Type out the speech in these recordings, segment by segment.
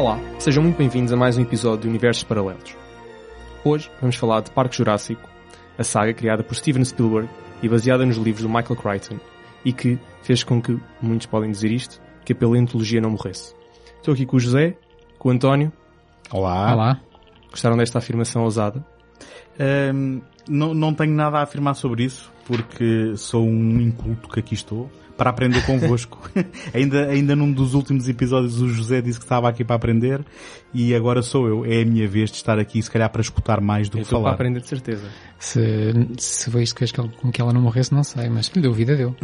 Olá, sejam muito bem-vindos a mais um episódio de Universos Paralelos. Hoje vamos falar de Parque Jurássico, a saga criada por Steven Spielberg e baseada nos livros do Michael Crichton, e que fez com que, muitos podem dizer isto, que a paleontologia não morresse. Estou aqui com o José, com o António. Olá. Olá. Gostaram desta afirmação ousada? Ahm, não, não tenho nada a afirmar sobre isso, porque sou um inculto que aqui estou para aprender convosco. ainda, ainda num dos últimos episódios o José disse que estava aqui para aprender e agora sou eu. É a minha vez de estar aqui, se calhar para escutar mais do Eu que estou para falar. aprender de certeza. Se, se foi isto que, que, com que ela não morresse, não sei, mas se lhe deu vida, deu.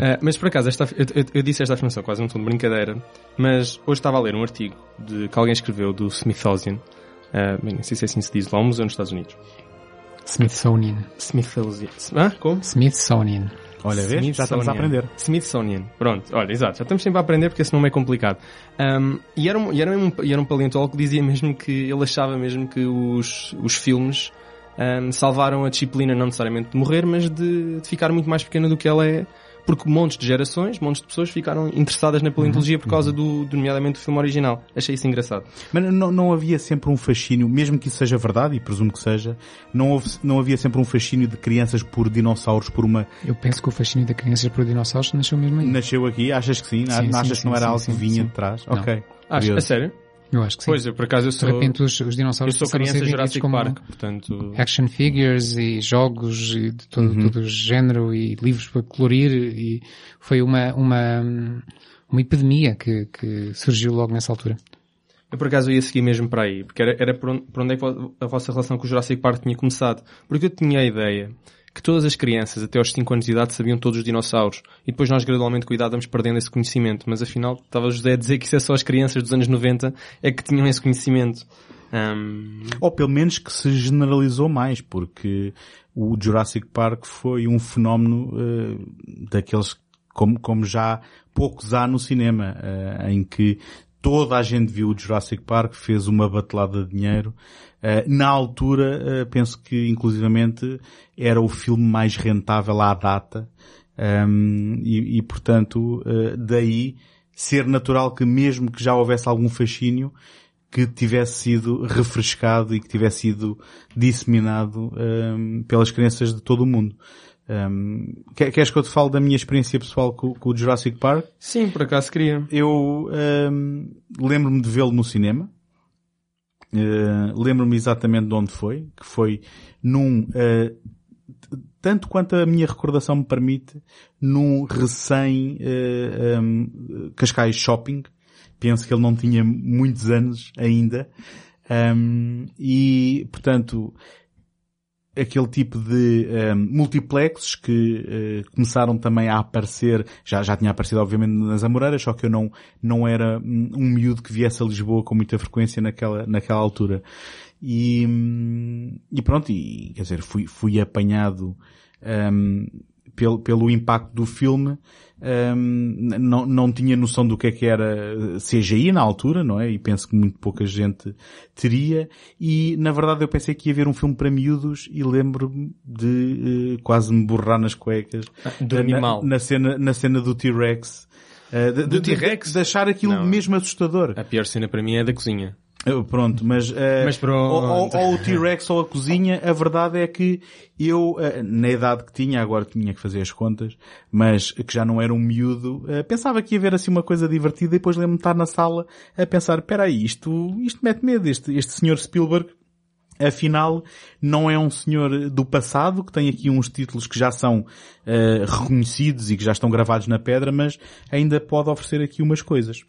Ah, mas por acaso, esta, eu, eu- eu disse esta afirmação quase um tom de brincadeira, mas hoje estava a ler um artigo de, que alguém escreveu do Smithsonian, ah, bem, não sei se é assim se diz, lá um museu nos Estados Unidos. Smithsonian. Smithsonian. Ah, como? Smithsonian. Olha, vês? Já estamos a aprender. Smithsonian. Pronto, olha, exato. Já estamos sempre a aprender porque esse nome é complicado. Um, e, era um, e, era um, e era um paleontólogo que dizia mesmo que ele achava mesmo que os, os filmes um, salvaram a disciplina não necessariamente de morrer, mas de, de ficar muito mais pequena do que ela é. Porque montes de gerações, montes de pessoas ficaram interessadas na paleontologia por causa do, do, nomeadamente, do filme original. Achei isso engraçado. Mas não, não havia sempre um fascínio, mesmo que isso seja verdade, e presumo que seja, não, houve, não havia sempre um fascínio de crianças por dinossauros, por uma... Eu penso que o fascínio da criança por dinossauros nasceu mesmo aí. Nasceu aqui, achas que sim? Sim, achas sim, que não sim, era sim, algo sim, que vinha sim. de trás? Não. Ok. Acho, a sério? Eu acho que sim. Pois, eu, por acaso, eu de sou, repente os, os eu dinossauros sou a ser criança Jurassic como Park, portanto... action figures e jogos e de todo, Uhum. todo o género e livros para colorir e foi uma, uma, uma epidemia que, que surgiu logo nessa altura. Eu por acaso ia seguir mesmo para aí, porque era, era por, onde, por onde é que a vossa relação com o Jurassic Park tinha começado. Porque eu tinha a ideia que todas as crianças até aos 5 anos de idade sabiam todos os dinossauros e depois nós gradualmente com a idade vamos perdendo esse conhecimento. Mas afinal estava José a dizer que isso é só as crianças dos anos 90 é que tinham esse conhecimento. Ahm, Ou pelo menos que se generalizou mais, porque o Jurassic Park foi um fenómeno eh, daqueles como, como já poucos há no cinema, eh, em que toda a gente viu o Jurassic Park, fez uma batelada de dinheiro. Eh, na altura, eh, penso que inclusivamente era o filme mais rentável à data. Um, e, e, portanto, eh, daí ser natural que mesmo que já houvesse algum fascínio, que tivesse sido refrescado e que tivesse sido disseminado um, pelas crianças de todo o mundo. Um, quer- queres que eu te fale da minha experiência pessoal com, com o Jurassic Park? sim, por acaso queria. Eu um, lembro-me de vê-lo no cinema. Uh, lembro-me exatamente de onde foi, que foi num, uh, tanto quanto a minha recordação me permite, num recém uh, um, Cascais Shopping. Penso que ele não tinha muitos anos ainda. Um, e, portanto, aquele tipo de um, multiplexes que uh, começaram também a aparecer, já, já tinha aparecido obviamente nas Amoreiras, só que eu não, não era um, um miúdo que viesse a Lisboa com muita frequência naquela, naquela altura. E, hum, e pronto, e, quer dizer, fui, fui apanhado um, pelo, pelo impacto do filme, um, não, não tinha noção do que é que era CGI na altura, não é? E penso que muito pouca gente teria. E, na verdade, eu pensei que ia ver um filme para miúdos e lembro-me de uh, quase me borrar nas cuecas. Do na, animal. Na cena, na cena do T-Rex. Uh, de, Do de- T-Rex? De, de achar aquilo Não. mesmo assustador. A pior cena para mim é a da cozinha. Uh, Pronto, mas, uh, Mas pronto. Ou, ou- ou o T-Rex ou a cozinha, a verdade é que eu, uh, na idade que tinha, agora tinha que fazer as contas, mas que já não era um miúdo, uh, pensava que ia ver assim uma coisa divertida e depois lembro-me de estar na sala a pensar, peraí, isto, isto mete medo, este, este senhor Spielberg, afinal, não é um senhor do passado, que tem aqui uns títulos que já são eh, reconhecidos e que já estão gravados na pedra, mas ainda pode oferecer aqui umas coisas.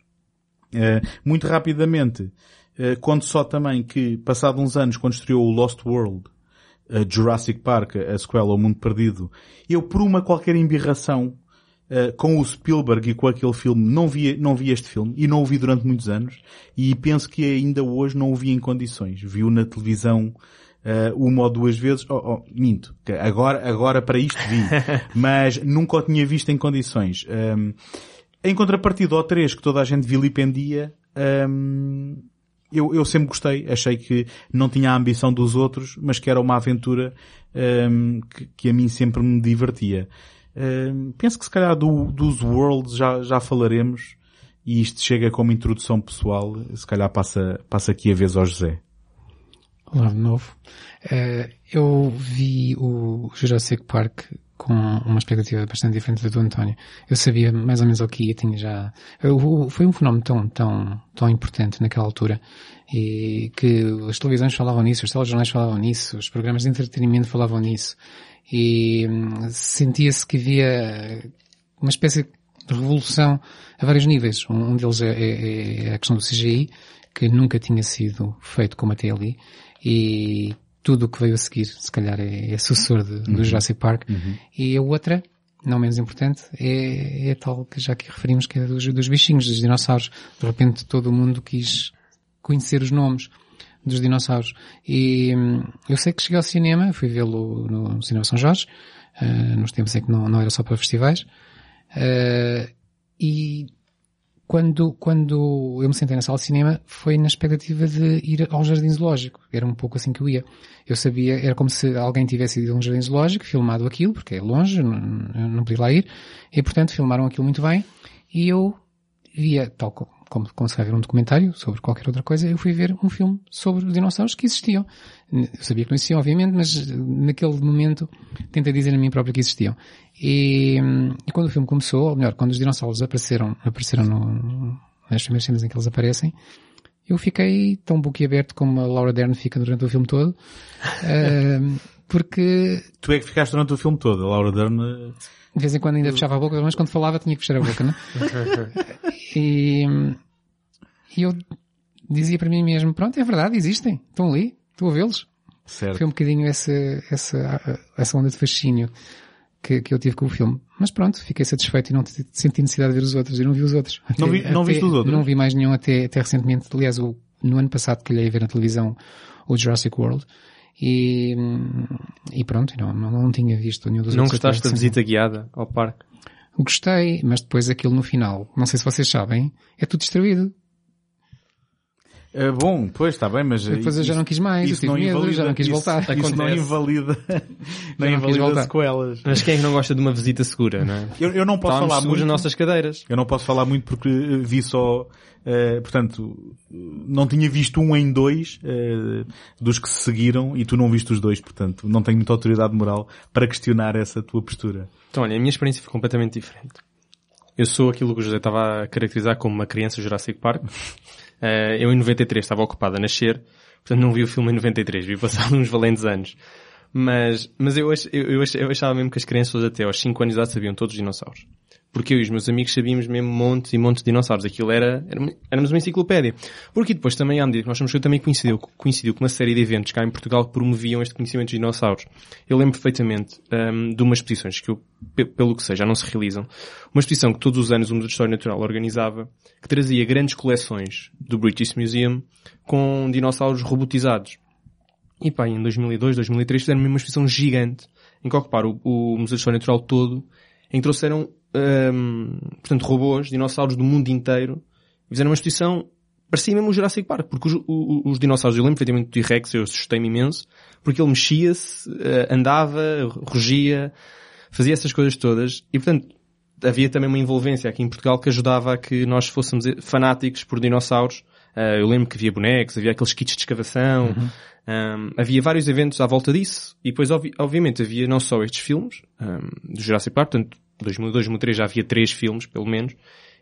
Eh, muito rapidamente, eh, conto só também que, passado uns anos, quando estreou o Lost World, eh, Jurassic Park, a sequela ao Mundo Perdido, eu, por uma qualquer embirração, eh, com o Spielberg e com aquele filme, não vi, não vi este filme e não o vi durante muitos anos e penso que ainda hoje não o vi em condições. Vi-o na televisão eh, uma ou duas vezes, oh, oh, minto, agora, agora para isto vi, mas nunca o tinha visto em condições. Ahm, em contrapartida ao 3 que toda a gente vilipendia, ahm, eu, eu sempre gostei. Achei que não tinha a ambição dos outros, mas que era uma aventura ahm, que, que a mim sempre me divertia. Ahm, penso que se calhar do- dos Worlds já, já falaremos e isto chega como introdução pessoal. Se calhar passa, passa aqui a vez ao José. Olá de novo. Eh, eu vi o Jurassic Park com uma expectativa bastante diferente da do António. Eu sabia mais ou menos o que ia, tinha já... foi um fenómeno tão, tão, tão importante naquela altura e que as televisões falavam nisso, os telejornais falavam nisso, os programas de entretenimento falavam nisso e hum, sentia-se que havia uma espécie de revolução a vários níveis. Um, um deles é, é- é a questão do CGI, que nunca tinha sido feito como até ali, e tudo o que veio a seguir, se calhar, é, é sucessor de- do Jurassic Park. E a outra, não menos importante, é, é tal que já aqui referimos, que é dos, dos bichinhos, dos dinossauros. De repente todo o mundo quis conhecer os nomes dos dinossauros. E hum, eu sei que cheguei ao cinema, fui vê-lo no, Cinema São Jorge, ah, nos tempos em que não, não era só para festivais, ah, e quando, quando eu me sentei na sala de cinema foi na expectativa de ir ao jardim zoológico. Era um pouco assim que eu ia. Eu sabia, era como se alguém tivesse ido a um jardim zoológico, filmado aquilo, porque é longe, não, não podia lá ir, e portanto filmaram aquilo muito bem, e eu via, tal como, como se vai ver um documentário sobre qualquer outra coisa, eu fui ver um filme sobre os dinossauros que existiam. Eu sabia que não existiam, obviamente, mas naquele momento tentei dizer a mim próprio que existiam. E, e quando o filme começou, ou melhor, quando os dinossauros apareceram, apareceram no, nas primeiras cenas em que eles aparecem, eu fiquei tão boquiaberto como a Laura Dern fica durante o filme todo, Hum, porque Tu é que ficaste durante o filme todo, a Laura Dern. eh, de vez em quando ainda fechava a boca, mas quando falava tinha que fechar a boca, não? e, e eu dizia para mim mesmo, pronto, é verdade, existem, estão ali, estou a vê-los. Certo. Foi um bocadinho essa, essa, essa onda de fascínio que, que eu tive com o filme. Mas pronto, fiquei satisfeito e não senti necessidade de ver os outros. Eu não vi os outros. Não vi- não viste os outros? Não vi mais nenhum até, até recentemente. Aliás, o, no ano passado que lhe ver na televisão o Jurassic World. E, e pronto, não, não, não tinha visto nenhum dos Não gostaste da visita guiada ao parque? Gostei, mas depois aquilo no final, não sei se vocês sabem, é tudo distribuído. Eh, bom, pois está bem, mas... Depois eu já isso- não quis mais, eu isso tive não medo, invalida- já não quis isso- voltar. Isso não Acontece. invalida, não não quis invalida voltar. sequelas. Mas quem é que não gosta de uma visita segura, não é? Eu, eu não posso Estávamos falar muito. nas nossas cadeiras. Eu não posso falar muito porque eh, vi só, eh, portanto, não tinha visto um em dois eh, dos que se seguiram e tu não viste os dois, portanto, não tenho muita autoridade moral para questionar essa tua postura. Então, olha, a minha experiência foi completamente diferente. Eu sou aquilo que o José estava a caracterizar como uma criança Jurassic Park. Eh, eu em 93 estava ocupado a nascer, portanto não vi o filme em 93, vi passado uns valentes anos. Mas, mas eu, ach- eu, eu achava mesmo que as crianças até aos 5 anos de idade sabiam todos os dinossauros. Porque eu e os meus amigos sabíamos mesmo montes e montes de dinossauros. Aquilo era, éramos uma enciclopédia. Porque depois também, à medida que nós fomos, eu também coincidiu, coincidiu com uma série de eventos cá em Portugal que promoviam este conhecimento de dinossauros. Eu lembro perfeitamente hum, de umas exposições que eu, pe- pelo que seja, já não se realizam. Uma exposição que todos os anos o Museu de História Natural organizava, que trazia grandes coleções do British Museum com dinossauros robotizados. E pá, em 2002, 2003 fizeram uma exposição gigante em que ocuparam o, o Museu de História Natural todo, em que trouxeram, hum, portanto, robôs, dinossauros do mundo inteiro, fizeram uma exposição, parecia mesmo o Jurassic Park, porque os, o- o- os dinossauros, eu lembro perfeitamente do T-Rex, eu assustei-me imenso, porque ele mexia-se, eh, andava, rugia, fazia essas coisas todas, e portanto, havia também uma envolvência aqui em Portugal que ajudava a que nós fôssemos fanáticos por dinossauros Uh, eu lembro que havia bonecos, havia aqueles kits de escavação, Uhum. um, havia vários eventos à volta disso, e depois, obvi- obviamente, havia não só estes filmes, um, do Jurassic Park, portanto, 2002, 2003 já havia três filmes, pelo menos,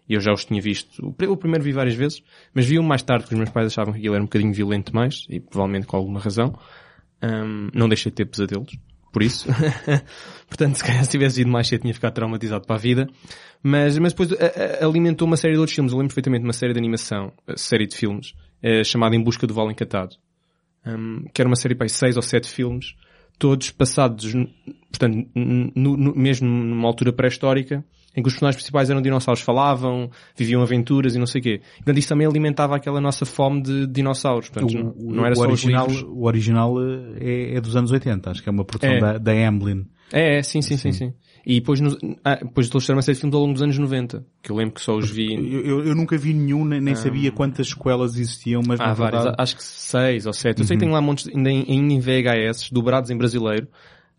e eu já os tinha visto. O pr- o primeiro vi várias vezes, mas vi um mais tarde, porque os meus pais achavam que aquilo era um bocadinho violento demais, e provavelmente com alguma razão. Um, não deixei de ter pesadelos, por isso. Portanto, se calhar se tivesse ido mais cedo tinha ficado traumatizado para a vida. Mas, mas depois a- a- alimentou uma série de outros filmes. Eu lembro perfeitamente de uma série de animação, série de filmes, eh, chamada Em Busca do Vale Encantado. Um, que era uma série para seis ou sete filmes, todos passados, portanto, no- no- mesmo numa altura pré-histórica, em que os personagens principais eram dinossauros, falavam, viviam aventuras e não sei o quê. Portanto, isso também alimentava aquela nossa fome de dinossauros. Portanto, não, O, não era o só original, os livros. o original eh, é, é dos anos 80, acho que é uma produção É. da, da Amblin. É, é, sim, sim, sim, sim. E depois, nos, ah, depois eles fizeram uma série de filmes ao longo dos anos 90, que eu lembro que só os vi... Eu, eu- eu nunca vi nenhum, nem, nem sabia quantas sequelas existiam, mas Há na vários, verdade, acho que seis ou sete. Eu sei que tem lá montes, ainda em, em VHS, dobrados em brasileiro.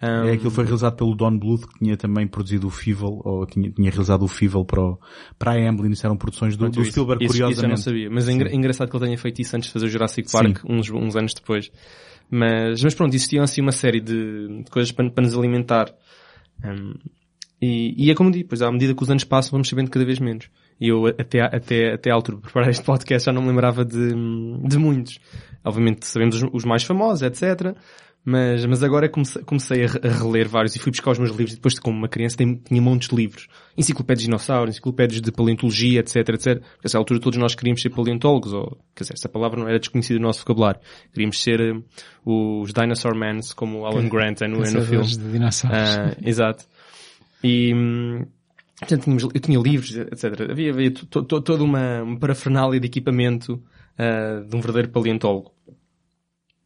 Um, é aquilo foi realizado pelo Don Bluth, que tinha também produzido o Fievel, ou tinha, tinha realizado o Fievel para, o- para a Amblin, isso eram produções do, do isso- Spielberg, isso, Isso eu não curiosamente. sabia. Mas é engra- engraçado que ele tenha feito isso antes de fazer o Jurassic Park, uns, uns anos depois. Mas, mas pronto, existiam assim uma série de, de coisas para, para nos alimentar. Um, e, e é como digo, pois à medida que os anos passam vamos sabendo cada vez menos. E eu até, até, até à altura de preparar este podcast já não me lembrava de, de muitos. Obviamente sabemos os, os mais famosos, etc. Mas, mas agora comecei, comecei a, re- a reler vários e fui buscar os meus livros e depois como uma criança tem- tinha montes de livros. Enciclopédias de dinossauros, enciclopédias de paleontologia, etc, etc. Porque a essa altura todos nós queríamos ser paleontólogos, ou, quer dizer, essa palavra não era desconhecida no nosso vocabulário. Queríamos ser eh, os Dinosaur Mans, como o Alan Grant é no, é no filme. De dinossauros. Ah, exato. E, hum, portanto, tínhamos, eu tinha livros, etc. Havia, havia to- to- toda uma, uma parafernália de equipamento ah, de um verdadeiro paleontólogo.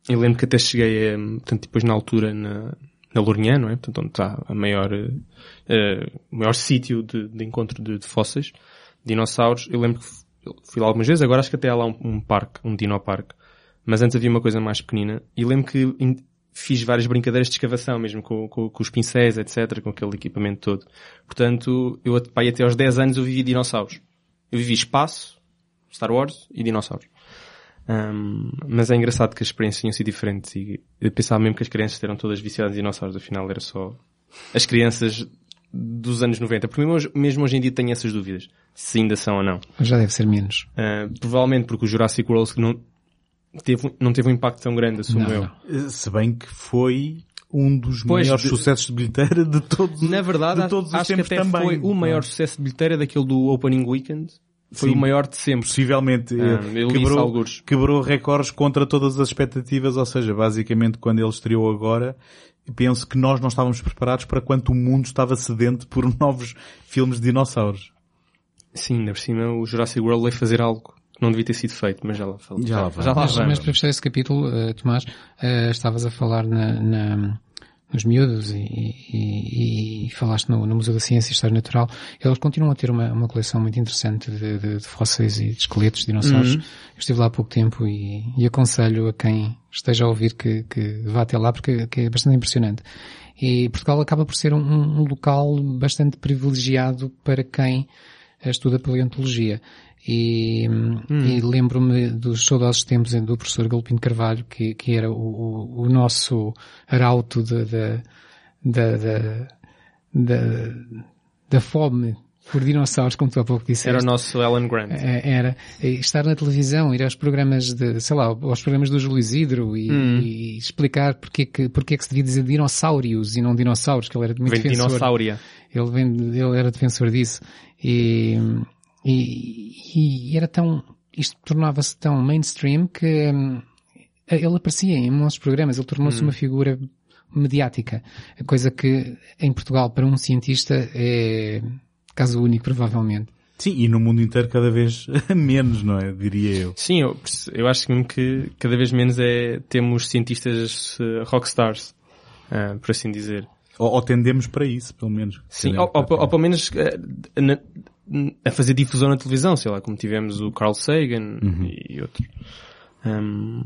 Eu lembro que até cheguei, a, portanto, depois na altura na, na Lourinhã, não é? Portanto, onde está a maior, eh, o maior sítio de, de encontro de, de fósseis, dinossauros. Eu lembro que fui lá algumas vezes, agora acho que até há lá um, um parque, um dinoparque. Mas antes havia uma coisa mais pequenina. E lembro que fiz várias brincadeiras de escavação, mesmo com, com, com os pincéis, etc., com aquele equipamento todo. Portanto, eu e até aos 10 anos eu vivi dinossauros. Eu vivi espaço, Star Wars e dinossauros. Um, mas é engraçado que as experiências tinham sido diferentes e eu pensava mesmo que as crianças eram todas viciadas em dinossauros, afinal era só as crianças dos anos 90. Porque mesmo hoje, mesmo hoje em dia tenho essas dúvidas, se ainda são ou não. Mas já deve ser menos. Uh, provavelmente porque o Jurassic World não teve, não teve um impacto tão grande, assumo Não, eu. não. Se bem que foi um dos Pois, maiores de- sucessos de bilheteira de todos, Na verdade, de todos os acho que tempos até também. foi o maior sucesso de bilheteira daquele do Opening Weekend. Foi Sim. o maior de sempre. Possivelmente Ah, eh, quebrou, quebrou recordes contra todas as expectativas, ou seja, basicamente quando ele estreou agora, penso que nós não estávamos preparados para quanto o mundo estava sedento por novos filmes de dinossauros. Sim, ainda por cima o Jurassic World veio fazer algo que não devia ter sido feito, mas já lá falo. Já lá vai. já lá Mas, vamos. mas para fechar esse capítulo, eh, Tomás, eh, estavas a falar na, na- nos miúdos e, e- e falaste no, no Museu da Ciência e História Natural. Eles continuam a ter uma, uma coleção muito interessante de, de- de fósseis e de esqueletos de dinossauros. Uhum. Eu estive lá há pouco tempo e, e aconselho a quem esteja a ouvir que, que vá até lá porque que é bastante impressionante. E Portugal acaba por ser um, um local bastante privilegiado para quem estuda paleontologia. E, e lembro-me dos saudosos tempos do professor Galopino Carvalho, que, que era o, o, o nosso arauto da, da, fome por dinossauros, como tu há pouco disseste. Era o nosso Alan Grant. É, Era estar na televisão, ir aos programas de, sei lá, aos programas do Júlio Isidro e, Hum. e explicar porque é que, porque é que se devia dizer dinossauros e não dinossauros, que ele era muito Vem de defensor. dinossáuria. Ele, ele era defensor disso. E, e, e era tão, isto tornava-se tão mainstream que hum, ele aparecia em muitos programas, ele tornou-se uma figura mediática. Coisa que em Portugal, para um cientista, é caso único, provavelmente. Sim, e no mundo inteiro cada vez menos, não é? Diria eu. Sim, eu, eu acho mesmo que cada vez menos é, temos cientistas eh, rockstars, ah, por assim dizer. Ou, ou tendemos para isso, pelo menos. Sim, ou, ou, ou pelo menos eh, na- a fazer difusão na televisão, sei lá, como tivemos o Carl Sagan e outros. Ahm,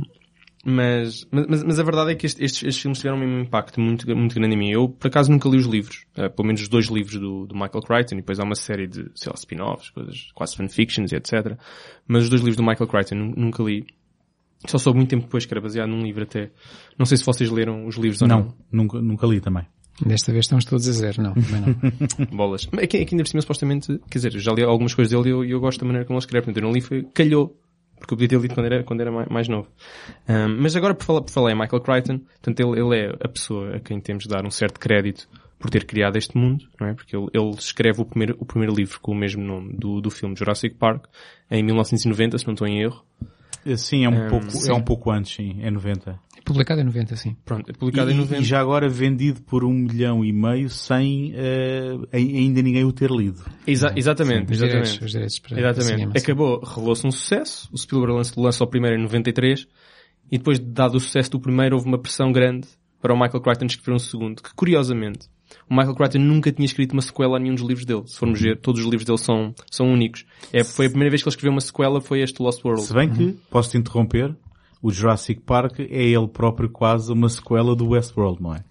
mas, mas, mas a verdade é que estes, estes, filmes tiveram um impacto muito, muito grande em mim. Eu, por acaso, nunca li os livros. Uh, pelo menos os dois livros do, do Michael Crichton. E depois há uma série de, sei lá, spin-offs, coisas, quase fanfictions e etc. Mas os dois livros do Michael Crichton nunca li. Só soube muito tempo depois que era baseado num livro até. Não sei se vocês leram os livros ou não. Não, nunca, nunca li também. Desta vez estamos todos a zero, não. não. Bolas. É que, é que ainda por cima, supostamente, quer dizer, já li algumas coisas dele e eu, eu gosto da maneira como ele escreve. Portanto, eu não li, foi, calhou porque eu podia ter lido quando era, quando era mais, mais novo. Um, mas agora, por falar, por falar em Michael Crichton, portanto, ele, ele é a pessoa a quem temos de dar um certo crédito por ter criado este mundo, não é? Porque ele, ele escreve o primeiro, o primeiro livro com o mesmo nome do, do filme Jurassic Park em 1990, se não estou em erro. Sim, é um, um pouco, sim. é um pouco antes, sim, é 90. Publicado em 90, sim. Pronto, é publicado e, em 90. E já agora vendido por um milhão e meio sem uh, ainda ninguém o ter lido. Exa exatamente, sim, os exatamente. Direitos, os direitos para, exatamente. Para Acabou, revelou-se um sucesso. O Spielberg lançou, lançou o primeiro em 93 e depois, dado o sucesso do primeiro, houve uma pressão grande para o Michael Crichton escrever um segundo, que curiosamente, o Michael Crichton nunca tinha escrito uma sequela a nenhum dos livros dele. Se formos ver, todos os livros dele são, são únicos. É, foi a primeira vez que ele escreveu uma sequela, foi este Lost World. Se bem que, posso te interromper, o Jurassic Park é ele próprio quase uma sequela do Westworld, não é?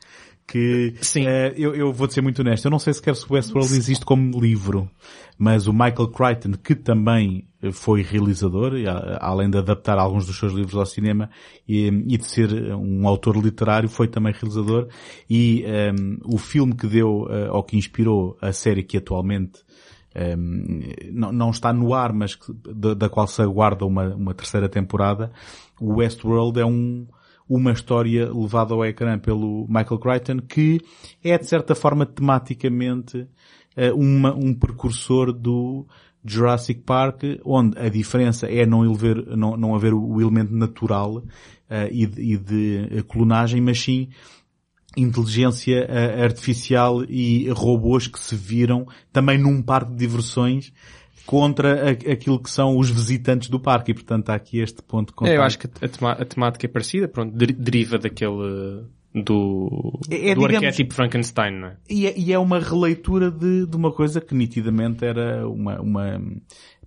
Que, Sim. Uh, eu, eu vou ser muito honesto, eu não sei sequer se o Westworld existe como livro, mas o Michael Crichton, que também foi realizador, além de adaptar alguns dos seus livros ao cinema e, e de ser um autor literário, foi também realizador e um, o filme que deu, uh, ou que inspirou a série que atualmente um, não, não, está no ar, mas que, da, da, qual se aguarda uma, uma terceira temporada, o Westworld é um, uma história levada ao ecrã pelo Michael Crichton que é de certa forma tematicamente uh, uma, um precursor do Jurassic Park, onde a diferença é não, haver, não, não haver o elemento natural uh, e, de, e de clonagem, mas sim inteligência uh, artificial e robôs que se viram também num parque de diversões contra aquilo que são os visitantes do parque e portanto há aqui este ponto de contato. É, eu acho que a, temática é parecida, pronto, deriva daquele do, é, do digamos, arquétipo Frankenstein, não é? E, é? e é uma releitura de, de uma coisa que nitidamente era uma, uma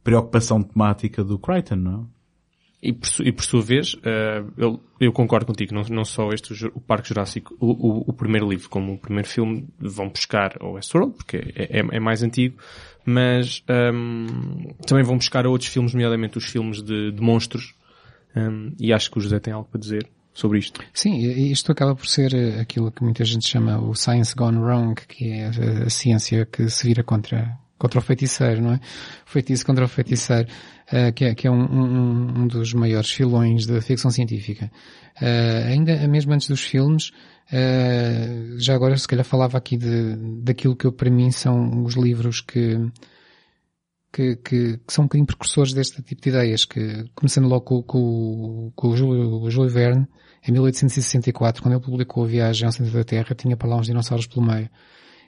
preocupação temática do Crichton, não é? E por, e por sua vez, uh, eu, eu, concordo contigo, não, não só este, o Parque Jurássico, o, o, o, primeiro livro como o primeiro filme vão buscar o Westworld, porque é, é, é mais antigo, mas um, ehm, também vão buscar outros filmes, nomeadamente os filmes de, de monstros, um, ehm, e acho que o José tem algo para dizer sobre isto. Sim, isto acaba por ser eh, aquilo que muita gente chama o science gone wrong, que é a, a ciência que se vira contra, contra o feiticeiro, não é? Feitiço contra o feiticeiro, uh, que é, que é um, um, um, dos maiores filões da ficção científica. Uh, ainda mesmo antes dos filmes, uh, já agora se calhar falava aqui de, daquilo que eu, para mim são os livros que, que, que, que, são um bocadinho precursores deste tipo de ideias, que, começando logo com, com, com o, Júlio, o Júlio Verne, em 1864, quando ele publicou a Viagem ao Centro da Terra, tinha para lá uns dinossauros pelo meio.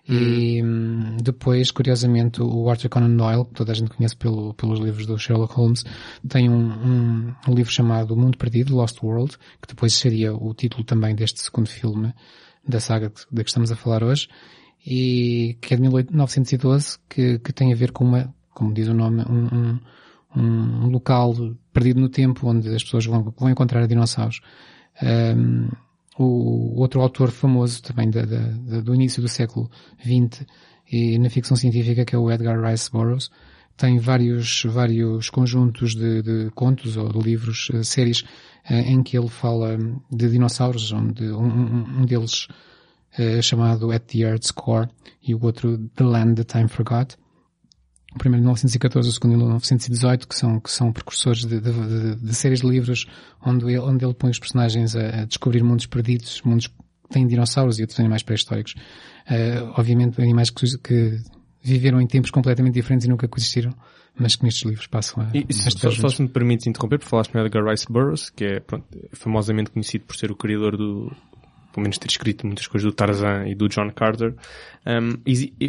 E hum, depois, curiosamente, o Arthur Conan Doyle, que toda a gente conhece pelo, pelos livros do Sherlock Holmes, tem um, um, um livro chamado O Mundo Perdido, Lost World, que depois seria o título também deste segundo filme da saga de que estamos a falar hoje, e que é de 1912, que, que tem a ver com uma, como diz o nome, um, um, um local perdido no tempo onde as pessoas vão, vão encontrar dinossauros. Um, o outro autor famoso também da, da, do início do século XX e na ficção científica que é o Edgar Rice Burroughs tem vários vários conjuntos de, de contos ou de livros uh, séries uh, em que ele fala de dinossauros onde um, um deles é chamado At the Earth's Core e o outro The Land That Time Forgot o primeiro em 1914, o segundo em 1918, que são, que são precursores de, de, de, de séries de livros onde ele, onde ele põe os personagens a, a descobrir mundos perdidos, mundos que têm dinossauros e outros animais pré-históricos. Uh, obviamente animais que, que, viveram em tempos completamente diferentes e nunca coexistiram, mas que nestes livros passam a... E, só, só se me permites interromper, por falaste no Edgar Rice Burroughs, que é pronto, famosamente conhecido por ser o criador do, pelo menos ter escrito muitas coisas do Tarzan e do John Carter. Um,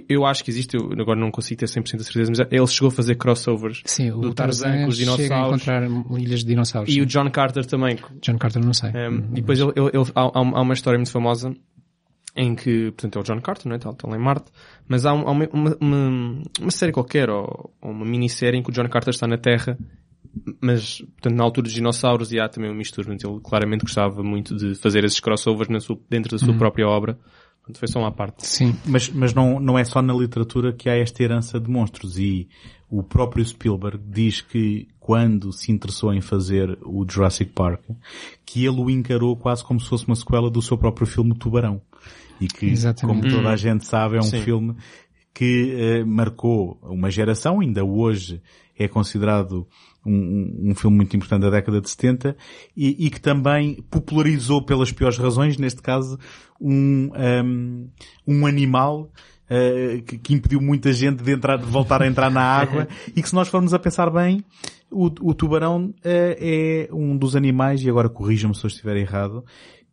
eu acho que existe, eu agora não consigo ter 100% de certeza, mas ele chegou a fazer crossovers Sim, do Tarzan, Tarzan com os dinossauros. Chega a encontrar ilhas de dinossauros. E sim. o John Carter também. John Carter não sei. Um, e depois ele, ele, ele, há, há uma história muito famosa em que, portanto, é o John Carter, não é? Está, está lá em Marte, mas há, uma, uma, uma, uma série qualquer, ou, ou uma minissérie em que o John Carter está na Terra mas, portanto, na altura dos dinossauros e há também uma mistura, mas ele claramente gostava muito de fazer esses crossovers na sua, dentro da sua própria obra. Portanto, foi só uma parte. Sim. Mas, mas não, não é só na literatura que há esta herança de monstros e o próprio Spielberg diz que quando se interessou em fazer o Jurassic Park, que ele o encarou quase como se fosse uma sequela do seu próprio filme Tubarão. E que, Exatamente. como toda a gente sabe, é um Sim. filme que eh, marcou uma geração, ainda hoje é considerado um, um- filme muito importante da década de 70 e, e que também popularizou pelas piores razões, neste caso, um, um, um animal eh, que, que impediu muita gente de entrar, de voltar a entrar na água e que se nós formos a pensar bem, o, o tubarão eh, é um dos animais, e agora corrijam-me se eu estiver errado,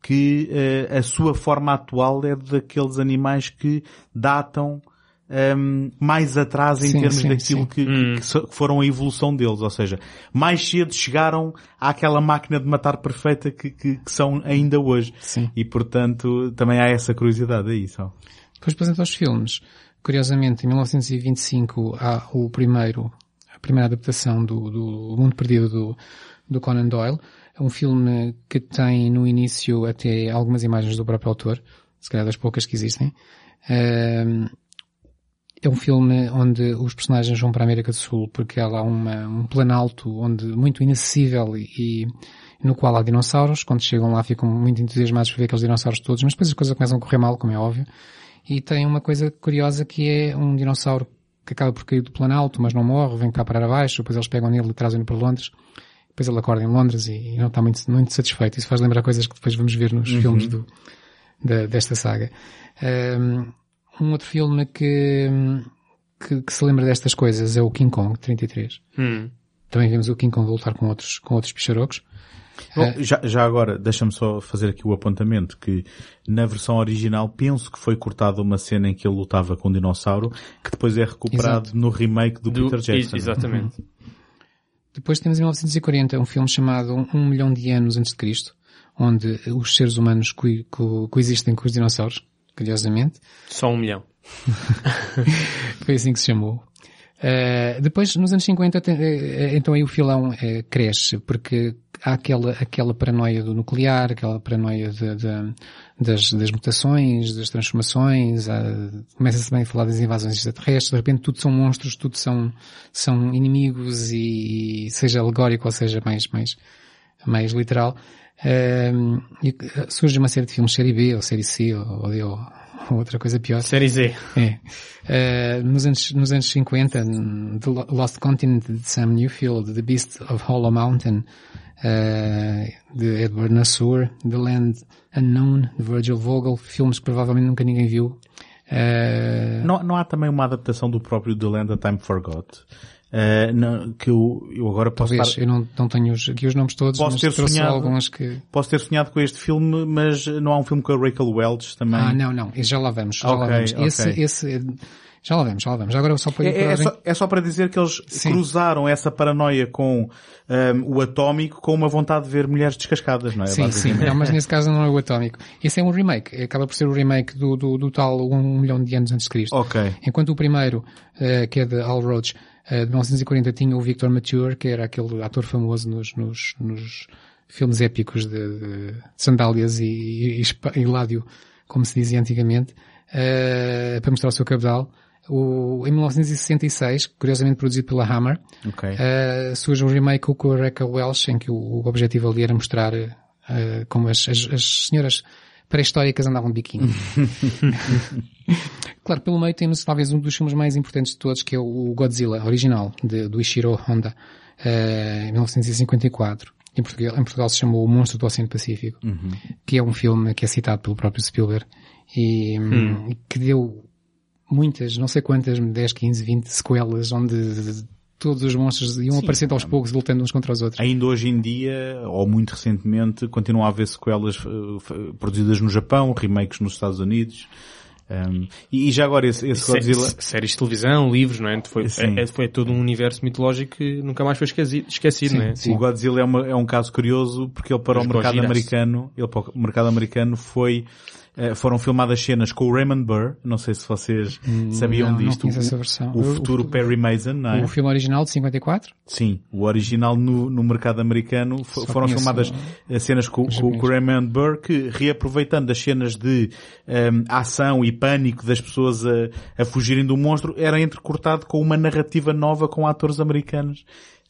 que eh, a sua forma atual é daqueles animais que datam ehm, mais atrás em Sim, termos sim, daquilo sim. que, que- que foram a evolução deles. Ou seja, mais cedo chegaram àquela máquina de matar perfeita que, que- que são ainda hoje. Sim. E portanto, também há essa curiosidade aí só. Depois apresenta os filmes. Curiosamente, em 1925 há o primeiro, a primeira adaptação do, do Mundo Perdido do, do Conan Doyle. É um filme que tem no início até algumas imagens do próprio autor, se calhar das poucas que existem. Ahm, é um filme onde os personagens vão para a América do Sul porque há lá uma, um planalto onde muito inacessível e, e no qual há dinossauros. Quando chegam lá ficam muito entusiasmados por ver aqueles dinossauros todos, mas depois as coisas começam a correr mal, como é óbvio. E tem uma coisa curiosa que é um dinossauro que acaba por cair do planalto, mas não morre, vem cá para baixo, depois eles pegam nele e trazem-no para Londres. Depois ele acorda em Londres e não está muito, muito satisfeito. Isso faz lembrar coisas que depois vamos ver nos filmes do, da- desta saga. Um, um outro filme que, que, que se lembra destas coisas é o King Kong, 33. Hum. Também vemos o King Kong lutar com outros, com outros picharocos. Bom, já, já agora, deixa-me só fazer aqui o apontamento que na versão original penso que foi cortada uma cena em que ele lutava com um dinossauro que depois é recuperado no remake do, Do- Peter Jackson. ex- Exatamente. Depois temos em 1940 um filme chamado Um Milhão de Anos Antes de Cristo, onde os seres humanos co- co- coexistem com os dinossauros, curiosamente. Só um milhão. Foi assim que se chamou. Uh, depois, nos anos 50, tem- eh, então aí o filão eh, cresce, porque há aquela, aquela paranoia do nuclear, aquela paranoia de- de- das, das mutações, das transformações, começa-se também a falar das invasões extraterrestres, de repente tudo são monstros, tudo são, são inimigos e, seja alegórico ou seja mais, mais, mais literal. E surge uma série de filmes série B ou série C ou, ou ou ou outra coisa pior. Série Z. É. Eh, nos, anos, nos anos 50, n- The Lo- Lost Continent de Sam Newfield, The Beast of Hollow Mountain, eh, de Edward Nassur, The Land Unknown, de Virgil Vogel, filmes que provavelmente nunca ninguém viu. Eh, Não, não há também uma adaptação do próprio The Land That Time Forgot? Eh, não- que eu, eu agora posso talvez, estar- eu não, não tenho os- aqui os nomes todos, Posso mas ter sonhado. alguns que... Posso ter sonhado com este filme, mas não há um filme com a Rachel Welch também? Ah, não, não, já lá vamos, já lá Ok, vamos. ok. Esse, esse, já lá vamos, já lá vamos. Agora só para É, é só, é só para dizer que eles Sim. cruzaram essa paranoia com ahm, o atómico com uma vontade de ver mulheres descascadas, não é? Sim, sim, não, mas nesse caso não é o atómico. Esse é um remake, acaba por ser o remake do, do, do tal um milhão de anos antes de Cristo. Ok. Enquanto o primeiro, eh, que é de Al Roach, de 1940, tinha o Victor Mature, que era aquele ator famoso nos, nos, nos filmes épicos de, de sandálias e, e, e ládio, como se dizia antigamente, eh, para mostrar o seu cabedal. O, em 1966, curiosamente produzido pela Hammer, Ok. Uh, surge um remake com a Rebecca Welsh, em que o, o objetivo ali era mostrar uh, como as, as, as senhoras pré-históricas andavam de biquíni. claro, pelo meio temos talvez um dos filmes mais importantes de todos, que é o Godzilla, original, de, do Ishiro Honda, uh, em 1954. Em Portugal, em Portugal se chamou O Monstro do Oceano Pacífico, que é um filme que é citado pelo próprio Spielberg e hum, que deu muitas, não sei quantas, 10, 15, 20 sequelas onde todos os monstros iam aparecendo aos poucos lutando uns contra os outros. Ainda hoje em dia, ou muito recentemente, continuam a haver sequelas eh, produzidas no Japão, remakes nos Estados Unidos. Um, e, e já agora esse, esse Godzilla... sé- séries de televisão, livros, não é? Foi, Sim. é- foi todo um universo mitológico que nunca mais foi esquecido, esquecido Sim, não é? sim. O Godzilla é, uma- é um caso curioso porque ele para Os o mercado americano, ele para o mercado americano foi foram filmadas cenas com o Raymond Burr, não sei se vocês sabiam não, não disto, conheço o, essa versão. o O- futuro o- Perry Mason, não é? O filme original de 54? Sim, o original no, no mercado americano Só foram filmadas eh, cenas com, com, com o. Raymond Burr que reaproveitando as cenas de ehm, ação e pânico das pessoas a, a fugirem do monstro era entrecortado com uma narrativa nova com atores americanos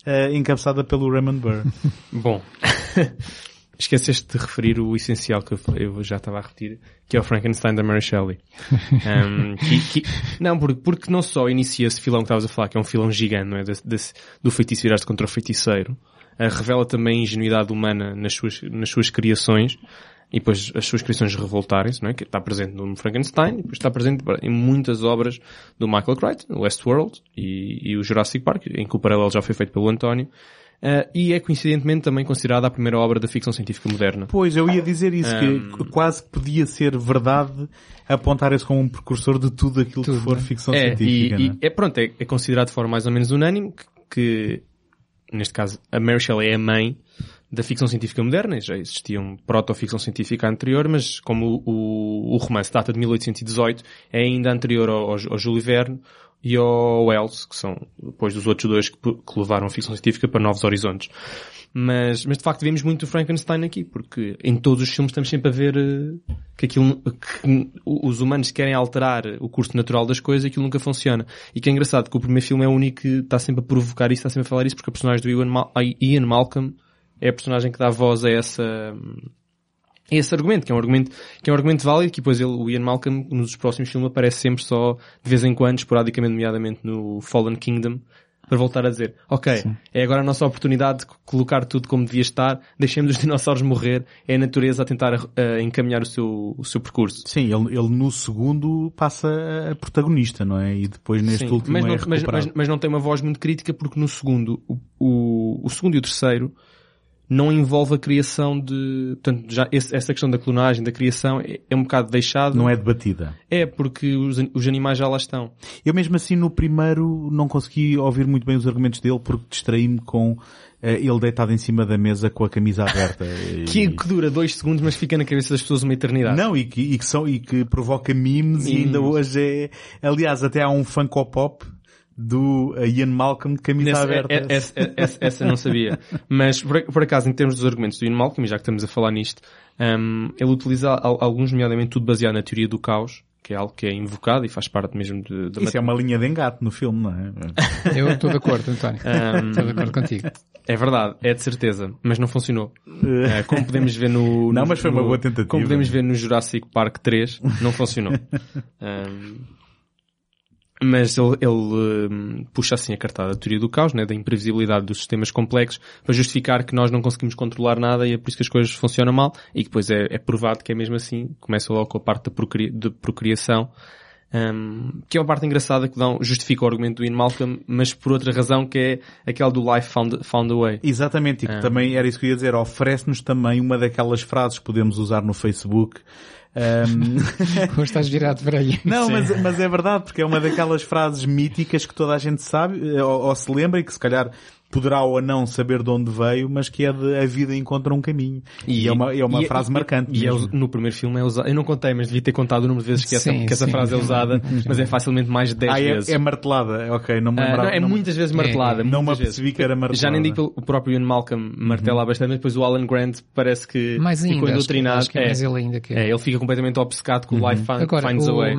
eh, encabeçada pelo Raymond Burr. Bom, esqueceste de referir o essencial que eu, já estava a repetir, que é o Frankenstein da Mary Shelley. Um, que- que- não, porque, porque não só inicia esse filão que estavas a falar, que é um filão gigante, não é? Desse- desse- do feitiço virar-se contra o feiticeiro, uh, revela também a ingenuidade humana nas suas, nas suas criações, e depois as suas criações revoltarem-se, não é? Que está presente no Frankenstein, e depois está presente em muitas obras do Michael Crichton, Westworld e, e o Jurassic Park, em que o paralelo já foi feito pelo António, Uh, e é coincidentemente também considerada a primeira obra da ficção científica moderna. Pois, eu ia dizer isso, que quase que podia ser verdade apontar esse como um precursor de tudo aquilo Tudo, que for né? ficção É, e, científica. e não é? é pronto, é, é considerado de forma mais ou menos unânime que, que, neste caso, a Mary Shelley é a mãe da ficção científica moderna. Já existia um proto-ficção científica anterior, mas como o, o romance data de 1818, é ainda anterior ao, ao, ao Júlio Verne e ao Wells, que são depois dos outros dois que, que levaram a ficção científica para novos horizontes. Mas, mas de facto vemos muito o Frankenstein aqui, porque em todos os filmes estamos sempre a ver eh, que aquilo, que os humanos querem alterar o curso natural das coisas e aquilo nunca funciona. E que é engraçado que o primeiro filme é o único que está sempre a provocar isso, está sempre a falar isso, porque a personagem do Ian, Mal Ian Malcolm é a personagem que dá voz a essa, a esse argumento, que é um argumento, que é um argumento válido, que depois ele, o Ian Malcolm, nos próximos filmes aparece sempre só, de vez em quando, esporadicamente, nomeadamente no Fallen Kingdom, para voltar a dizer, ok, é agora a nossa oportunidade de colocar tudo como devia estar, deixemos os dinossauros morrer, é a natureza a tentar uh, encaminhar o seu, o seu percurso. Sim, ele, ele no segundo passa a protagonista, não é? E depois neste Sim, último mas, é não, mas, recuperado. mas, mas não tem uma voz muito crítica porque no segundo, o, o, o segundo e o terceiro não envolve a criação de, portanto, já esse- essa questão da clonagem, da criação, é, é um bocado deixado. Não é debatida. É, porque os, os animais já lá estão. Eu mesmo assim no primeiro não consegui ouvir muito bem os argumentos dele porque distraí-me com eh, ele deitado em cima da mesa com a camisa aberta. E- Que, que dura dois segundos, mas fica na cabeça das pessoas uma eternidade. Não, e que, e que são, e que provoca memes, e ainda Memes. hoje é, aliás, até há um Funko Pop do eh, Ian Malcolm de camisa Nesse- aberta. é- é- essa, essa- essa não sabia. Mas, por, por acaso, em termos dos argumentos do Ian Malcolm, e já que estamos a falar nisto, hum, ele utiliza al- alguns, nomeadamente tudo baseado na teoria do caos, que é algo que é invocado e faz parte mesmo de, da Isso é uma linha de engate no filme, não é? Eu estou de acordo, António. Um, Estou de acordo contigo. É verdade, é de certeza, mas não funcionou. Eh, como podemos ver no... Não, no- mas foi uma boa tentativa. Como podemos ver no Jurassic Park 3, não funcionou. Um, mas ele, ele, hum, puxa assim a cartada da teoria do caos, né, da imprevisibilidade dos sistemas complexos, para justificar que nós não conseguimos controlar nada e é por isso que as coisas funcionam mal, e que depois é, é provado que é mesmo assim, começa logo com a parte da procria- de procriação, um, que é uma parte engraçada que dão, justifica o argumento do Ian Malcolm, mas por outra razão que é aquela do Life Found, found a Way. Exatamente, e que Ah. também era isso que eu ia dizer, oferece-nos também uma daquelas frases que podemos usar no Facebook. Hoje estás virado para aí. Não, mas, mas é verdade, porque é uma daquelas frases míticas que toda a gente sabe, eh, ou, ou se lembra e que se calhar poderá ou não saber de onde veio, mas que é de a vida encontra um caminho. E, é uma, é uma e- frase e- marcante. E é no primeiro filme é usada. Eu não contei, mas devia ter contado o número de vezes que essa, Sim, que essa sim. frase é usada, mas é facilmente mais de 10 ah, é, vezes. é martelada, ok, não me Ah, lembrava. não, é não, muitas vezes martelada. não me apercebi que era martelada. Já nem digo o próprio Ian Malcolm martela bastante, mas depois o Alan Grant parece que Mais ficou ainda, acho que, acho que é mais ele ainda que É, ele fica completamente obcecado com o Life Agora, Finds a o- Way.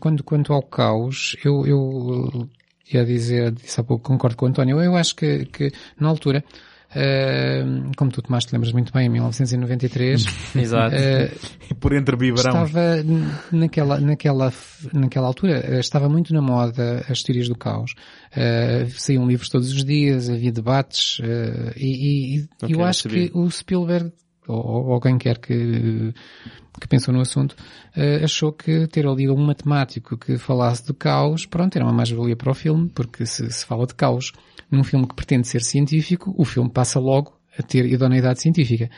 quando, quanto ao caos, eu, eu ia dizer, disse há pouco, concordo com o António, eu acho que, que na altura, eh, como tu, Tomás, te lembras muito bem, em 1993, Exato. eh, Por entre biberão. estava naquela, naquela, naquela altura, eh, estava muito na moda as teorias do caos. Eh, saíam livros todos os dias, havia debates, e, e- e Ok, eu acho que o Spielberg, ou, alguém quer que, que pensou no assunto, eh, achou que ter ali um matemático que falasse de caos, pronto, era uma mais-valia para o filme, porque se, se fala de caos num filme que pretende ser científico, o filme passa logo a ter idoneidade científica.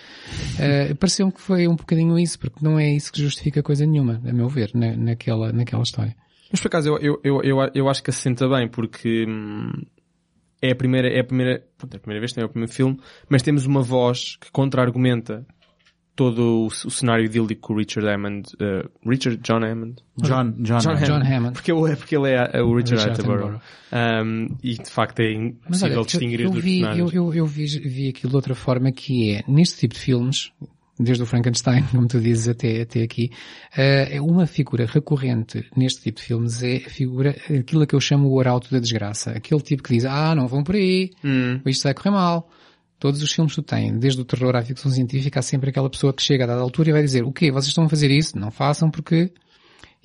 Eh, Pareceu-me que foi um bocadinho isso, porque não é isso que justifica coisa nenhuma, a meu ver, na, naquela, naquela história. Mas por acaso eu, eu, eu, eu acho que assenta bem, porque hum, é a primeira, é a primeira, pronto, é a primeira vez, também é o primeiro filme, mas temos uma voz que contra-argumenta todo o, o cenário idílico com o Richard Hammond, uh, Richard John Hammond? John, John, John Hammond. John Hammond. Porque, ele é- porque ele é o Richard, Richard Attenborough. Um, e de facto é Mas impossível olha, distinguir eu, os eu dois vi, eu, personagens. eu, eu vi, vi aquilo de outra forma que é, neste tipo de filmes, desde o Frankenstein, como tu dizes, até, até aqui, eh, é uma figura recorrente neste tipo de filmes é a figura, aquilo que eu chamo o arauto da desgraça. Aquele tipo que diz, ah, não vão por aí, Hum. isto vai correr mal. Todos os filmes tu tens, desde o terror à ficção científica, há sempre aquela pessoa que chega a dada altura e vai dizer, o quê? Vocês estão a fazer isso? Não façam porque...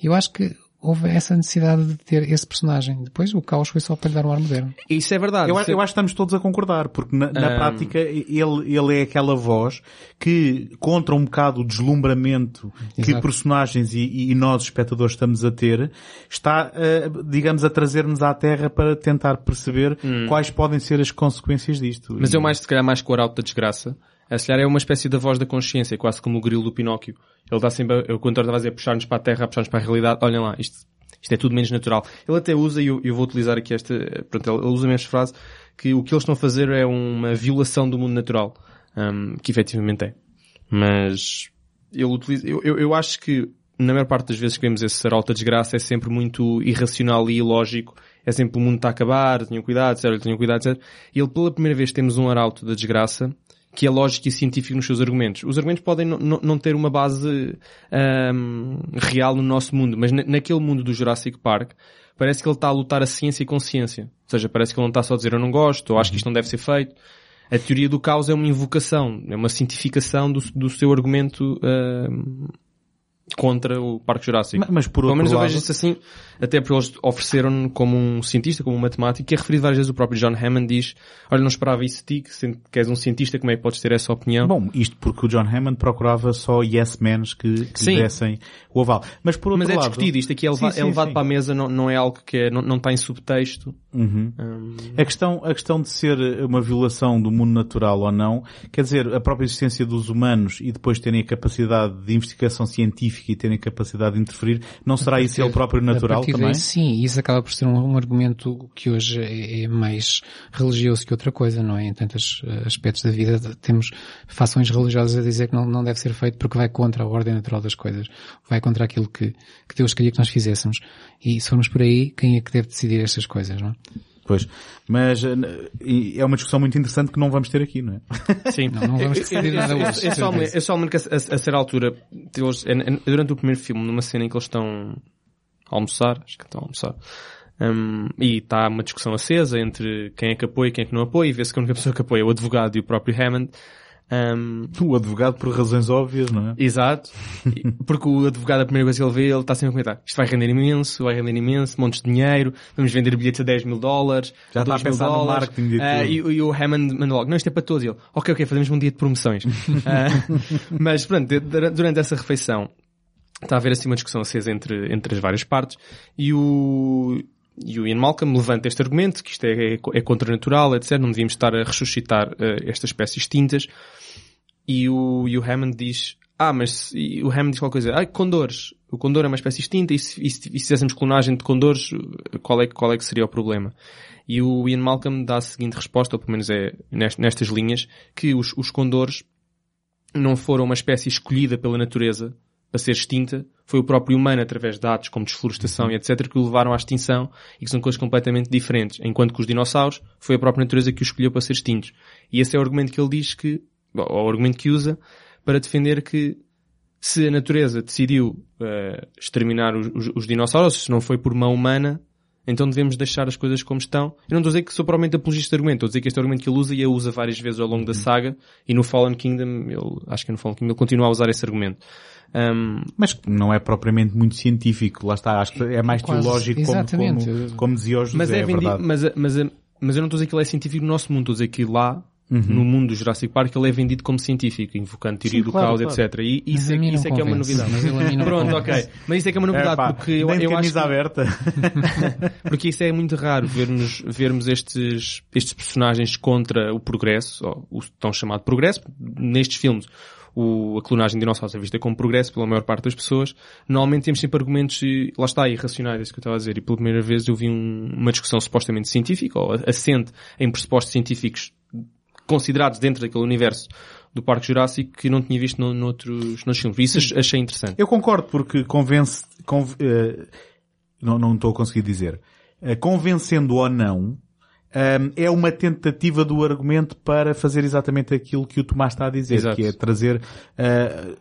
Eu acho que houve essa necessidade de ter esse personagem. Depois o caos foi só para lhe dar um ar moderno. Isso é verdade. Eu, é- eu acho que estamos todos a concordar, porque na, na Ahm. prática ele, ele é aquela voz que, contra um bocado o deslumbramento que Exato. personagens e, e nós, espectadores, estamos a ter, está, eh, digamos, a trazer-nos à Terra para tentar perceber quais podem ser as consequências disto. Hum. Mas E- eu mais, se calhar, mais com o arauto da desgraça. A calhar é uma espécie da voz da consciência, quase como o grilo do Pinóquio. Ele dá sempre, eu quando estava a dizer puxar-nos para a terra, puxar-nos para a realidade, olhem lá, isto, isto é tudo menos natural. Ele até usa, e eu, eu vou utilizar aqui esta, pronto, ele, usa a mesma frase, que o que eles estão a fazer é uma violação do mundo natural. hum, que efetivamente é. Mas, ele utiliza, eu, eu, eu acho que, na maior parte das vezes que vemos esse arauto da desgraça, é sempre muito irracional e ilógico. É sempre o mundo está a acabar, tenham cuidado, etc, tenham cuidado, etc. E ele, pela primeira vez, temos um arauto da desgraça que é lógico e científico nos seus argumentos. Os argumentos podem não- ter uma base ahm, real no nosso mundo, mas na- naquele mundo do Jurassic Park, parece que ele está a lutar a ciência e consciência. Ou seja, parece que ele não está só a dizer eu não gosto, ou acho que isto não deve ser feito. A teoria do caos é uma invocação, é uma cientificação do, do seu argumento ahm, contra o Parque Jurássico. Ma- Mas por Pelo menos eu lado, vejo isso assim, até porque eles ofereceram-no como um cientista, como um matemático, que é referido várias vezes o próprio John Hammond diz, olha, não esperava isso de ti, que, és um cientista, como é que podes ter essa opinião? Bom, isto porque o John Hammond procurava só yes mens que, que lhe dessem o aval. Mas por outro Mas é lado... discutido, isto aqui é, leva- Sim, sim, é levado sim. para a mesa, não, não é algo que é, não, não está em subtexto. Uhum. Hum, A questão, a questão de ser uma violação do mundo natural ou não, quer dizer, a própria existência dos humanos e depois terem a capacidade de investigação científica e terem a capacidade de interferir, não será isso ele próprio natural partir também? daí, sim, isso acaba por ser um, um argumento que hoje é, é mais religioso que outra coisa, não é? Em tantos eh, aspectos da vida temos fações religiosas a dizer que não, não deve ser feito porque vai contra a ordem natural das coisas, vai contra aquilo que, que Deus queria que nós fizéssemos. E se formos por aí, quem é que deve decidir estas coisas, não é? Pois. Mas eh, é uma discussão muito interessante que não vamos ter aqui, não é? Sim. Não, não vamos eu- nada hoje, Eu só lembro que a, a, a certa altura, eles, é- é- durante o primeiro filme, numa cena em que eles estão a almoçar, acho que estão a almoçar, hum, e está uma discussão acesa entre quem é que apoia e quem é que não apoia, e vê-se que a única pessoa que apoia é o advogado e o próprio Hammond. Hum, O advogado por razões óbvias, não é? Exato. Porque o advogado, a primeira coisa que ele vê, ele está sempre a comentar. Isto vai render imenso, vai render imenso, montes de dinheiro, vamos vender bilhetes a 10 mil dólares, Já está a 2 mil pensar no dólares. marketing de tudo. e, e o Hammond mandou logo, não, isto é para todos. E ele, ok, ok, fazemos um dia de promoções. Ah, mas pronto, durante essa refeição, está a haver assim uma discussão acesa entre, entre as várias partes, e o, e o Ian Malcolm levanta este argumento, que isto é, é, é contranatural, etc. Não devíamos estar a ressuscitar eh, estas espécies extintas. E o, e o Hammond diz, ah, mas o Hammond diz qualquer coisa, ah, condores. O condor é uma espécie extinta e se, e se, e se fizéssemos clonagem de condores, qual é, qual é que seria o problema? E o Ian Malcolm dá a seguinte resposta, ou pelo menos é nest- nestas linhas, que os, os condores não foram uma espécie escolhida pela natureza para ser extinta, foi o próprio humano, através de atos como desflorestação e etc., que o levaram à extinção e que são coisas completamente diferentes. Enquanto que os dinossauros foi a própria natureza que os escolheu para ser extintos. E esse é o argumento que ele diz que, ou o argumento que usa, para defender que se a natureza decidiu eh, exterminar os, os- os dinossauros, se não foi por mão humana, então devemos deixar as coisas como estão. Eu não estou a dizer que sou provavelmente apologista deste argumento, estou a dizer que este é argumento que ele usa e ele usa várias vezes ao longo da saga e no Fallen Kingdom, ele, acho que no Fallen Kingdom ele continua a usar esse argumento. Ahm, Mas não é propriamente muito científico, lá está, acho que é mais Quase, teológico como, como, como dizia o José, mas, é é vendido, verdade. mas, mas, mas eu não estou a dizer que ele é científico no nosso mundo, estou a dizer que lá, Uhum. no mundo do Jurassic Park, ele é vendido como científico, invocando teoria Sim, do claro, caos, claro. etc. E isso, é, isso é que é uma novidade. Pronto, ok. Mas isso é que é uma novidade, Epá, porque eu, eu acho que- aberta. Porque isso é muito raro, vermos, vermos estes, estes personagens contra o progresso, ou o tão chamado progresso. Nestes filmes, o, a clonagem de dinossauros é vista como progresso pela maior parte das pessoas. Normalmente temos sempre argumentos, lá está, irracionais, é isso que eu estava a dizer. E pela primeira vez eu vi um- uma discussão supostamente científica, ou assente em pressupostos científicos considerados dentro daquele universo do Parque Jurássico que não tinha visto no, noutros, noutros filmes. Isso ach- achei interessante. Eu concordo porque convence, conv- eh, não, não estou a conseguir dizer, Eh, convencendo ou não, ehm, é uma tentativa do argumento para fazer exatamente aquilo que o Tomás está a dizer, Exato. que é trazer, eh,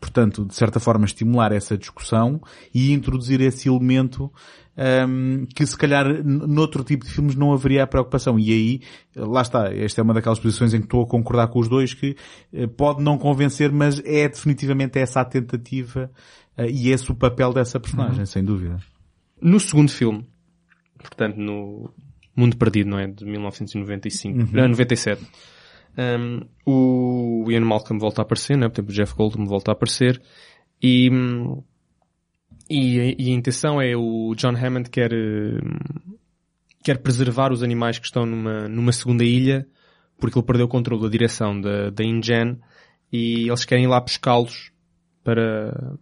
portanto, de certa forma estimular essa discussão e introduzir esse elemento ehm, que se calhar noutro tipo de filmes não haveria a preocupação. E aí, lá está, esta é uma daquelas posições em que estou a concordar com os dois que eh, pode não convencer, mas é definitivamente essa a tentativa eh, e esse o papel dessa personagem, sem dúvida. No segundo filme, portanto no Mundo Perdido, não é? De 1995, não, 97. um, o Ian Malcolm volta a aparecer, né? Portanto, o Jeff Goldblum volta a aparecer e, e, a- e a intenção é o John Hammond quer, quer preservar os animais que estão numa, numa segunda ilha porque ele perdeu o controle da direção da, da InGen e eles querem ir lá pescá-los para,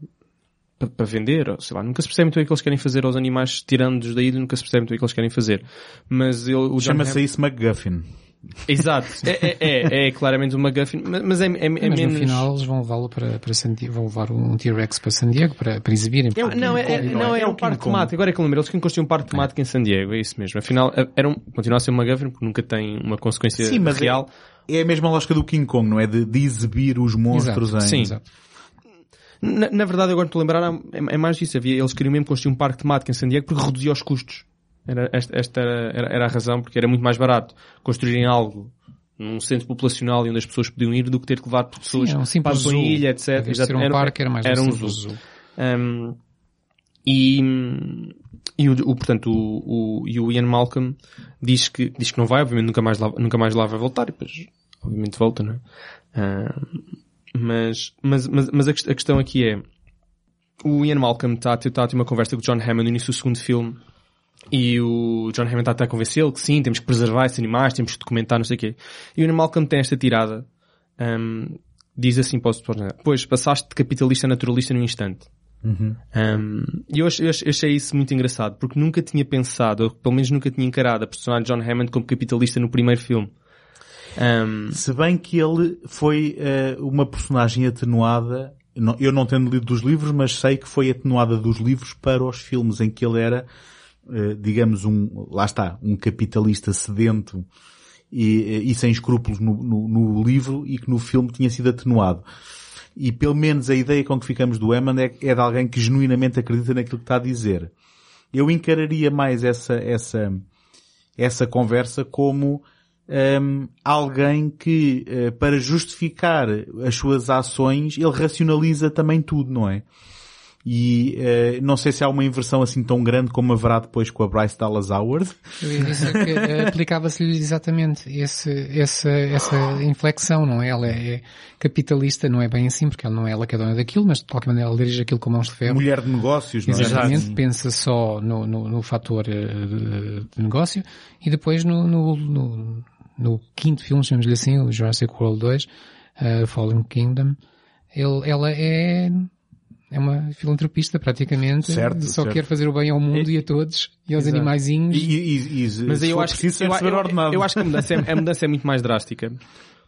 para, vender, ou sei lá, nunca se percebe muito bem o que eles querem fazer aos animais tirando-os da ilha, nunca se percebe muito bem o que eles querem fazer. Mas ele, Chama-se Hamm- isso MacGuffin. Exato. É, é, é, é claramente uma MacGuffin, mas é, é, é Mas menos... no final eles vão levá-lo para, para San Diego, vão levar um T-Rex para San Diego para, para exibirem. É, não, é, é, não, é, É o um parque King Kong. temático. Agora é que eu lembro, eles queriam construir um parque temático em San Diego, é isso mesmo. Afinal, é- era um, continua a ser uma MacGuffin porque nunca tem uma consequência Sim, mas é- real. É a mesma lógica do King Kong, não é? De, de exibir os monstros Exato. em... Sim. Exato. Na, na verdade, agora estou a lembrar, é, é mais disso. Havia, eles queriam mesmo construir um parque temático em San Diego porque reduzia os custos. Era, esta esta era, era, era a razão, porque era muito mais barato construírem algo num centro populacional onde as pessoas podiam ir do que ter que levar pessoas Sim, é um para a ilha, etc. Exato. um parque, era mais era um zoo. zoo. Um, e, e o, o- portanto, o, o, e o Ian Malcolm diz que, diz que não vai, obviamente nunca mais lá, nunca mais lá vai voltar, e depois, obviamente volta, não é? Ah, mas, mas, mas, mas a, a questão aqui é, o Ian Malcolm está a ter tá a ter uma conversa com o John Hammond no início do segundo filme, e o John Hammond está a convencê-lo que sim, temos que preservar esses animais, temos que documentar, não sei o quê. E o Ian Malcolm tem esta tirada, um, diz assim, posso, posso, pois, passaste de capitalista a naturalista num instante. Um, e eu, eu eu achei isso muito engraçado, porque nunca tinha pensado, ou pelo menos nunca tinha encarado a personagem de John Hammond como capitalista no primeiro filme. Um, Se bem que ele foi eh, uma personagem atenuada, eu não tendo lido dos livros, mas sei que foi atenuada dos livros para os filmes em que ele era, eh, digamos, um, lá está, um capitalista sedento e, e sem escrúpulos no, no- no livro e que no filme tinha sido atenuado. E pelo menos a ideia com que ficamos do Eman é, é de alguém que genuinamente acredita naquilo que está a dizer. Eu encararia mais essa, essa, essa conversa como hum, alguém que, eh, para justificar as suas ações, ele racionaliza também tudo, não é? E eh, não sei se há uma inversão assim tão grande como haverá depois com a Bryce Dallas Howard. Eu ia dizer que eh, aplicava-se-lhe exatamente esse, essa, essa inflexão, não é? Ela é capitalista, não é bem assim, porque ela não é ela que é dona daquilo, mas de qualquer maneira ela dirige aquilo com mãos de ferro. Mulher de negócios, não é? Exatamente, pensa só no, no, no fator de, de negócio e depois no, no, no, no quinto filme, chamamos-lhe assim, o Jurassic World 2, uh, Fallen Kingdom, ele, ela é, é uma filantropista praticamente, Certo, só certo. quer fazer o bem ao mundo e, a todos e aos Exato. animaizinhos. E, e, e, Mas eu acho, preciso, eu, eu- eu acho que a mudança, é, a mudança é muito mais drástica.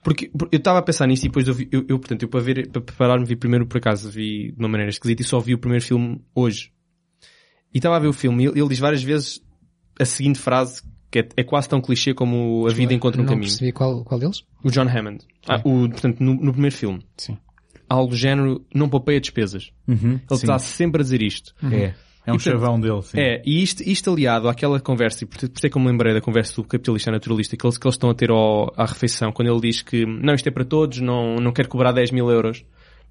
Porque, porque eu estava a pensar nisso e depois eu, vi, eu, eu, portanto, eu para ver, para preparar-me vi primeiro por acaso, vi de uma maneira esquisita e só vi o primeiro filme hoje. E estava a ver o filme e ele, ele diz várias vezes a seguinte frase que é, é quase tão clichê como a vida encontra um não caminho. percebi qual, qual deles? O John Hammond. Ah, o, portanto, no, no primeiro filme. Sim. Algo do género, não poupeia despesas. Uhum, Ele sim. está sempre a dizer isto. É. É um E, portanto, chavão dele, sim. É, e isto, isto aliado àquela conversa, e por, por isso é que eu me lembrei da conversa do capitalista naturalista que eles, que eles estão a ter ao, à refeição, quando ele diz que não, isto é para todos, não, não quero cobrar 10 mil euros.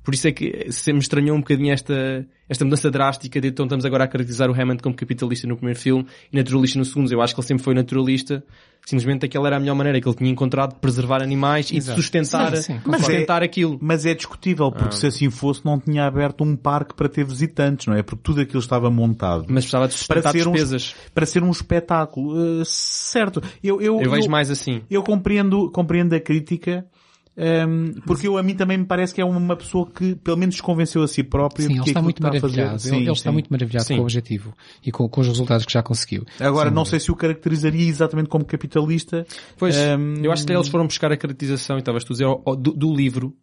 Por isso é que se me estranhou um bocadinho esta, esta mudança drástica de então estamos agora a caracterizar o Hammond como capitalista no primeiro filme e naturalista no segundo. Eu acho que ele sempre foi naturalista, simplesmente aquela era a melhor maneira que ele tinha encontrado de preservar animais e de Exato. sustentar, Sim, sim, de concordo. sustentar aquilo. Mas é discutível, porque se assim fosse não tinha aberto um parque para ter visitantes, não é? Porque tudo aquilo estava montado. Mas precisava de para sustentar ser, um, despesas. para ser um espetáculo. Uh, certo. Eu, eu, Eu vejo mais assim. Eu compreendo, compreendo a crítica, Um, porque eu, a mim também me parece que é uma pessoa que pelo menos convenceu a si próprio Sim, ele que está muito a fazer- maravilhado. Sim, ele ele está muito maravilhado Sim. com o objetivo e com, com os resultados que já conseguiu. Agora, Sim. não sei se o caracterizaria exatamente como capitalista. Pois, Um, eu acho que eles foram buscar a caracterização, e estavas tu a dizer, do, do livro.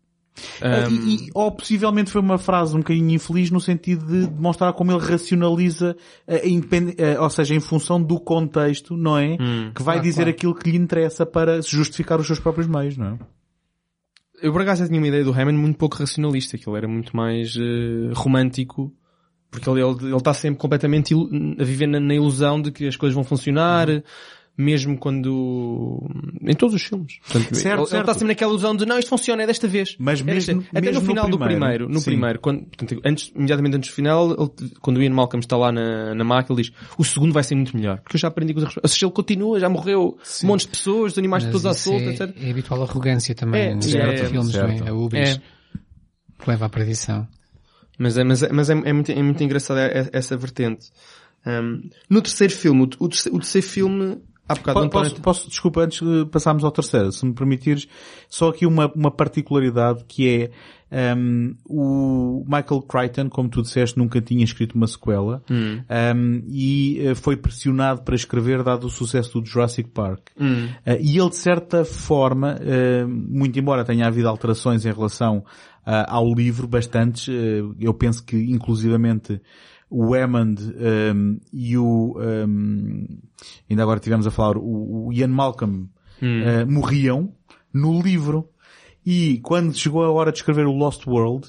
Ah, Um, e- e- ou possivelmente foi uma frase um bocadinho infeliz no sentido de demonstrar como ele racionaliza, eh, independ- eh, ou seja, em função do contexto, não é? Hum. que vai Claro, dizer claro. aquilo que lhe interessa para se justificar os seus próprios meios, não é? Eu por acaso tinha uma ideia do Hammond muito pouco racionalista, que ele era muito mais eh, romântico, porque ele, ele, ele está sempre completamente a viver na, na ilusão de que as coisas vão funcionar, mesmo quando... em todos os filmes. Portanto, Certo, ele, ele certo. está sempre naquela ilusão de não, isto funciona, é desta vez. Mas É mesmo- desta- Até mesmo no no final do primeiro, primeiro, no sim. primeiro, quando, portanto, antes, imediatamente antes do final, ele- quando o Ian Malcolm está lá na, na máquina, ele diz, o segundo vai ser muito melhor, porque eu já aprendi com os. Ou seja, ele continua, já morreu Sim. montes de pessoas, os animais Mas todos à solta, é, etc. é habitual arrogância também É, nos é, filmes, não certo. é? A ubis É. que leva à perdição. Mas é, mas é, mas é, é muito, é muito engraçada é- essa vertente. Um, no terceiro filme, o, o terceiro, o terceiro filme, há bocado Posso, posso, desculpa, antes de passarmos ao terceiro, se me permitires, só aqui uma, uma particularidade que é um, o Michael Crichton, como tu disseste, nunca tinha escrito uma sequela Hum. um, e uh, foi pressionado para escrever dado o sucesso do Jurassic Park. Hum. Uh, e ele, de certa forma, uh, muito embora tenha havido alterações em relação uh, ao livro, bastantes, eu penso que inclusivamente o Hammond um, e o um, ainda agora tivemos a falar o, o Ian Malcolm uh, morriam no livro. E quando chegou a hora de escrever o Lost World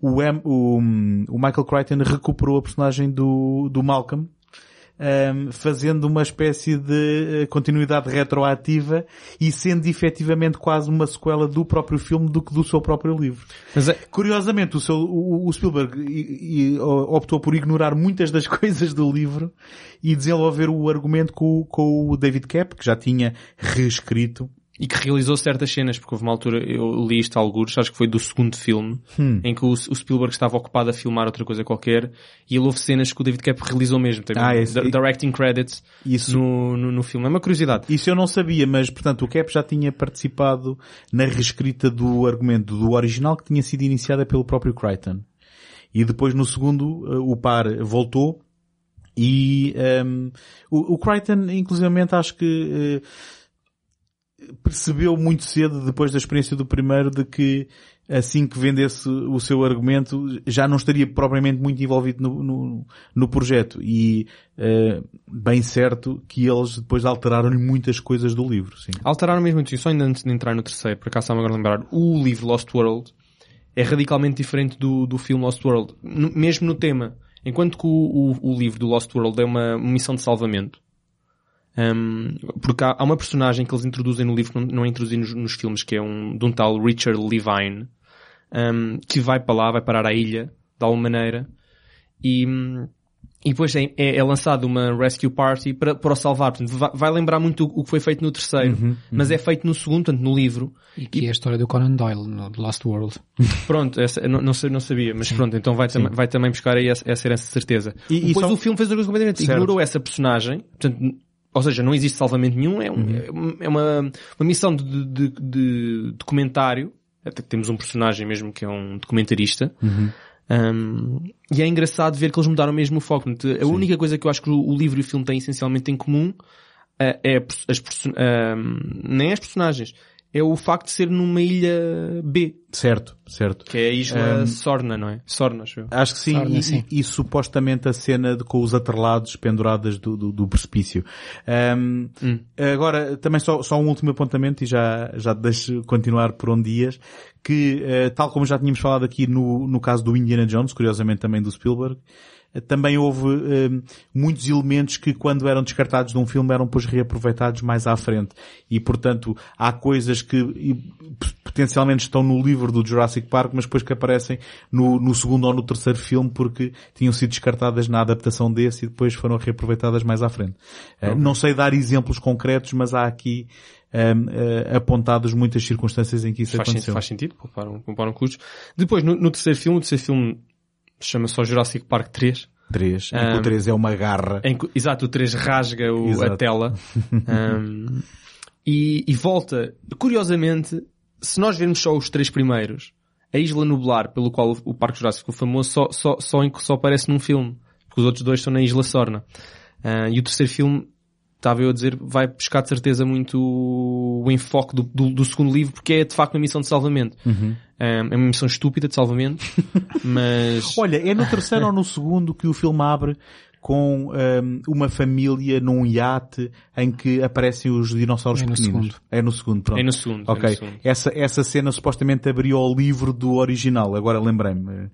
o, Am- o, o Michael Crichton recuperou a personagem do, do Malcolm um, fazendo uma espécie de eh, continuidade retroativa e sendo efetivamente quase uma sequela do próprio filme do que do seu próprio livro. É, Curiosamente, o, seu, o, o Spielberg optou por ignorar muitas das coisas do livro e desenvolver o argumento com, o- com o David Cap, que já tinha reescrito. E que realizou certas cenas, porque houve uma altura, eu li isto a algures, acho que foi do segundo filme, Hum. em que o, o Spielberg estava ocupado a filmar outra coisa qualquer, e ele houve cenas que o David Cap realizou mesmo. Teve Ah, esse- di- directing credits Isso, no, no, no filme. É uma curiosidade. isso eu não sabia, mas portanto o Cap já tinha participado na reescrita do argumento do original que tinha sido iniciada pelo próprio Crichton. E depois no segundo eh, o par voltou e ehm, o, o Crichton inclusivamente acho que eh, percebeu muito cedo depois da experiência do primeiro de que assim que vendesse o seu argumento já não estaria propriamente muito envolvido no, no, no projeto e eh, bem certo que eles depois alteraram-lhe muitas coisas do livro, sim. Alteraram mesmo muito só ainda antes de entrar no terceiro, por acaso estava agora a lembrar, o livro Lost World é radicalmente diferente do, do filme Lost World, mesmo no tema. Enquanto que o, o, o livro do Lost World é uma missão de salvamento, um, porque há, há uma personagem que eles introduzem no livro que não, não é introduzido nos, nos filmes, que é um, de um tal Richard Levine, um, que vai para lá, vai parar à ilha, de alguma maneira, e, e depois é, é, é lançado uma rescue party para, para o salvar. Portanto, vai, vai lembrar muito o, o que foi feito no terceiro, mas é feito no segundo, portanto, no livro. E que é a história do Conan Doyle no The Lost World. Pronto, essa, não, não, não sabia, mas pronto, então vai, tam vai também buscar aí essa, essa herança de certeza. E- e Depois só- o filme fez outra coisa completamente. Ignorou essa personagem, portanto, ou seja, não existe salvamento nenhum, é, um- é uma, uma missão de, de, de documentário, até que temos um personagem mesmo que é um documentarista, Um, e é engraçado ver que eles mudaram mesmo o foco. A única coisa que eu acho que o, livro e o filme têm essencialmente em comum eh, é as, um, nem as personagens, é o facto de ser numa ilha B, Certo, certo. que é a isla Um, Sorna, não é? Sorna, acho eu. Acho que sim, Sorna, e, sim. E, e supostamente a cena de, com os atrelados penduradas do, do, do precipício. Ahm, Hum. Agora, também só, só um último apontamento e já, já deixo continuar por onde dias, que eh, tal como já tínhamos falado aqui no, no caso do Indiana Jones, curiosamente também do Spielberg, também houve eh, muitos elementos que quando eram descartados de um filme eram depois reaproveitados mais à frente. E portanto, há coisas que e, potencialmente estão no livro do Jurassic Park, mas depois que aparecem no, no segundo ou no terceiro filme porque tinham sido descartadas na adaptação desse e depois foram reaproveitadas mais à frente. Eh, Não sei dar exemplos concretos, mas há aqui ehm, eh, apontados muitas circunstâncias em que isso Faz, sentido, aconteceu. faz sentido, pouparam, pouparam custos. Depois, no, no terceiro filme, o terceiro filme chama-se só Jurassic Park 3. Três. em que o 3 é uma garra. Que- exato, o 3 rasga o- a tela. Um, e, e volta, curiosamente, se nós vermos só os três primeiros, a Isla Nublar, pelo qual o Parque Jurássico ficou famoso, só, só, só, só aparece num filme. Porque os outros dois estão na Isla Sorna. Uh, e o terceiro filme, estava eu a dizer, vai buscar de certeza muito o enfoque do, do, do segundo livro, porque é de facto uma missão de salvamento. Uhum. é uma missão estúpida de salvamento, mas... Olha, é no terceiro ou no segundo que o filme abre com um, uma família num iate em que aparecem os dinossauros É no pequeninos. segundo. É no segundo, pronto. É no segundo. é Ok, no segundo. essa, essa cena supostamente abriu o livro do original, agora lembrei-me.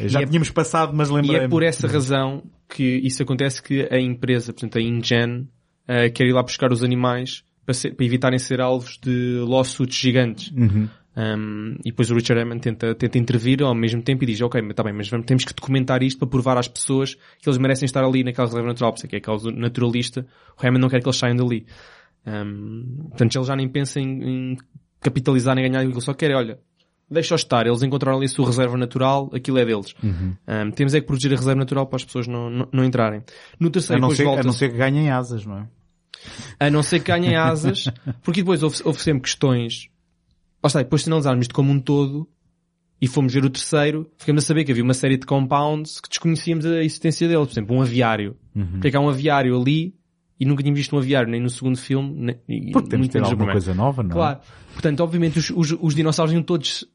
Já E é- tínhamos passado, mas E lembrei-me. é por essa razão que isso acontece que a empresa, portanto a InGen, eh, quer ir lá buscar os animais para, ser- para evitarem ser alvos de lawsuits gigantes. Uhum. Um, e depois o Richard Hammond tenta, tenta intervir ao mesmo tempo e diz, ok, mas tá bem, mas vamos, temos que documentar isto para provar às pessoas que eles merecem estar ali naquela reserva natural, por isso é que é causa naturalista, o Hammond não quer que eles saiam dali. Um, portanto, ele já nem pensa em, em capitalizar nem ganhar, ele só quer olha, deixa-os estar, eles encontraram ali a sua reserva natural, aquilo é deles. Uhum. Um, temos é que proteger a reserva natural para as pessoas não, não, não entrarem. No A terceiro, não, depois ser, a volta não ser que ganhem asas, não é? a não ser que ganhem asas, porque depois houve, houve sempre questões. Lá está, depois de analisarmos isto como um todo, e fomos ver o terceiro, ficamos a saber que havia uma série de compounds que desconhecíamos a existência deles. Por exemplo, um aviário. Uhum. Porque é que há um aviário ali, e nunca tínhamos visto um aviário, nem no segundo filme, nem, Porque temos de ter alguma coisa nova, não é? Claro. Portanto, obviamente, os, os, os dinossauros iam todos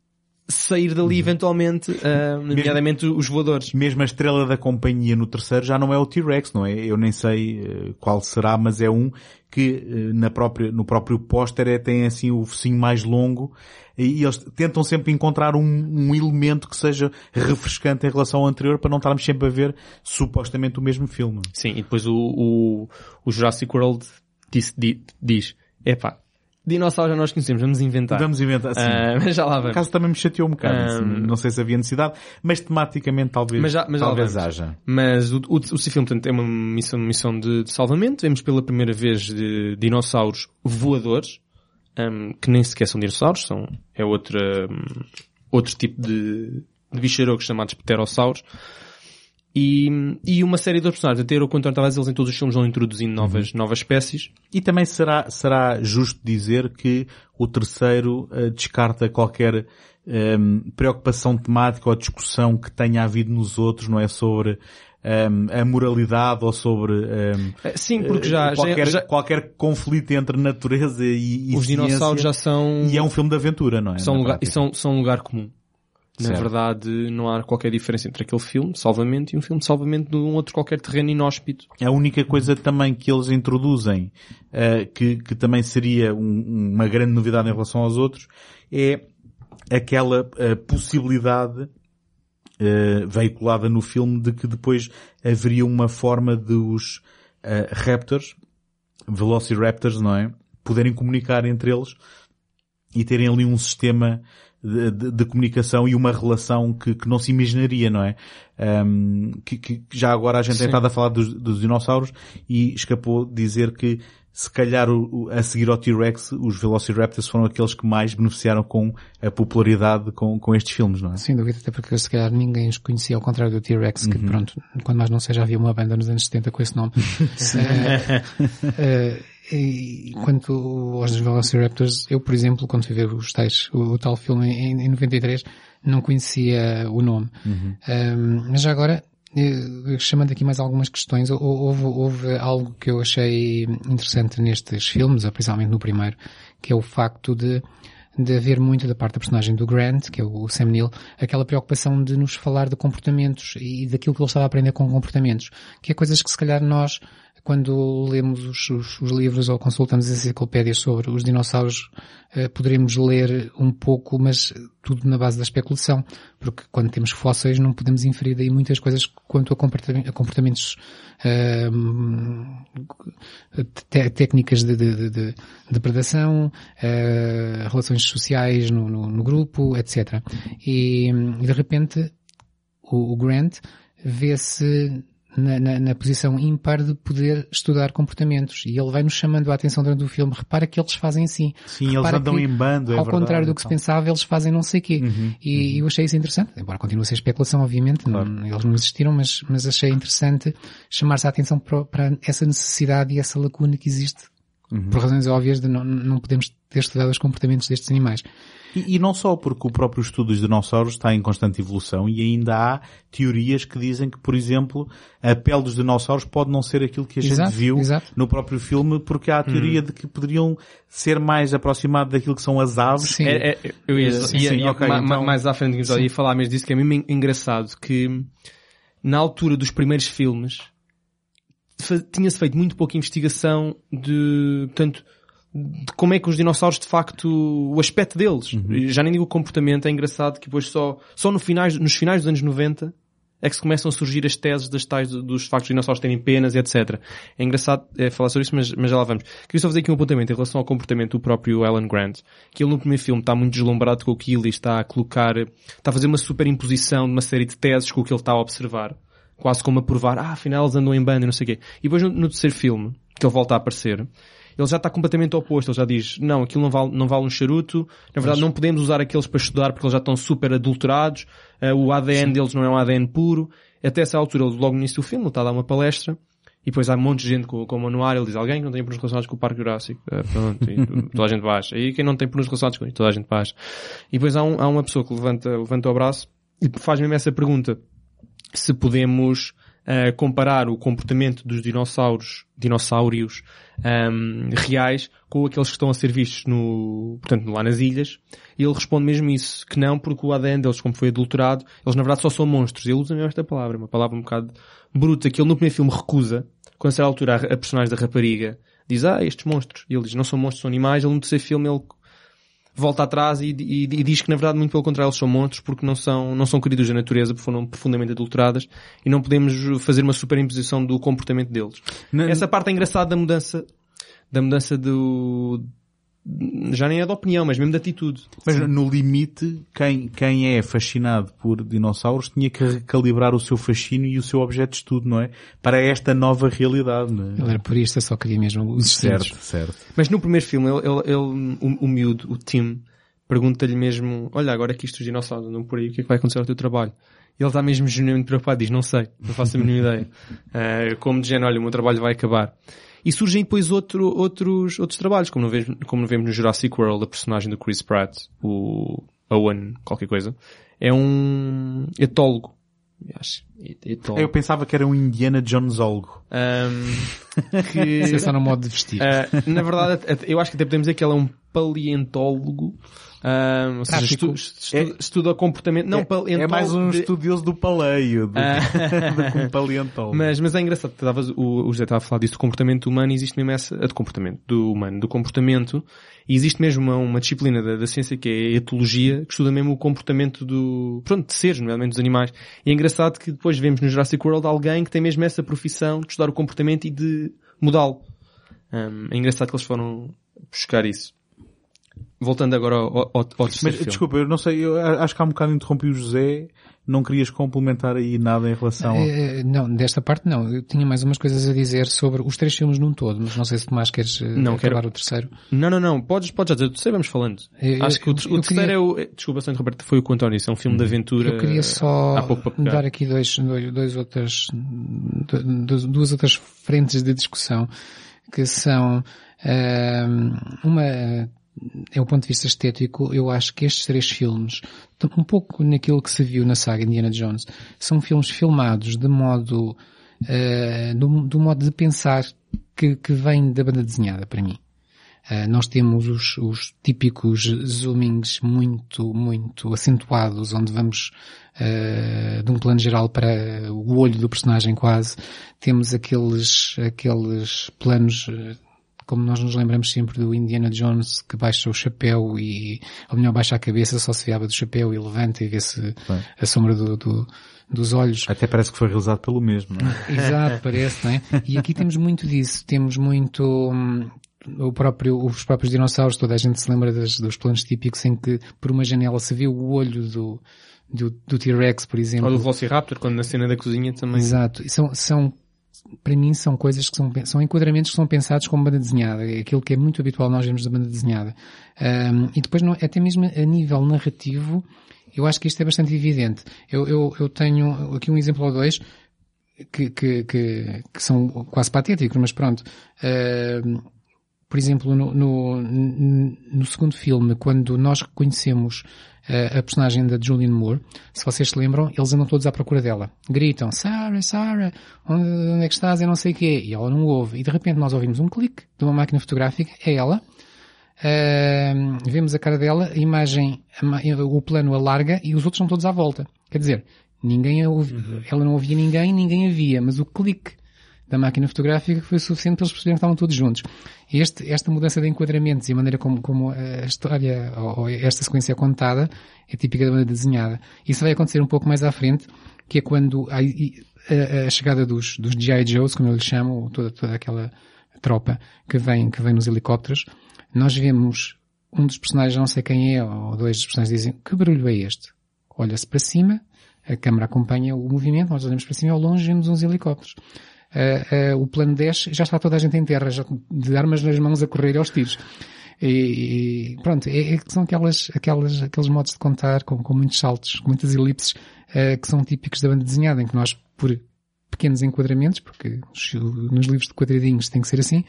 sair dali eventualmente, ah, nomeadamente os voadores. Mesmo a estrela da companhia no terceiro já não é o T-Rex, não é? Eu nem sei eh, qual será, mas é um que eh, na própria, no próprio póster é, tem assim o focinho mais longo e eles tentam sempre encontrar um, um elemento que seja refrescante em relação ao anterior para não estarmos sempre a ver supostamente o mesmo filme. Sim, e depois o, o, o Jurassic World diz, di- diz epá, dinossauros já nós conhecemos, vamos inventar. Vamos inventar assim. Ah, mas já lá vamos. acaso também me chateou um bocado. Ah, não sei se havia necessidade, mas tematicamente talvez, Mas já- mas talvez haja. Mas o, o, o portanto, é uma missão, missão de, de salvamento. Vemos pela primeira vez de dinossauros voadores, hum, que nem sequer são dinossauros, são, é outra, hum, outro tipo de, de bicharocos chamados pterossauros. E, e uma série de outros personagens. Até o a dizer, eles em todos os filmes vão introduzindo novas, novas espécies. E também será, será justo dizer que o terceiro eh, descarta qualquer ehm, preocupação temática ou discussão que tenha havido nos outros, não é? Sobre ehm, a moralidade ou sobre ehm, Eh, Sim, porque já, já- qualquer, já- qualquer conflito entre natureza e, e os ciência. dinossauros já são, E é um filme de aventura, não é? são, lugar, e são, são um lugar comum. Na Certo. verdade, não há qualquer diferença entre aquele filme de salvamento e um filme de salvamento de um outro qualquer terreno inóspito. A única coisa também que eles introduzem, eh, que, que também seria um- uma grande novidade em relação aos outros, é aquela eh, possibilidade eh, veiculada no filme de que depois haveria uma forma de os eh, Raptors, Velociraptors, não é? Poderem comunicar entre eles e terem ali um sistema de, de- de comunicação e uma relação que, que não se imaginaria, não é? Ahm, que, que já agora a gente Sim. tem estado a falar dos, dos dinossauros e escapou dizer que se calhar o- a seguir ao T-Rex os Velociraptors foram aqueles que mais beneficiaram com a popularidade com, com estes filmes, não é? Sem dúvida, até porque se calhar ninguém os conhecia, ao contrário do T-Rex, que Uhum. pronto, quando mais não seja havia uma banda nos anos 70 com esse nome. Eh, eh, e quanto aos Velociraptors, eu por exemplo, quando fui ver os tais, o, o tal filme em, em 93, não conhecia o nome. Eh, mas já agora, eh, chamando aqui mais algumas questões, hou- houve, houve algo que eu achei interessante nestes filmes, principalmente no primeiro, que é o facto de de haver muito da parte da personagem do Grant, que é o Sam Neill, aquela preocupação de nos falar de comportamentos e daquilo que ele estava a aprender com comportamentos, que é coisas que se calhar nós, quando lemos os, os- os livros ou consultamos as enciclopédias sobre os dinossauros, eh, poderemos ler um pouco, mas tudo na base da especulação, porque quando temos fósseis não podemos inferir daí muitas coisas quanto a, comportamen- a comportamentos eh, técnicas de, de, de- depredação, eh, relações sociais no, no- no grupo, etc. E, e, de repente o, o Grant vê-se na, na- na posição ímpar de poder estudar comportamentos e ele vai nos chamando a atenção durante o filme. Repara que eles fazem assim. Sim, eles Repara andam que, em bando, é Ao verdade, contrário do que se então. pensava, eles fazem não sei quê. Uhum, e eu achei isso interessante. Embora continue a ser especulação, obviamente. não- eles não existiram, mas, mas achei interessante chamar-se a atenção para, para essa necessidade e essa lacuna que existe Por razões óbvias de não, não podemos ter estudado os comportamentos destes animais. E, e, não só porque o próprio estudo dos dinossauros está em constante evolução e ainda há teorias que dizem que, por exemplo, a pele dos dinossauros pode não ser aquilo que a Exato, gente viu exato. no próprio filme porque há a teoria de que poderiam ser mais aproximados daquilo que são as aves. Sim. É, é, eu ia, Sim, ia- sim, ia- ok, ma- então- mais à frente do episódio ia falar mesmo disso, que é mesmo en- engraçado que na altura dos primeiros filmes tinha-se feito muito pouca investigação de, portanto, de como é que os dinossauros de facto, o aspecto deles. Já nem digo o comportamento, é engraçado que depois só, só no finais, nos finais dos anos 90 é que se começam a surgir as teses das tais do- dos factos dos dinossauros terem penas e etc. É engraçado é, falar sobre isso, mas, mas já lá vamos. Queria só fazer aqui um apontamento em relação ao comportamento do próprio Alan Grant, que ele no primeiro filme está muito deslumbrado com aquilo e está a colocar, está a fazer uma superimposição de uma série de teses com o que ele está a observar. Quase como a provar, ah, afinal eles andam em banda e não sei o quê. E depois no, no terceiro filme, que ele volta a aparecer, ele já está completamente oposto. Ele já diz, não, aquilo não vale, não vale um charuto. Na verdade, não podemos usar aqueles para estudar porque eles já estão super adulterados. Eh, o ADN deles não é um ADN puro. Até essa altura, logo no início do filme, ele está a dar uma palestra. E depois há um monte de gente com, com o manuário. Ele diz, alguém que não tem pernas relacionados com o Parque Jurássico. Eh, pronto, e toda a gente baixa. E quem não tem pernas relacionados com isso, toda a gente baixa. E depois há, um- há uma pessoa que levanta, levanta o braço e faz mesmo essa pergunta se podemos eh, comparar o comportamento dos dinossauros, dinossauros ehm, reais com aqueles que estão a ser vistos no, portanto, lá nas ilhas. E ele responde mesmo isso, que não, porque o ADN deles, como foi adulterado, eles na verdade só são monstros. Ele usa mesmo esta palavra, uma palavra um bocado bruta, que ele no primeiro filme recusa, quando a certa altura a, a personagem da rapariga diz, ah, estes monstros. E ele diz, não são monstros, são animais. Ele no terceiro filme, ele volta atrás e, e- e diz que na verdade muito pelo contrário eles são monstros porque não são, não são queridos da natureza, porque foram profundamente adulteradas e não podemos fazer uma superimposição do comportamento deles. Na- Essa parte é engraçada da mudança, da mudança do, já nem é da opinião, mas mesmo da atitude. Mas no limite, quem, quem é fascinado por dinossauros tinha que recalibrar o seu fascínio e o seu objeto de estudo, não é? Para esta nova realidade, não é? Ele era purista, só queria mesmo os Certo, instintos. certo. Mas no primeiro filme, ele, ele, ele- o, o miúdo, o Tim, pergunta-lhe mesmo, olha, agora que isto os dinossauros andam por aí, o que é que vai acontecer ao teu trabalho? E ele está mesmo genuinamente preocupado, diz, não sei, não faço a mínima ideia. Eh, como de género, olha, o meu trabalho vai acabar. E surgem depois outro, outros, outros trabalhos, como, não vemos, como não vemos no Jurassic World, a personagem do Chris Pratt, o Owen, qualquer coisa, é um etólogo. Acho, etólogo. Eu pensava que era um Indiana Jonesolgo. Ahm, que, Isso é só no modo de vestir. ah, na verdade, eu acho que até podemos dizer que ele é um paleontólogo. ah, ou seja, estu- estu- estuda o comportamento. Não, é, paleontólogo. é mais um de- estudioso do paleio do, Ah. do que um paleontólogo. Mas, mas é engraçado, estavas- o, o José estava a falar disso do comportamento humano e existe mesmo essa, do comportamento do humano, do comportamento, e existe mesmo uma, uma disciplina da, da ciência que é a etologia, que estuda mesmo o comportamento do, pronto, de seres, nomeadamente dos animais. E é engraçado que depois vemos no Jurassic World alguém que tem mesmo essa profissão de estudar o comportamento e de mudá-lo. Hum, é engraçado que eles foram buscar isso. Voltando agora ao, ao, ao terceiro Mas filme. desculpa, eu não sei, eu acho que há um bocado interrompi o José, não querias complementar aí nada em relação a... Eh, não, desta parte não. Eu tinha mais umas coisas a dizer sobre os três filmes num todo, mas não sei se Tomás queres eh, Não, acabar quero- o terceiro. Não, não, não. Podes, podes já dizer. O terceiro vamos falando. Eu- Acho que o, o terceiro queria- é o... é- Desculpa, Sr. Roberto, foi o que o António disse. É um filme de aventura. Eu queria só dar aqui dois, dois, dois outras, du- duas outras frentes de discussão, que são, ehm, uma, é o ponto de vista estético, eu acho que estes três filmes, um pouco naquilo que se viu na saga Indiana Jones, são filmes filmados de modo, eh, do, do modo de pensar que, que vem da banda desenhada, para mim. Uh, nós temos os, os típicos zoomings muito, muito acentuados, onde vamos uh, de um plano geral para o olho do personagem quase. Temos aqueles, aqueles planos, uh, como nós nos lembramos sempre do Indiana Jones, que baixa o chapéu e, ou melhor, baixa a cabeça, só se vê a aba do chapéu e levanta e vê-se a sombra do, do- dos olhos. Até parece que foi realizado pelo mesmo, não é? Exato, parece, não é? E aqui temos muito disso. Temos muito hum, o próprio, os próprios dinossauros. Toda a gente se lembra das- dos planos típicos em que por uma janela se vê o olho do, do, do T-Rex, por exemplo. Ou do Velociraptor, quando na cena da cozinha também. Exato. E são, são, para mim são coisas que são, são enquadramentos que são pensados como banda desenhada. É aquilo que é muito habitual nós vemos da banda desenhada. Ahm, e depois, não, até mesmo a nível narrativo, eu acho que isto é bastante evidente. Eu, eu, eu tenho aqui um exemplo ou dois que, que, que, que são quase patéticos, mas pronto. Por exemplo, no, no, no segundo filme, quando nós reconhecemos a, a personagem da Julianne Moore, se vocês se lembram, eles andam todos à procura dela. Gritam, Sarah, Sarah, onde, onde é que estás? Eu não sei o quê. E ela não ouve. E de repente nós ouvimos um clique de uma máquina fotográfica, é ela. Uh, vemos a cara dela, a imagem, o plano alarga e os outros estão todos à volta. Quer dizer, ninguém a ouve, ela não ouvia ninguém, ninguém a via, mas o clique da máquina fotográfica foi suficiente para eles perceberem que estavam todos juntos. Este, esta mudança de enquadramentos e a maneira como, como a história, ou esta sequência é contada, é típica da banda desenhada. Isso vai acontecer um pouco mais à frente, que é quando a, a, chegada dos, dos G.I. Joes, como eu lhes chamo, toda, toda aquela tropa que vem, que vem nos helicópteros, nós vemos um dos personagens, não sei quem é, ou dois dos personagens dizem, que barulho é este? Olha-se para cima, a câmera acompanha o movimento, nós olhamos para cima e ao longe vemos uns helicópteros uh, uh, o plano 10 já está toda a gente em terra, já de armas nas mãos a correr aos tiros. E, e pronto, é, é, são aquelas, aquelas, aqueles modos de contar com, com muitos saltos, com muitas elipses, uh, que são típicos da banda desenhada, em que nós, por pequenos enquadramentos, porque nos livros de quadradinhos tem que ser assim,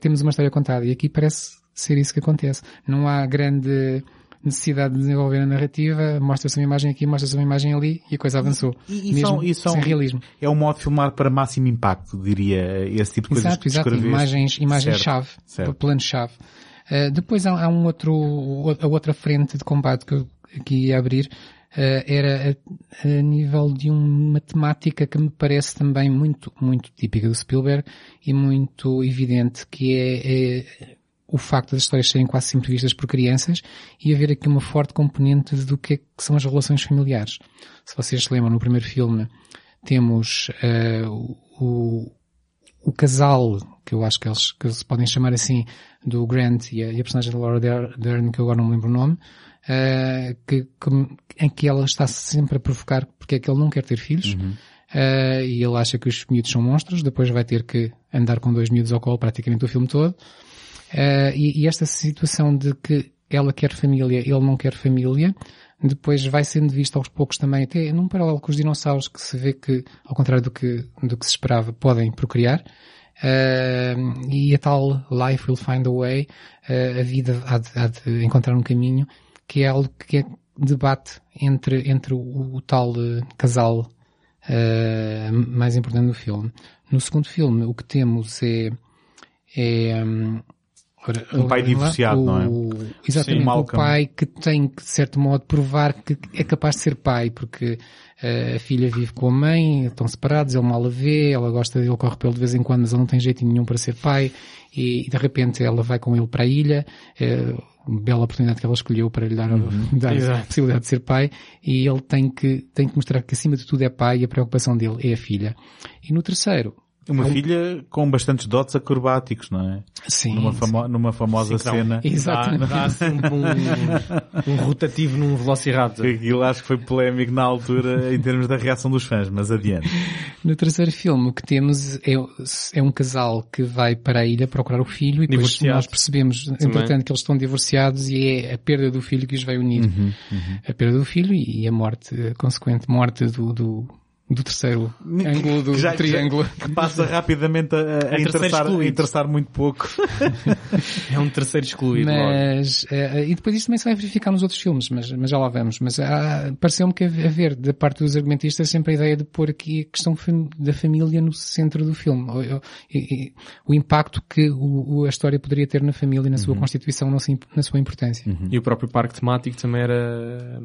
temos uma história contada. E aqui parece ser isso que acontece. Não há grande necessidade de desenvolver a narrativa, mostra-se uma imagem aqui, mostra-se uma imagem ali e a coisa avançou. E, e, são, e são, sem realismo. É um modo de filmar para máximo impacto, diria, esse tipo de coisas exato, Exato, imagens, imagens-chave, plano-chave. Uh, depois há, há, um outro, a outra frente de combate que eu aqui ia abrir, uh, era a, a, nível de uma temática que me parece também muito, muito típica do Spielberg e muito evidente, que é, é o facto das histórias serem quase sempre vistas por crianças e haver aqui uma forte componente do que, é que são as relações familiares. Se vocês se lembram, no primeiro filme temos uh, o, o casal, que eu acho que eles, que eles podem chamar assim, do Grant e a, e a personagem da Laura Dern, que eu agora não me lembro o nome, uh, que, que, em que ela está sempre a provocar porque é que ele não quer ter filhos. Uhum. Uh, e ele acha que os miúdos são monstros, depois vai ter que andar com dois miúdos ao colo praticamente o filme todo. Uh, e, e, esta situação de que ela quer família, ele não quer família, depois vai sendo vista aos poucos também, até num paralelo com os dinossauros, que se vê que, ao contrário do que, do que se esperava, podem procriar. Uh, e a tal life will find a way, uh, a vida há de, há de, encontrar um caminho, que é algo que é debate entre, entre o, o tal casal mais importante do filme. No segundo filme, o que temos é, é um, um pai divorciado, o, não é? Exatamente, Sim, o pai que tem que, de certo modo, provar que é capaz de ser pai, porque uh, a filha vive com a mãe, estão separados, ele mal a vê, ela gosta dele, corre pelo de vez em quando, mas ele não tem jeito nenhum para ser pai, e, de repente ela vai com ele para a ilha, uh, bela oportunidade que ela escolheu para lhe dar, uhum. dar a possibilidade de ser pai, e ele tem que, tem que mostrar que acima de tudo é pai e a preocupação dele é a filha. E no terceiro, uma filha com bastantes dotes acrobáticos, não é? Sim. Numa, famo numa famosa sim, cena. Exatamente. Dá, dá assim um, um, rotativo num Velociraptor. Aquilo acho que foi polémico na altura em termos da reação dos fãs, mas adiante. No terceiro filme o que temos é, é um casal que vai para a ilha procurar o filho e depois nós percebemos, entretanto, que eles estão divorciados e é a perda do filho que os vai unir. Uhum, uhum. A perda do filho e a morte, a consequente morte do, do do terceiro ângulo do já, triângulo. Que passa rapidamente a, a, a interessar, a interessar muito pouco. é um terceiro excluído. Mas, uh, e depois isto também se vai verificar nos outros filmes, mas, mas já lá vamos. Mas uh, pareceu-me que haver, da parte dos argumentistas, sempre a ideia de pôr aqui a questão da família no centro do filme. O, o, o impacto que o, a história poderia ter na família, na sua uhum. constituição, na sua importância. Uhum. E o próprio parque temático também era...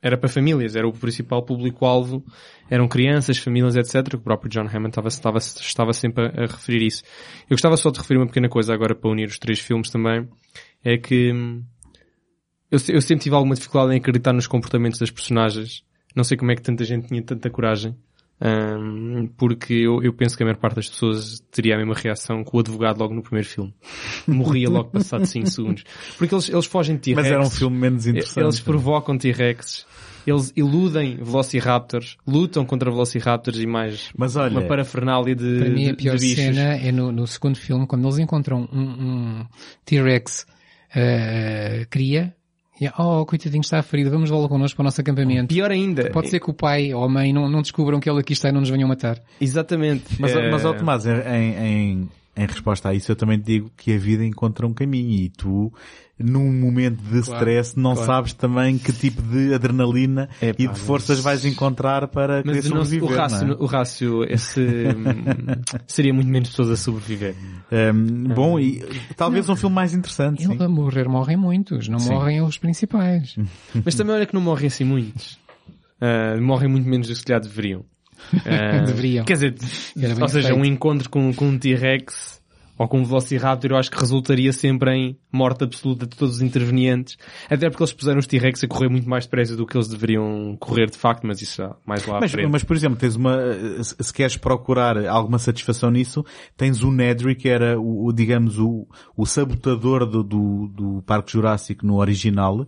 Era para famílias, era o principal público-alvo, eram crianças, famílias, etc. O próprio John Hammond estava, estava, estava sempre a, a, referir isso. Eu gostava só de referir uma pequena coisa agora para unir os três filmes também, é que hum, eu, eu sempre tive alguma dificuldade em acreditar nos comportamentos das personagens. Não sei como é que tanta gente tinha tanta coragem. Um, porque eu, eu penso que a maior parte das pessoas teria a mesma reação que o advogado logo no primeiro filme. Morria logo passado 5 segundos. Porque eles, eles fogem de T-Rex. Mas era um filme menos interessante. Eles provocam T-Rex. Eles iludem Velociraptors, lutam contra Velociraptors e mais Mas olha, uma parafernália de Para mim a pior de cena é no, no, segundo filme, quando eles encontram um, um T-Rex uh, cria Yeah. Oh, coitadinho, está ferido, vamos logo connosco para o nosso acampamento. Pior ainda. Pode ser que o pai ou a mãe não, não descubram que ele aqui está e não nos venham matar. Exatamente. Mas, é... mas ó, Tomás, em, em, em resposta a isso, eu também te digo que a vida encontra um caminho e tu, num momento de stress, não claro. sabes também que tipo de adrenalina Epá, e de forças mas- vais encontrar para querer Mas não- sobreviver. o rácio, não é? o rácio esse, seria muito menos pessoas a sobreviver. Um, bom, e talvez um filme mais interessante. Ele sim. a morrer morrem muitos, não Sim. morrem os principais. Mas também olha que não morrem assim muitos. Ah, morrem muito menos do que se calhar deveriam. Ah, Deveriam. Quer dizer, Era bem ou seja, feito. um encontro com, com um T-Rex ou com um Velociraptor eu acho que resultaria sempre em morte absoluta de todos os intervenientes. Até porque eles puseram os T-Rex a correr muito mais depressa do que eles deveriam correr de facto, mas isso já mais lá à Mas, frente. mas, por exemplo, tens uma, se se queres procurar alguma satisfação nisso, tens o Nedry, que era o, o, digamos, o, o sabotador do, do, do Parque Jurássico no original,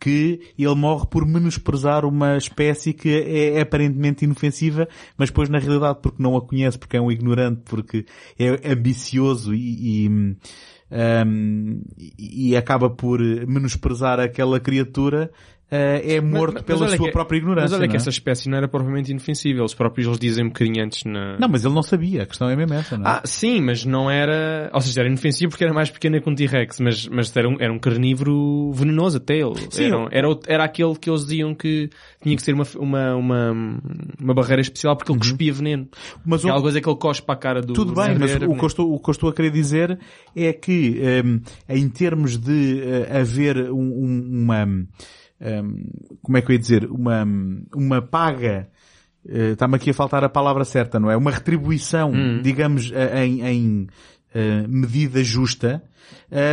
que ele morre por menosprezar uma espécie que é aparentemente inofensiva, mas depois na realidade porque não a conhece, porque é um ignorante, porque é ambicioso e, e, um, e acaba por menosprezar aquela criatura, é morto Mas- mas pela sua que- própria ignorância. Mas olha que é? essa espécie não era propriamente inofensiva. Eles próprios eles dizem um bocadinho antes na... Não, mas ele não sabia. A questão é mesmo essa, não é? Ah, sim, mas não era... Ou seja, era inofensivo porque era mais pequena que um T-Rex, mas, mas era, um, era um carnívoro venenoso até ele. Sim, era, era, era aquele que eles diziam que tinha que ser uma, uma, uma, uma barreira especial porque ele cuspia veneno. mas E o- alguma coisa que ele cospe para a cara do... tudo do bem, mas o que, estou, o que eu estou a querer dizer é que, hum, em termos de eh, haver um- um- uma, como é que eu ia dizer, uma, uma paga, eh, está-me aqui a faltar a palavra certa, não é? Uma retribuição, Hum. digamos, eh, em, em eh, medida justa,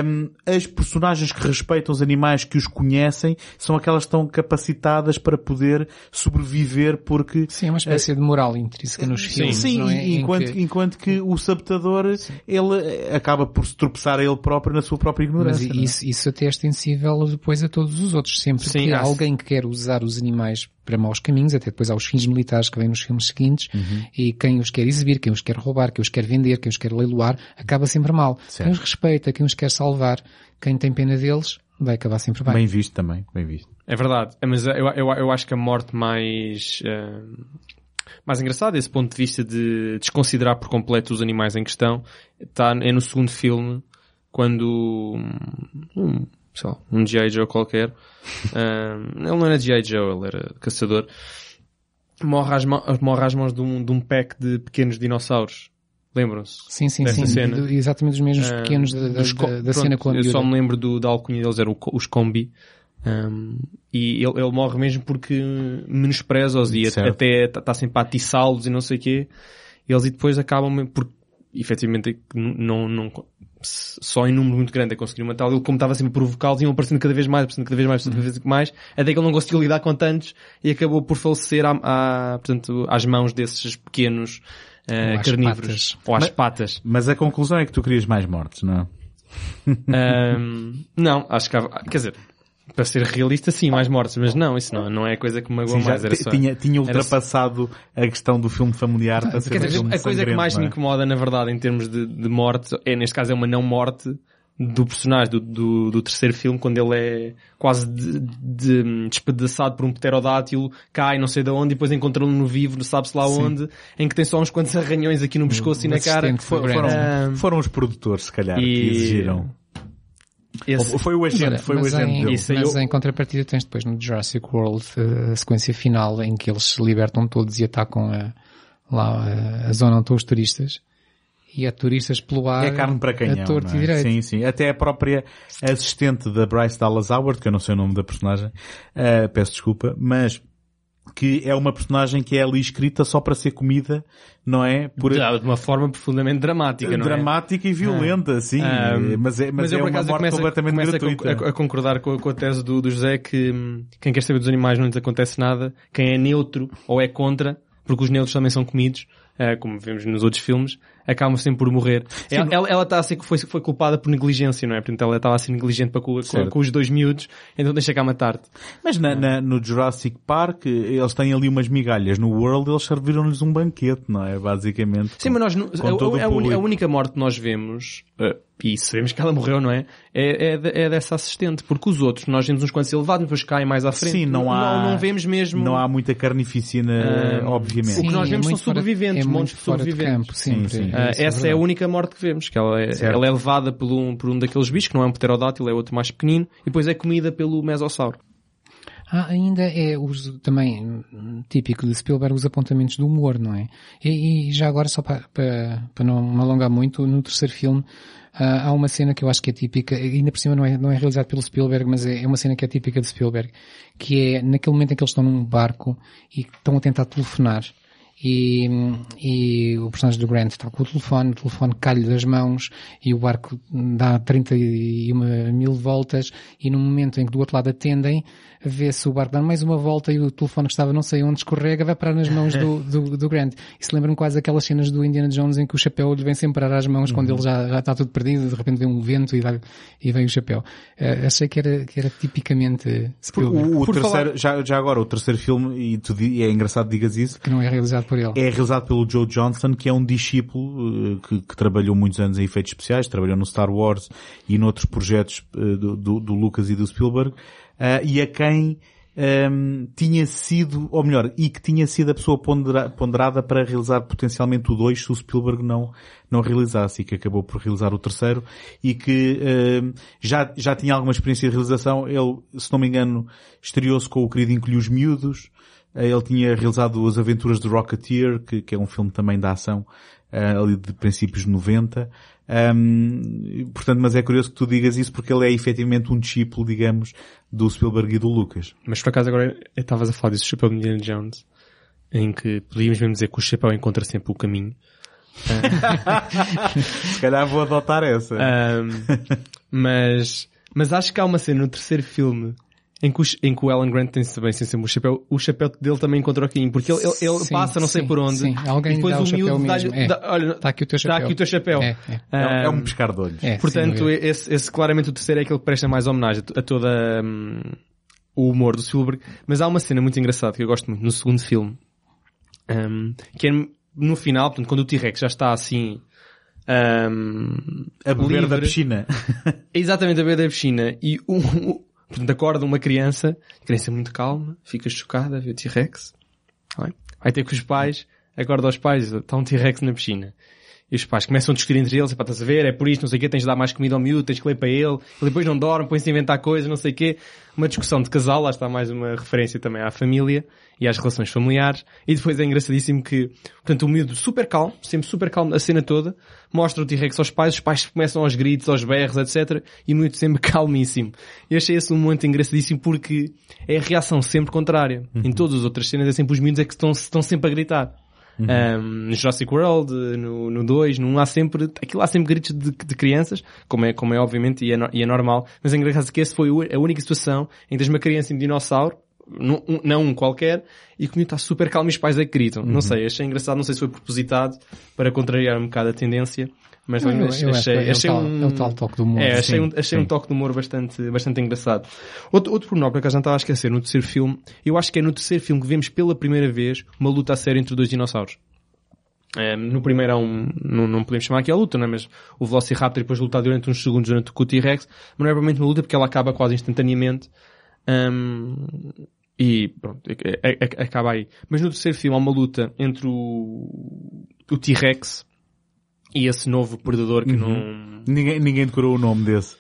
hum, as personagens que respeitam os animais, que os conhecem, são aquelas que estão capacitadas para poder sobreviver porque Sim, é uma espécie de moral intrínseca nos Sim. filmes, Sim, é? enquanto, que- enquanto que o sabotador, ele eh, acaba por se tropeçar a ele próprio na sua própria Mas ignorância. não é? isso, isso até é extensível depois a todos os outros. Sempre Sim, que há há- alguém que quer usar os animais para maus caminhos, até depois há os fins militares que vêm nos filmes seguintes, Uhum. e quem os quer exibir, quem os quer roubar, quem os quer vender, quem os quer leiloar, acaba sempre mal. Certo. Quem os respeita, quem os quer salvar, quem tem pena deles, vai acabar sempre bem. Bem visto também, bem visto. É verdade. Mas eu, eu, eu acho que a morte mais, eh, mais engraçada desse ponto de vista de desconsiderar por completo os animais em questão está é no segundo filme quando um, sei lá, um G.I. Joe qualquer eh, ele não era G.I. Joe, ele era caçador morre às, mão- morre às mãos de um, de um pack de pequenos dinossauros. Lembram-se? Sim, sim, sim. cena. Do- exatamente os mesmos Ah, pequenos da, da, da- da pronto, cena com a Eu só miúda. me lembro do, da alcunha deles, eram o os combi. Um, e ele, ele morre mesmo porque menospreza-os e Certo. até está sempre a atiçá-los e não sei o quê. E eles e depois acabam mesmo por, efetivamente, não, não, só em número muito grande a conseguir matá-lo. Ele, como estava sempre a provocá-los, iam aparecendo cada vez mais, aparecendo cada vez mais, aparecendo cada vez mais, até que ele não conseguiu lidar com tantos e acabou por falecer à, à- portanto, às mãos desses pequenos Ou às carnívoros. patas. Ou às Mas- patas. Mas a conclusão é que tu querias mais mortes, não é? Ahm, não, acho que há, quer dizer, para ser realista sim, mais mortes, mas não, isso não, não é a coisa que me magoa mais, era só... tinha, tinha era só- ultrapassado a questão do filme familiar para ser Quer um dizer, filme a coisa que mais não me é? incomoda, na verdade, em termos de, de morte, é, neste caso, é uma não morte do personagem do, do, do terceiro filme, quando ele é quase de, de- despedaçado por um pterodátilo, cai não sei de onde, e depois encontra-lo no vivo, não sabe-se lá onde, em que tem só uns quantos arranhões aqui no pescoço e o na cara. For- foram, Ah, foram os produtores, se calhar, que e- exigiram. Esse- Foi o agente, Mas, foi o mas agente em, dele. Isso mas eu- em contrapartida tens depois no Jurassic World eh, a sequência final em que eles se libertam todos e atacam a, lá a, a zona onde estão os turistas e há turistas pelo ar É carne para canhão. a torto não e é? direito. Sim, sim. Até a própria assistente da Bryce Dallas Howard, que eu não sei o nome da personagem, eh, peço desculpa, mas que é uma personagem que é ali escrita só para ser comida, não é? Por de uma forma profundamente dramática, não é? dramática e violenta, sim. Ah, mas é, mas eu, é uma acaso, morte começo, completamente começo a gratuita. a, a concordar com, a- com a tese do, do José que hum, quem quer saber dos animais não lhes acontece nada, quem é neutro ou é contra, porque os neutros também são comidos, eh, como vemos nos outros filmes, acabam sempre por morrer. Ela, ela, ela está a ser, foi, foi culpada por negligência, não é? Portanto, ela estava a ser negligente para com, com, com os dois miúdos, então deixa cá matar-te. Mas na, na- no Jurassic Park, eles têm ali umas migalhas. No World, eles serviram-lhes um banquete, não é? Basicamente. Sim, mas nós, com a, a, a única morte que nós vemos, eh, e sabemos que ela morreu, não é? É, é, é dessa assistente, porque os outros, nós vemos uns quantos elevados, depois caem mais à frente. Sim, não há... Não, não vemos mesmo... Não há muita carnificina, Ah, obviamente. o que nós é vemos são muito fora- sobreviventes, é montes de sobreviventes. Sim, sim. Isso é essa é, a única morte que vemos, que ela é, Certo. ela é levada por um, por um daqueles bichos, que não é um pterodátilo, é outro mais pequenino, e depois é comida pelo mesossauro. Ah, ainda é os, também típico de Spielberg os apontamentos do humor, não é? E, e já agora, só para, para, para não me alongar muito, no terceiro filme ah, há uma cena que eu acho que é típica, ainda por cima não é, não é realizado pelo Spielberg, mas é, é uma cena que é típica de Spielberg, que é naquele momento em que eles estão num barco e estão a tentar telefonar. E, e o personagem do Grant está com o telefone, o telefone cai-lhe das mãos e o barco dá 31 mil voltas e no momento em que do outro lado atendem, vê-se o barco dar mais uma volta e o telefone que estava não sei onde escorrega vai parar nas mãos do, do, do Grant. Isso lembra-me quase aquelas cenas do Indiana Jones em que o chapéu lhe vem sempre parar às mãos quando ele já, já está tudo perdido, de repente vem um vento e, dá, e vem o chapéu. Eh, achei que era, que era tipicamente Spielberg, O, o terceiro, falar- já, já agora, o terceiro filme, e, tu, e é engraçado digas isso, que não é realizado por ele. é realizado pelo Joe Johnston, que é um discípulo eh, que, que trabalhou muitos anos em efeitos especiais, trabalhou no Star Wars e noutros projetos eh, do, do, do Lucas e do Spielberg, ah, e a quem ehm, tinha sido, ou melhor, e que tinha sido a pessoa pondera- ponderada para realizar potencialmente o 2 se o Spielberg não, não realizasse, e que acabou por realizar o terceiro, e que ehm, já, já tinha alguma experiência de realização. Ele, se não me engano, estreou-se com o querido Encolhe os Miúdos, eh, Ele tinha realizado As Aventuras de Rocketeer, que, que é um filme também da ação, eh, ali de princípios de 90. Ahm, portanto, mas é curioso que tu digas isso porque ele é efetivamente um discípulo, digamos, do Spielberg e do Lucas. Mas por acaso agora estavas a falar desse chapéu de Indiana Jones, em que podíamos mesmo dizer que o chapéu encontra sempre o caminho. Se calhar vou adotar essa. Ahm, mas, mas acho que há uma cena no terceiro filme em que, o, em que o Alan Grant tem também sem sempre o chapéu, o chapéu dele também encontra o caminho, porque ele, ele, ele Sim, passa não sei sim, por onde, sim. Alguém e depois dá o o chapéu miúdo dá-lhe, mesmo, é. dá- olha, Está aqui o teu chapéu. aqui o teu chapéu. É, é. um- é um pescar de olhos. É, Portanto, esse, esse claramente o terceiro é aquele que presta mais homenagem a toda hum, o humor do Spielberg. Mas há uma cena muito engraçada que eu gosto muito no segundo filme, hum, que é no final, portanto, quando o T-Rex já está assim hum, A beber livre, da piscina. exatamente a beber da piscina e um, um- portanto, acorda uma criança, criança é muito calma, fica chocada, vê o T-Rex, vai, vai ter com os pais, acorda aos pais, está um T-Rex na piscina. E os pais começam a discutir entre eles, "Epá, estás a ver, é por isto, não sei o quê, tens de dar mais comida ao miúdo, tens que ler para ele, ele depois não dorme, põe-se a inventar coisas, não sei o quê. Uma discussão de casal, lá está mais uma referência também à família e às relações familiares. E depois é engraçadíssimo que, portanto, o miúdo super calmo, sempre super calmo a cena toda, mostra o T-Rex aos pais, os pais começam aos gritos, aos berros, etc. E o miúdo sempre calmíssimo. E achei esse um momento engraçadíssimo porque é a reação sempre contrária. Em todas as outras cenas é sempre os miúdos é que estão, estão sempre a gritar. Um, no Jurassic World, no, no 2, no 1 há sempre, aquilo há sempre gritos de, de crianças, como é, como é obviamente e é, no- e é normal, mas é engraçado que essa foi a única situação em que tens uma criança e um dinossauro, não um, não um qualquer, e que o miúdo está super calmo e os pais é que gritam. Não sei, achei engraçado, não sei se foi propositado para contrariar um bocado a tendência, mas Eu- eu achei, acho que é achei tal- um... é o tal toque do humor. É, achei, Sim, um, achei sim. um toque de humor bastante, bastante engraçado. Outro, outro pormenor, por acaso já não estava a esquecer, no terceiro filme, eu acho que é no terceiro filme que vemos pela primeira vez uma luta a sério entre dois dinossauros. Eh, no primeiro há um, não, não podemos chamar aqui a luta, não é? mas o Velociraptor depois lutar durante uns segundos durante o T-Rex, mas não é propriamente uma luta porque ela acaba quase instantaneamente. Ahm, e pronto, é- é- é- acaba aí. Mas no terceiro filme há uma luta entre o, o T-Rex e esse novo predador que não, Ninguém, ninguém decorou o nome desse.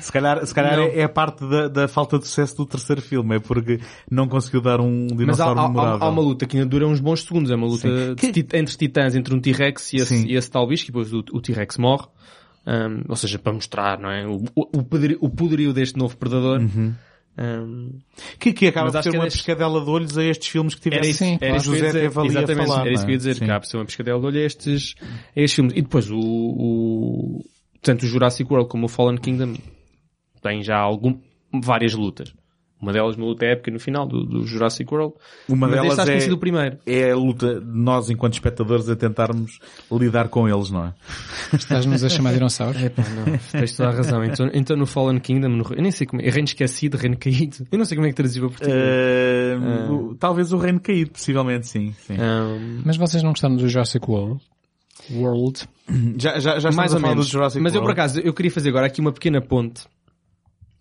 Se calhar, se calhar Não. é, a parte da, da falta de sucesso do terceiro filme, é porque não conseguiu dar um Mas há, dinossauro há- há- memorável. há uma luta que ainda dura uns bons segundos. É uma luta tit- entre titãs, entre um T-Rex e e esse tal bicho, e depois o, o T-Rex morre. Um, ou seja, para mostrar, não é? O, o, o poderio, o poderio deste novo predador. Uhum. Um, Que, que acaba por é uma deste- pescadela de olhos a estes filmes que era tiveram. Sim, era isso José dizer. Exatamente, falar, era isso que eu ia não é? dizer. Sim. Que há por ser uma pescadela de olho a estes, a estes filmes. E depois o, o, tanto o Jurassic World como o Fallen Kingdom têm já algum, várias lutas. Uma delas uma luta épica no final do, do Jurassic World. Uma Mas delas acho que é- sido o primeiro. É a luta de nós, enquanto espectadores, a tentarmos lidar com eles, não é? Estás-nos a chamar dinossauro? Epá, não, tens toda a razão. Então, então no Fallen Kingdom, no, eu nem sei como é, Reino Esquecido, Reino Caído, eu não sei como é que traduziu para português. Ah. o- Talvez o reino caído, possivelmente, sim. sim. Um, Mas vocês não gostaram do Jurassic World? World? Já, já, já mais ou a falar menos. do Jurassic Mas eu por World. acaso, eu queria fazer agora aqui uma pequena ponte,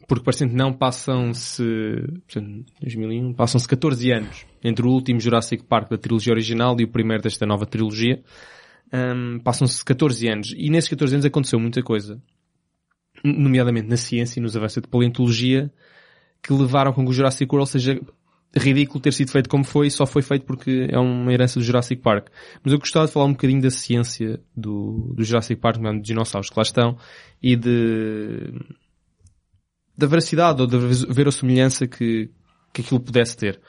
porque parecendo não passam-se, portanto, 2001, passam-se 14 anos entre o último Jurassic Park da trilogia original e o primeiro desta nova trilogia. Um, Passam-se 14 anos e nesses 14 anos aconteceu muita coisa, nomeadamente na ciência e nos avanços de paleontologia, que levaram com que o Jurassic World seja ridículo ter sido feito como foi e só foi feito porque é uma herança do Jurassic Park. Mas eu gostava de falar um bocadinho da ciência do, do Jurassic Park, dos dinossauros que lá estão, e de, da veracidade ou da verossimilhança que, que aquilo pudesse ter.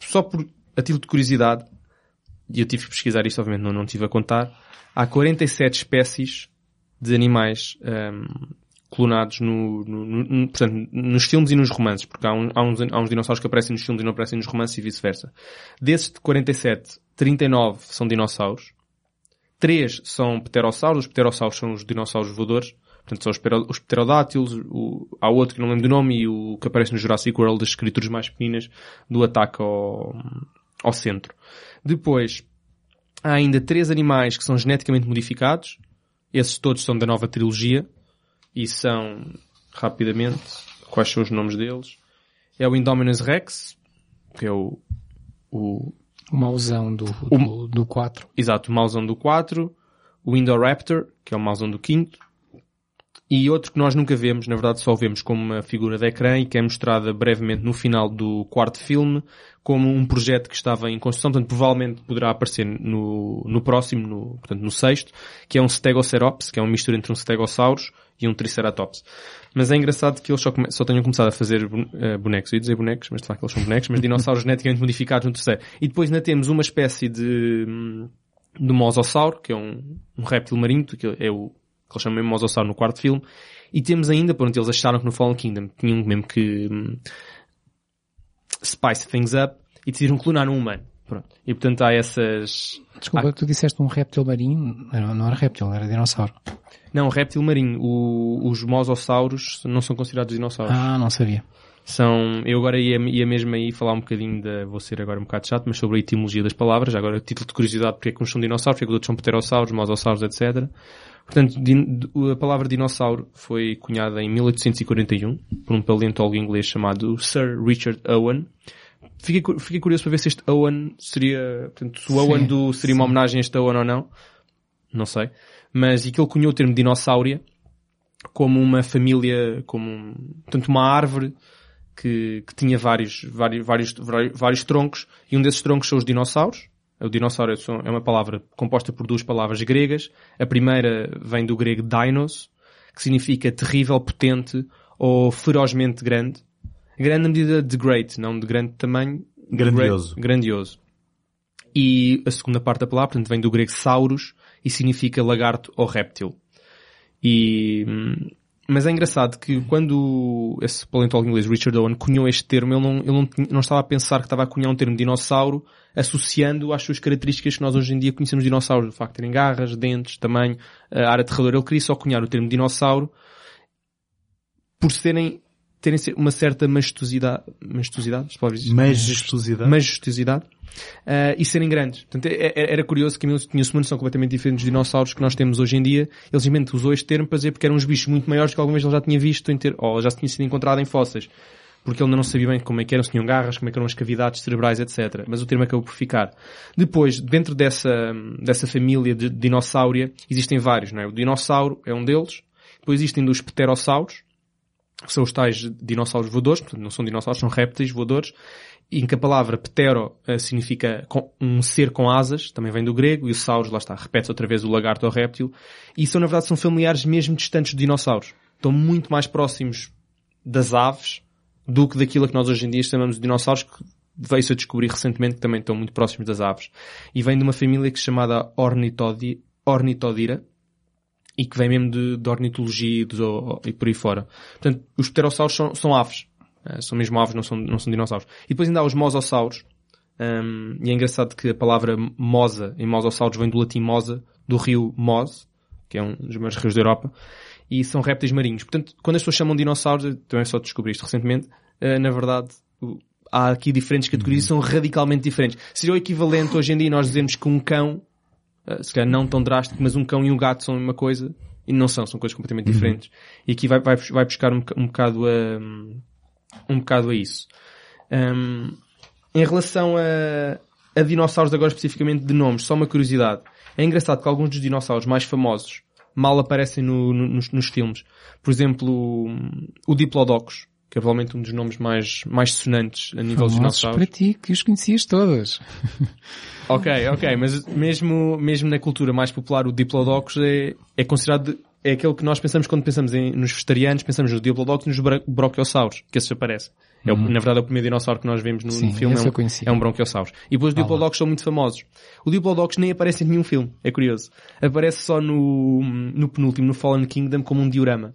Só por, a título de curiosidade, e eu tive que pesquisar isto, obviamente não, não tive a contar, há 47 espécies de animais um, clonados no, no, no, portanto, nos filmes e nos romances, porque há, um, há, uns, há uns dinossauros que aparecem nos filmes e não aparecem nos romances e vice-versa. Desses de 47, 39 são dinossauros, 3 são pterossauros, os pterossauros são os dinossauros voadores, portanto são os, os pterodátilos, o, há outro que não lembro do nome e o que aparece no Jurassic World, das criaturas mais pequenas do ataque ao, ao centro. Depois, há ainda três animais que são geneticamente modificados, esses todos são da nova trilogia, e são, rapidamente, quais são os nomes deles? É o Indominus Rex, que é o, o, o mauzão do, do, do 4. Exato, o mauzão do 4. O Indoraptor, que é o mauzão do 5. E outro que nós nunca vemos, na verdade só vemos como uma figura de ecrã e que é mostrada brevemente no final do quarto filme, como um projeto que estava em construção, portanto provavelmente poderá aparecer no, no próximo, no, portanto no sexto, que é um Stegocerops, que é uma mistura entre um Stegosaurus e um Triceratops. Mas é engraçado que eles só, só tenham começado a fazer uh, bonecos. Eu ia dizer bonecos, mas de facto eles são bonecos, mas dinossauros geneticamente modificados no terceiro. E depois ainda temos uma espécie de, de mosossauro, que é um, um réptil marinho, que é o que eles chamam de mosossauro no quarto filme. E temos ainda, pronto, eles acharam que no Fallen Kingdom tinham mesmo que um, spice things up e decidiram clonar um humano. Pronto. E portanto há essas... Desculpa, há... tu disseste um réptil marinho, não, não era réptil, era dinossauro. Não, réptil marinho. O, os mosossauros não são considerados dinossauros. Ah, não sabia. São, eu agora ia, ia mesmo aí falar um bocadinho da, vou ser agora um bocado chato, mas sobre a etimologia das palavras, agora título de curiosidade, porque é que uns são dinossauros, porque é que os outros são pterossauros, mosossauros, etc. Portanto, a palavra dinossauro foi cunhada em 1841 por um paleontólogo inglês chamado Sir Richard Owen, Fiquei, fiquei curioso para ver se este Owen seria, portanto, se o Owen sim, do, seria sim. uma homenagem a este Owen ou não. Não sei. Mas, e que ele cunhou o termo dinossáuria como uma família, como, portanto, uma árvore que, que tinha vários, vários, vários, vários troncos, e um desses troncos são os dinossauros. O dinossauro é uma palavra composta por duas palavras gregas. A primeira vem do grego dinos, que significa terrível, potente ou ferozmente grande. Grande na medida de great, não de grande tamanho. Grandioso. Great, grandioso. E a segunda parte da palavra, portanto, vem do grego saurus e significa lagarto ou réptil. E, hum, mas é engraçado que quando esse paleontólogo inglês Richard Owen cunhou este termo, ele não, ele não, não estava a pensar que estava a cunhar um termo dinossauro associando às suas características que nós hoje em dia conhecemos de dinossauros, o facto de terem garras, dentes, tamanho, a área aterradora. Ele queria só cunhar o termo dinossauro por serem terem uma certa majestosidade, majestosidade, majestosidade, majestosidade uh, e serem grandes. Portanto, é, é, era curioso que tinha-se uma noção completamente diferente dos dinossauros que nós temos hoje em dia. Ele simplesmente usou este termo para dizer porque eram uns bichos muito maiores que alguma vez ele já tinha visto em ter, ou já tinha sido encontrado em fósseis. Porque ele ainda não sabia bem como é que eram, se tinham garras, como é que eram as cavidades cerebrais, etc. Mas o termo acabou por ficar. Depois, dentro dessa, dessa família de dinossáuria, existem vários, não é? O dinossauro é um deles. Depois existem os pterossauros, são os tais dinossauros voadores, portanto não são dinossauros, são répteis voadores, em que a palavra ptero uh, significa um ser com asas, também vem do grego, e o sauros, lá está, repete outra vez o lagarto ou réptil, e são na verdade são familiares mesmo distantes dos dinossauros. Estão muito mais próximos das aves do que daquilo que nós hoje em dia chamamos de dinossauros, que veio-se a descobrir recentemente que também estão muito próximos das aves. E vem de uma família que se chamada Ornitodira, e que vem mesmo de, de ornitologia e, de, e por aí fora. Portanto, os pterossauros são, são aves. Uh, são mesmo aves, não são, não são dinossauros. E depois ainda há os mosassauros. Um, e é engraçado que a palavra mosa em mosassauros vem do latim mosa, do rio Mos, que é um dos maiores rios da Europa, e são répteis marinhos. Portanto, quando as pessoas chamam de dinossauros, também só descobri isto recentemente, uh, na verdade, há aqui diferentes categorias uhum. são radicalmente diferentes. Seria o equivalente hoje em dia nós dizermos que um cão uh, se calhar não tão drástico, mas um cão e um gato são uma coisa e não são, são coisas completamente uhum. diferentes. E aqui vai, vai, vai buscar um, um bocado a, um bocado a isso. Um, em relação a, a dinossauros agora especificamente de nomes, só uma curiosidade. É engraçado que alguns dos dinossauros mais famosos mal aparecem no- no- nos, nos filmes. Por exemplo, o, o Diplodocus, que é provavelmente um dos nomes mais, mais sonantes a nível Famosos dinossauros. para ti, que os conhecias todas. Ok, ok, mas mesmo, mesmo na cultura mais popular, o Diplodocus é, é considerado, é aquele que nós pensamos quando pensamos em, nos vegetarianos, pensamos nos Diplodocus e nos bra- que esses aparecem. É o, na verdade, é o primeiro dinossauro que nós vemos no, Sim, no filme, é um, é um. E depois os Ah. Diplodocus são muito famosos. O Diplodocus nem aparece em nenhum filme, é curioso. Aparece só no, no penúltimo, no Fallen Kingdom, como um diorama.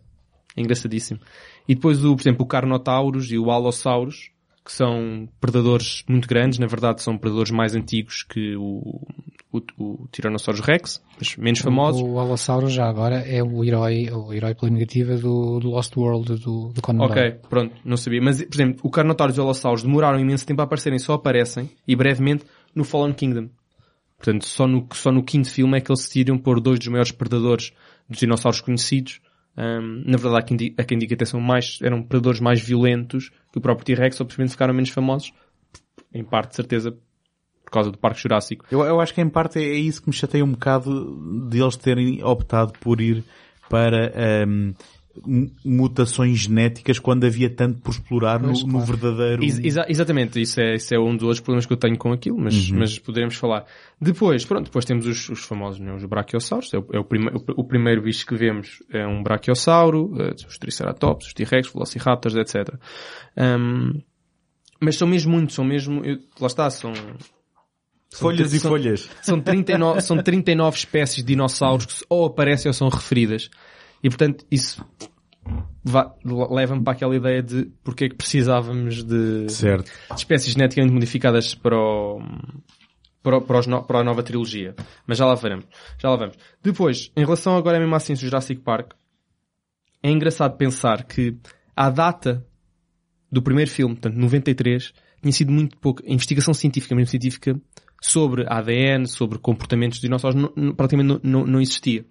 É engraçadíssimo. E depois, o, por exemplo, o Carnotaurus e o Allosaurus, que são predadores muito grandes, na verdade são predadores mais antigos que o, o, o Tyrannosaurus Rex, mas menos famosos. O Alossauro já agora é o herói, o herói pela negativa do, do Lost World do, do Conan Ok, pronto, não sabia. Mas, por exemplo, o Carnotaurus e o Allosaurus demoraram imenso tempo a aparecerem, só aparecem, e brevemente, no Fallen Kingdom. Portanto, só no, só no quinto filme é que eles decidiram pôr dois dos maiores predadores dos dinossauros conhecidos. Ahm, na verdade, há quem, há quem diga que são mais, eram predadores mais violentos que o próprio T-Rex, só simplesmente ficaram menos famosos. Em parte, de certeza, por causa do Parque Jurássico. Eu, eu acho que em parte é isso que me chateia um bocado de eles terem optado por ir para mu- mutações genéticas quando havia tanto por explorar no, no verdadeiro. Ex- exa- exatamente, isso é, isso é um dos outros problemas que eu tenho com aquilo, mas, Uhum. mas poderemos falar. Depois, pronto, depois temos os, os famosos, né, os brachiosauros, é, o, é o, prime- o- primeiro bicho que vemos é um brachiosauro, eh, os triceratops, os T-Rex, velociraptors, etc. Ahm, mas são mesmo muitos, são mesmo, eu- lá está, são, folhas e são- folhas. são 39, são 39 espécies de dinossauros que ou aparecem ou são referidas. E portanto, isso va- leva-me para aquela ideia de porque é que precisávamos de, de espécies geneticamente modificadas para, o, para, no- para a nova trilogia. Mas já lá veremos. Já lá vamos. Depois, em relação agora mesmo assim ao Jurassic Park, é engraçado pensar que a data do primeiro filme, portanto, 93, tinha sido muito pouco, a investigação científica, mesmo científica, sobre ADN, sobre comportamentos de dinossauros, não- não- praticamente não, não, não existia.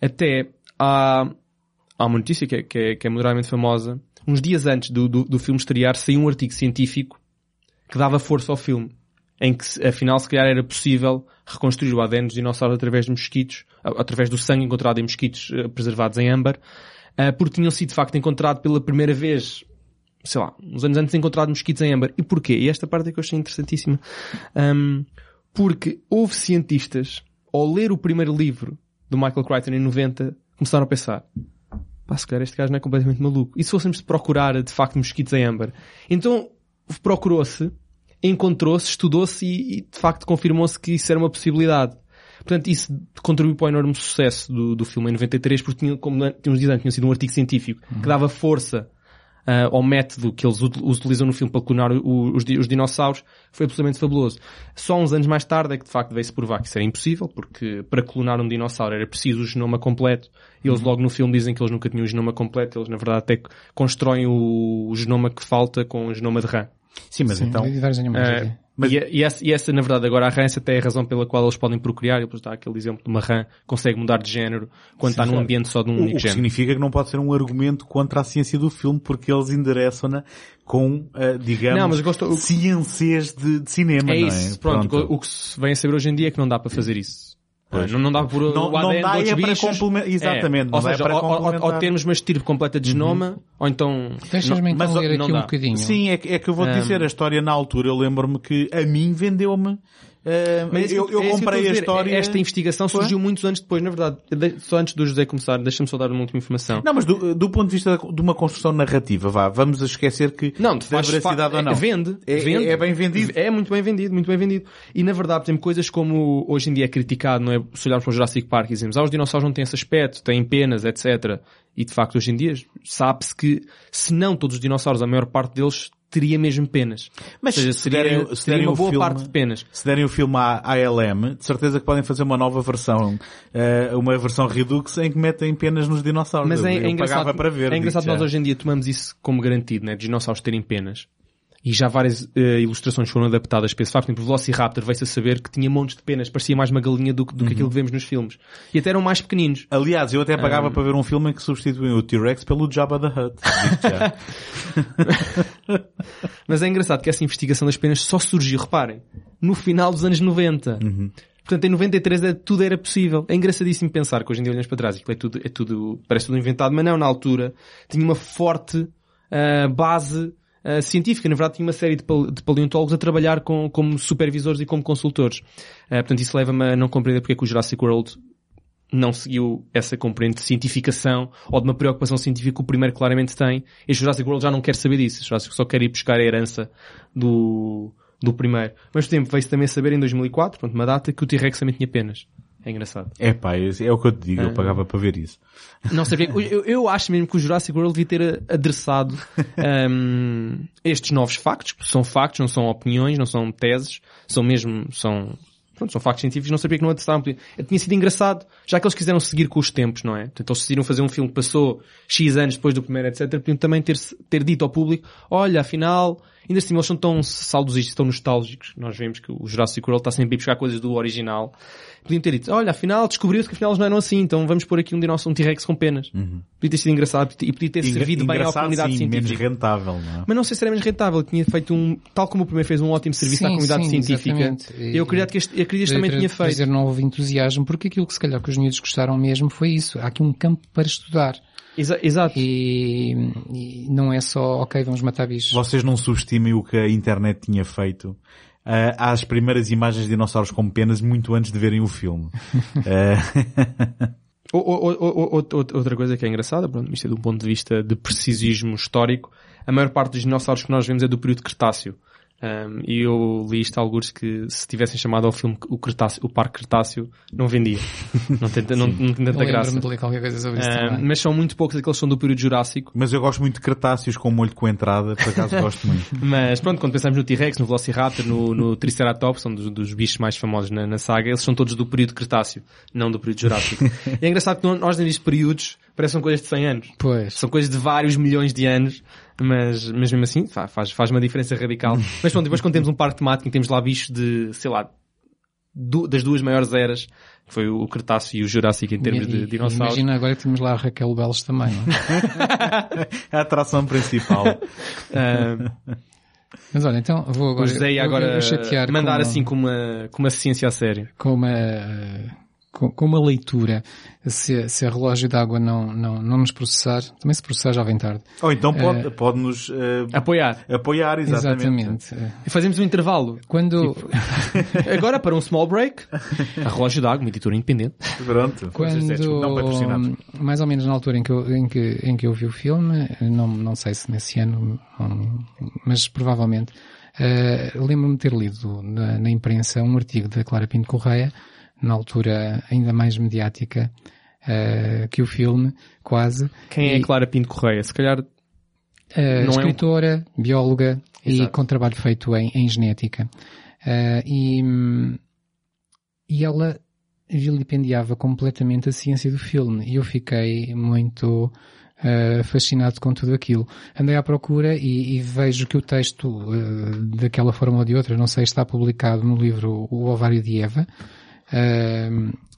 Até há, há uma notícia que é, que, é, que é moderadamente famosa. Uns dias antes do, do, do filme estrear, saiu um artigo científico que dava força ao filme. Em que, afinal, se calhar era possível reconstruir o ADN dos dinossauros através de mosquitos, através do sangue encontrado em mosquitos eh, preservados em âmbar, eh, porque tinham sido de facto encontrado pela primeira vez, sei lá, uns anos antes encontrado mosquitos em âmbar. E porquê? E esta parte é que eu achei interessantíssima. Ahm, porque houve cientistas, ao ler o primeiro livro do Michael Crichton em 90, começaram a pensar, pá, se calhar este gajo não é completamente maluco. E se fôssemos procurar, de facto, mosquitos em âmbar? Então, procurou-se, encontrou-se, estudou-se e, e, de facto, confirmou-se que isso era uma possibilidade. Portanto, isso contribuiu para o enorme sucesso do, do filme em 93, porque tinha, como tínhamos dito antes, tinha sido um artigo científico que dava força ah, ao método que eles ut- utilizam no filme para clonar o- os, os dinossauros, foi absolutamente fabuloso. Só uns anos mais tarde é que de facto veio-se provar que isso era impossível, porque para clonar um dinossauro era preciso o genoma completo, e eles logo no filme dizem que eles nunca tinham o genoma completo, eles na verdade até que constroem o, o genoma que falta com o genoma de rã. Sim, mas Sim, então. vários animais aqui. Mas- e, e essa, e essa, na verdade, agora a rã essa até é a razão pela qual eles podem procriar, e depois dá aquele exemplo de uma rã que consegue mudar de género quando está num ambiente só de um O, o único que género. significa que não pode ser um argumento contra a ciência do filme, porque eles endereçam-na com, ah, digamos, Não, mas gosto- o- ciências de, de cinema, É não é? isso, pronto. O que se vem a saber hoje em dia é que não dá para fazer isso. Pois. Não, não dá por Não- o não ADN dá de outros é para bichos. complemen- exatamente, não Ou dá é seja, para ou, ou- ou complementar. Uhum. termos uma estirpe completa de genoma, ou então... Deixas-me então mas, ler não aqui um dá. bocadinho. Sim, é, que- é que eu vou te dizer, a história na altura, eu lembro-me que a mim vendeu-me. Ah, Mas eu, é eu isso que comprei a história. Esta investigação Foi? surgiu muitos anos depois, na verdade. De- Só antes do José começar, deixa-me só dar uma última informação. Não, mas do, do ponto de vista de uma construção narrativa, vá, vamos esquecer que Não, de da faz, veracidade ou não. é- Vende, É- vende. é bem vendido. É muito bem vendido, muito bem vendido. E na verdade, por exemplo, coisas como hoje em dia é criticado, não é? Se olharmos para o Jurassic Park e dizemos, ah, os dinossauros não têm esse aspecto, têm penas, etc. E de facto, hoje em dia, sabe-se que, se não todos os dinossauros, a maior parte deles teria mesmo penas. Mas Ou seja, se seria, derem- se derem uma o boa filme- parte de penas. Se derem o filme à ALM, de certeza que podem fazer uma nova versão, eh, uma versão Redux em que metem penas nos dinossauros. Mas eu, é, é eu engraçado, ver. é engraçado nós já. hoje em dia tomamos isso como garantido, né? Dinossauros terem penas. E já várias eh, ilustrações foram adaptadas para esse facto. Por exemplo, Velociraptor veio-se a saber que tinha montes de penas. Parecia mais uma galinha do, que- do que aquilo que vemos nos filmes. E até eram mais pequeninos. Aliás, eu até pagava para ver um filme em que substituem o T-Rex pelo Jabba the Hutt. Mas é engraçado que essa investigação das penas só surgiu, reparem, no final dos anos 90. Portanto, em 93 é, tudo era possível. É engraçadíssimo pensar que hoje em dia olhamos para trás e que é tudo, é tudo, parece tudo inventado, mas não, na altura tinha uma forte uh, base uh, científica. Na verdade, tinha uma série de, de paleontólogos a trabalhar com, como supervisores e como consultores. Uh, portanto, isso leva-me a não compreender porque é que o Jurassic World não seguiu essa componente de cientificação ou de uma preocupação científica que o primeiro claramente tem. Este Jurassic World já não quer saber disso. O Jurassic só quer ir buscar a herança do, do primeiro. Mas, por tempo, veio-se também saber em 2004, pronto, uma data, que o T-Rex também tinha penas. É engraçado. É pá, é o que eu te digo, eu ah. pagava para ver isso. Não sei eu, eu acho mesmo que o Jurassic World devia ter adressado um, estes novos factos, são factos, não são opiniões, não são teses, são mesmo, são pronto, são factos científicos, não sabia que não atestaram. Tinha sido engraçado, já que eles quiseram seguir com os tempos, não é? Portanto, eles decidiram fazer um filme que passou X anos depois do primeiro, etc. Podiam também ter, ter dito ao público, olha, afinal, ainda assim eles são tão saudosistas, tão nostálgicos. Nós vemos que o Jurassic World está sempre a buscar coisas do original. Podiam ter dito, olha, afinal descobriu-se que afinal eles não eram assim, então vamos pôr aqui um dinossauro, um T-Rex com penas. Uhum. Podia ter sido engraçado e podia ter servido bem à comunidade sim, científica. menos rentável, não é? Mas não sei se era menos rentável. Tinha feito um, tal como o primeiro fez um ótimo serviço sim, à comunidade sim, científica. Exatamente. Eu acredito que este, acredito que este também tinha feito. Dizer, não houve entusiasmo, porque aquilo que se calhar que os miúdos gostaram mesmo foi isso. Há aqui um campo para estudar. Exa exato. E, e, não é só, ok, vamos matar bichos. Vocês não subestimem o que a internet tinha feito uh, às primeiras imagens de dinossauros com penas muito antes de verem o filme. uh... Outra coisa que é engraçada, pronto, isto é do ponto de vista de precisismo histórico, a maior parte dos dinossauros que nós vemos é do período Cretáceo. Um, e eu li isto alguns que se tivessem chamado ao filme o, Cretáceo, o Parque Cretáceo, não vendia. não tenta, não, não tem tanta graça. De ler qualquer coisa sobre isso um, mas são muito poucos aqueles que são do período Jurássico. Mas eu gosto muito de Cretáceos com molho com entrada, por acaso gosto muito. mas pronto, quando pensamos no T-Rex, no Velociraptor, no, no Triceratops, são dos, dos bichos mais famosos na, na, saga, eles são todos do período Cretáceo, não do período Jurássico. e é engraçado que nós nestes períodos parecem coisas de 100 anos. Pois. São coisas de vários milhões de anos mas, mas mesmo assim faz, faz uma diferença radical. mas pronto, depois quando temos um parque temático e temos lá bichos de, sei lá, do, das duas maiores eras, que foi o Cretáceo e o Jurássico em termos e, de dinossauros. Imagina agora que temos lá a Raquel Belos também, não é? a atração principal. uh, mas olha, então vou agora, José agora mandar com assim com uma, com uma ciência a sério. Com uma, com, com uma leitura, se, se a relógio d'água não, não, não nos processar, também se processar já vem tarde. Ou então pode, uh, pode nos uh, apoiar. Apoiar, exatamente. exatamente. E fazemos um intervalo. Quando... Tipo, agora para um small break, a relógio d'água, uma editora independente. Pronto. Quando, mais ou menos na altura em que, eu, em, que, em que eu vi o filme, não, não sei se nesse ano, mas provavelmente, uh, lembro-me de ter lido na, na imprensa um artigo da Clara Pinto Correia na altura ainda mais mediática uh, que o filme, quase. Quem é e, é Clara Pinto Correia? Se calhar uh, escritora, é um... bióloga Exato. e com trabalho feito em, em genética. Uh, e, e ela vilipendiava completamente a ciência do filme e eu fiquei muito uh, fascinado com tudo aquilo. Andei à procura e, e vejo que o texto, uh, daquela forma ou de outra, não sei, está publicado no livro O Ovário de Eva,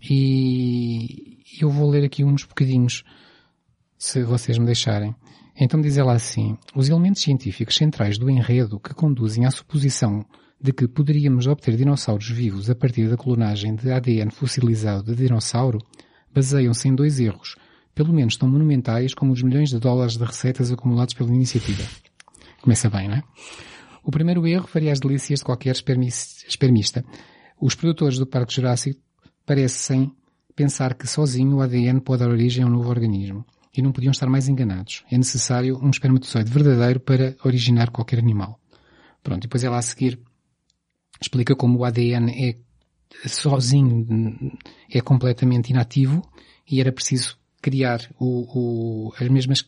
E eu vou ler aqui uns bocadinhos, se vocês me deixarem. Então diz ela assim, os elementos científicos centrais do enredo que conduzem à suposição de que poderíamos obter dinossauros vivos a partir da clonagem de ADN fossilizado de dinossauro baseiam-se em dois erros, pelo menos tão monumentais como os milhões de dólares de receitas acumulados pela iniciativa. Começa bem, não é? O primeiro erro faria as delícias de qualquer espermista. Os produtores do Parque Jurássico parecem pensar que sozinho o ADN pode dar origem a um novo organismo. E não podiam estar mais enganados. É necessário um espermatozoide verdadeiro para originar qualquer animal. Pronto, depois ela a seguir explica como o ADN é sozinho é completamente inativo e era preciso criar o, o, as mesmas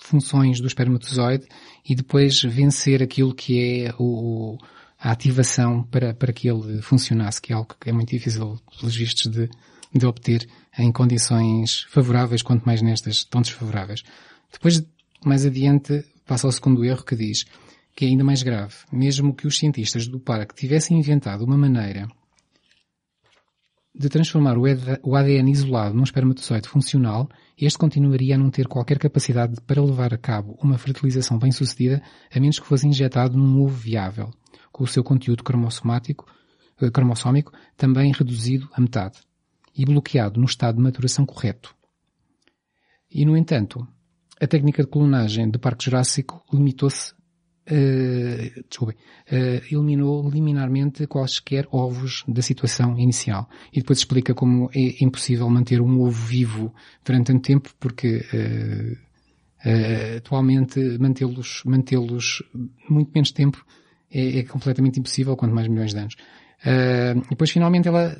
funções do espermatozoide e depois vencer aquilo que é o, a ativação para, para que ele funcionasse, que é algo que é muito difícil, pelos vistos, de, de obter em condições favoráveis, quanto mais nestas tão desfavoráveis. Depois, mais adiante, passa ao segundo erro que diz que é ainda mais grave. Mesmo que os cientistas do parque tivessem inventado uma maneira de transformar o ADN isolado num espermatozoide funcional, este continuaria a não ter qualquer capacidade para levar a cabo uma fertilização bem-sucedida, a menos que fosse injetado num ovo viável com o seu conteúdo cromossomático eh, cromossómico também reduzido a metade e bloqueado no estado de maturação correto. E, no entanto, a técnica de clonagem do Parque Jurássico limitou-se Uh, desculpem, uh, eliminou liminarmente quaisquer ovos da situação inicial. E depois explica como é impossível manter um ovo vivo durante tanto tempo, porque uh, atualmente mantê-los mantê-los muito menos tempo é, é, completamente impossível, quanto mais milhões de anos. e depois finalmente ela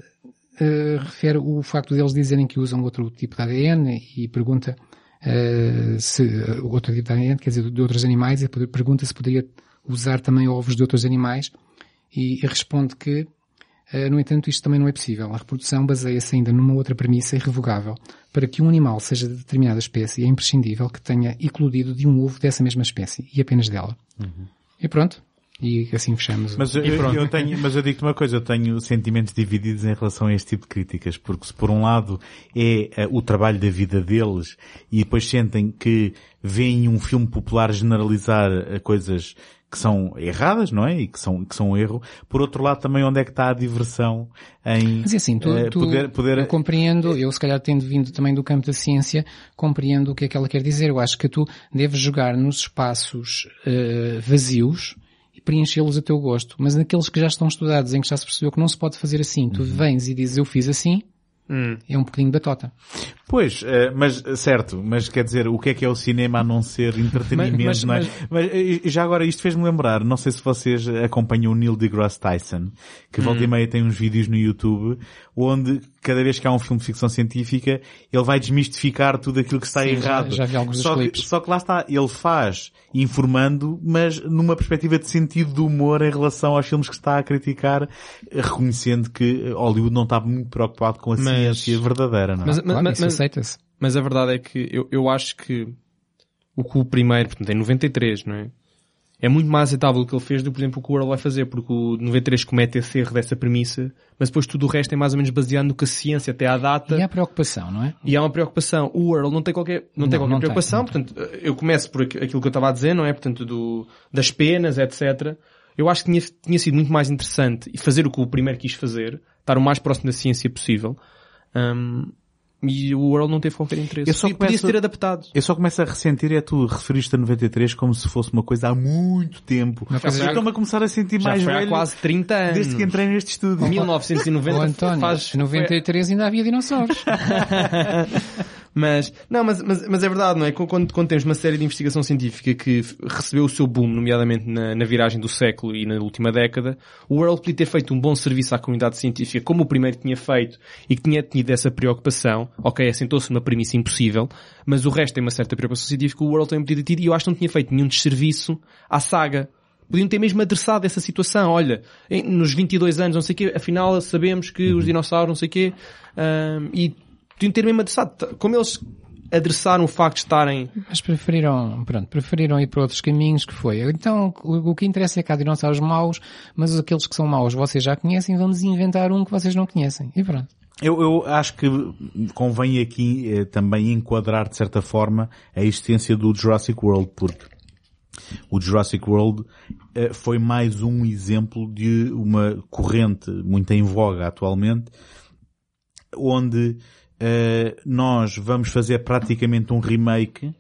refere o facto deles dizerem que usam outro tipo de ADN e pergunta uh, se, outro tipo de ADN, quer dizer, de outros animais, e pergunta se poderia usar também ovos de outros animais, e, e responde que, uh, no entanto, isto também não é possível. A reprodução baseia-se ainda numa outra premissa irrevogável. Para que um animal seja de determinada espécie, é imprescindível que tenha eclodido de um ovo dessa mesma espécie, e apenas dela. Uhum. E pronto, e assim fechamos. Mas eu, eu, tenho, mas eu digo-te uma coisa, eu tenho sentimentos divididos em relação a este tipo de críticas, porque se por um lado é uh, o trabalho da vida deles e depois sentem que veem um filme popular generalizar uh, coisas que são erradas, não é? E que são, que são um erro. Por outro lado, também onde é que está a diversão em Mas é assim, tu, uh, tu, poder, poder... Eu compreendo, eu se calhar tendo vindo também do campo da ciência, compreendo o que é que ela quer dizer. Eu acho que tu deves jogar nos espaços uh, vazios preenchê-los a teu gosto. Mas naqueles que já estão estudados, em que já se percebeu que não se pode fazer assim, tu uhum. vens e dizes eu fiz assim, Hum. É um bocadinho batota. Pois, eh, mas certo, mas quer dizer, o que é que é o cinema a não ser entretenimento, mas, mas, não é? Mas... mas eh, já agora isto fez-me lembrar, não sei se vocês acompanham o Neil deGrasse Tyson, que hum. volta e hum. meia tem uns vídeos no YouTube onde cada vez que há um filme de ficção científica, ele vai desmistificar tudo aquilo que está Sim, errado. Já, já vi alguns só, que, só que lá está, ele faz informando, mas numa perspectiva de sentido de humor em relação aos filmes que está a criticar, reconhecendo que Hollywood não está muito preocupado com a mas, ciência verdadeira, não é? Mas, mas, claro, mas, mas, a verdade é que eu, eu acho que o que o primeiro, portanto, em 93, não é? é muito mais aceitável o que ele fez do que, por exemplo, o que o World vai fazer, porque o 93 comete esse erro dessa premissa, mas depois tudo o resto é mais ou menos baseado no que a ciência até à data. E há preocupação, não é? E há uma preocupação. O World não tem qualquer, não, não tem qualquer não preocupação, tem, portanto, eu começo por aquilo que eu estava a dizer, não é? Portanto, do, das penas, etc. Eu acho que tinha, tinha sido muito mais interessante e fazer o que o primeiro quis fazer, estar o mais próximo da ciência possível. Um, e o World não teve qualquer interesse. Eu só e podia ter adaptado. Eu só começo a ressentir é tu referiste a 93 como se fosse uma coisa há muito tempo. Eu estou-me a começar a sentir já mais foi velho. há quase 30 anos. Desde que entrei neste estudo. 1990 oh, António, faz... 93 ainda havia dinossauros. Mas, não, mas, mas, mas é verdade, não é? Quando, quando temos uma série de investigação científica que recebeu o seu boom, nomeadamente na, na viragem do século e na última década, o World podia ter feito um bom serviço à comunidade científica, como o primeiro tinha feito e que tinha tido essa preocupação. Ok, assentou-se uma premissa impossível, mas o resto tem uma certa preocupação científica, o World tem podia ter tido e eu acho que não tinha feito nenhum desserviço à saga. Podiam ter mesmo adressado essa situação. Olha, nos 22 anos, não sei o quê, afinal sabemos que os uhum. dinossauros, não sei o quê, um, e podiam ter mesmo adressado. Como eles adressaram o facto de estarem... Mas preferiram, pronto, preferiram ir para outros caminhos que foi. Então, o que interessa é que há dinossauros maus, mas aqueles que são maus vocês já conhecem, vamos inventar um que vocês não conhecem. E pronto. Eu, eu acho que convém aqui eh, também enquadrar de certa forma a existência do Jurassic World, porque o Jurassic World eh, foi mais um exemplo de uma corrente muito em voga atualmente, onde uh, nós vamos fazer praticamente um remake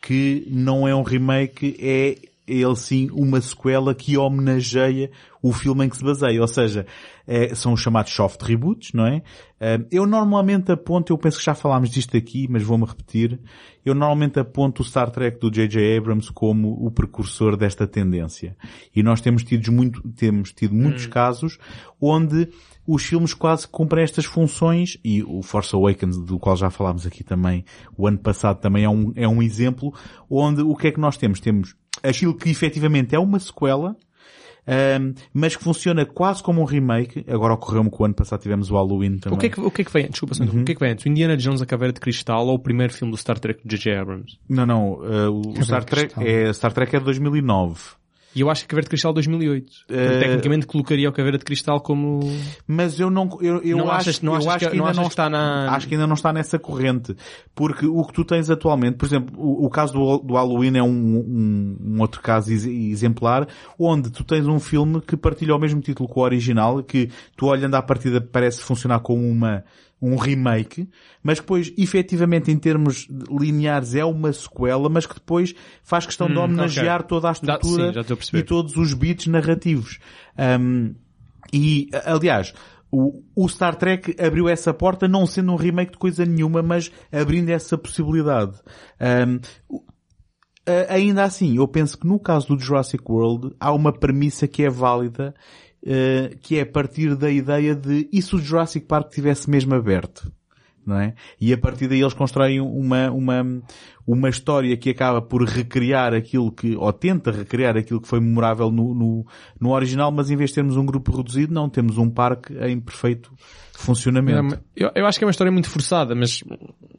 que não é um remake, é ele sim uma sequela que homenageia o filme em que se baseia. Ou seja, é, são os chamados soft reboots, não é? Eh, eu normalmente aponto, eu penso que já falámos disto aqui, mas vou-me repetir, eu normalmente aponto o Star Trek do J.J. Abrams como o precursor desta tendência. E nós temos tido, muito, temos tido muitos hum. casos onde os filmes quase cumprem estas funções e o Force Awakens, do qual já falámos aqui também o ano passado, também é um, é um exemplo onde o que é que nós temos? Temos aquilo que efetivamente é uma sequela, um, mas que funciona quase como um remake. Agora ocorreu-me que o ano passado tivemos o Halloween também. O que é que, o que, é que vem? Desculpa, uhum. o que é que vem antes? O Indiana Jones, a Caveira de Cristal ou o primeiro filme do Star Trek de J.J. Abrams? Não, não. Uh, o Star Trek, é, Star Trek é de 2009. E eu acho que Caveira de Cristal 2008. Portanto, Eh, Tecnicamente colocaria o Caveira de Cristal como... Mas eu não, eu, eu Não acho, achas- não eu achas acho que- que não não está na- acho que ainda não está nessa corrente. Porque o que tu tens atualmente, por exemplo, o, o caso do, do Halloween é um, um, um outro caso ex- exemplar, onde tu tens um filme que partilha o mesmo título com o original, que tu olhando à partida parece funcionar como uma, um remake, mas que depois, efetivamente, em termos lineares, é uma sequela, mas que depois faz questão de Hum, homenagear ok. toda a Já- estrutura sim, já e todos os beats narrativos. Um, e, aliás, o, o Star Trek abriu essa porta não sendo um remake de coisa nenhuma, mas abrindo essa possibilidade. Um, ainda assim, eu penso que no caso do Jurassic World há uma premissa que é válida, eh, que é a partir da ideia de e se o Jurassic Park tivesse mesmo aberto? Não é? E a partir daí eles constroem uma, uma, uma história que acaba por recriar aquilo que, ou tenta recriar aquilo que foi memorável no, no, no original, mas em vez de termos um grupo reduzido, não, temos um parque em perfeito funcionamento. Eu, eu acho que é uma história muito forçada, mas,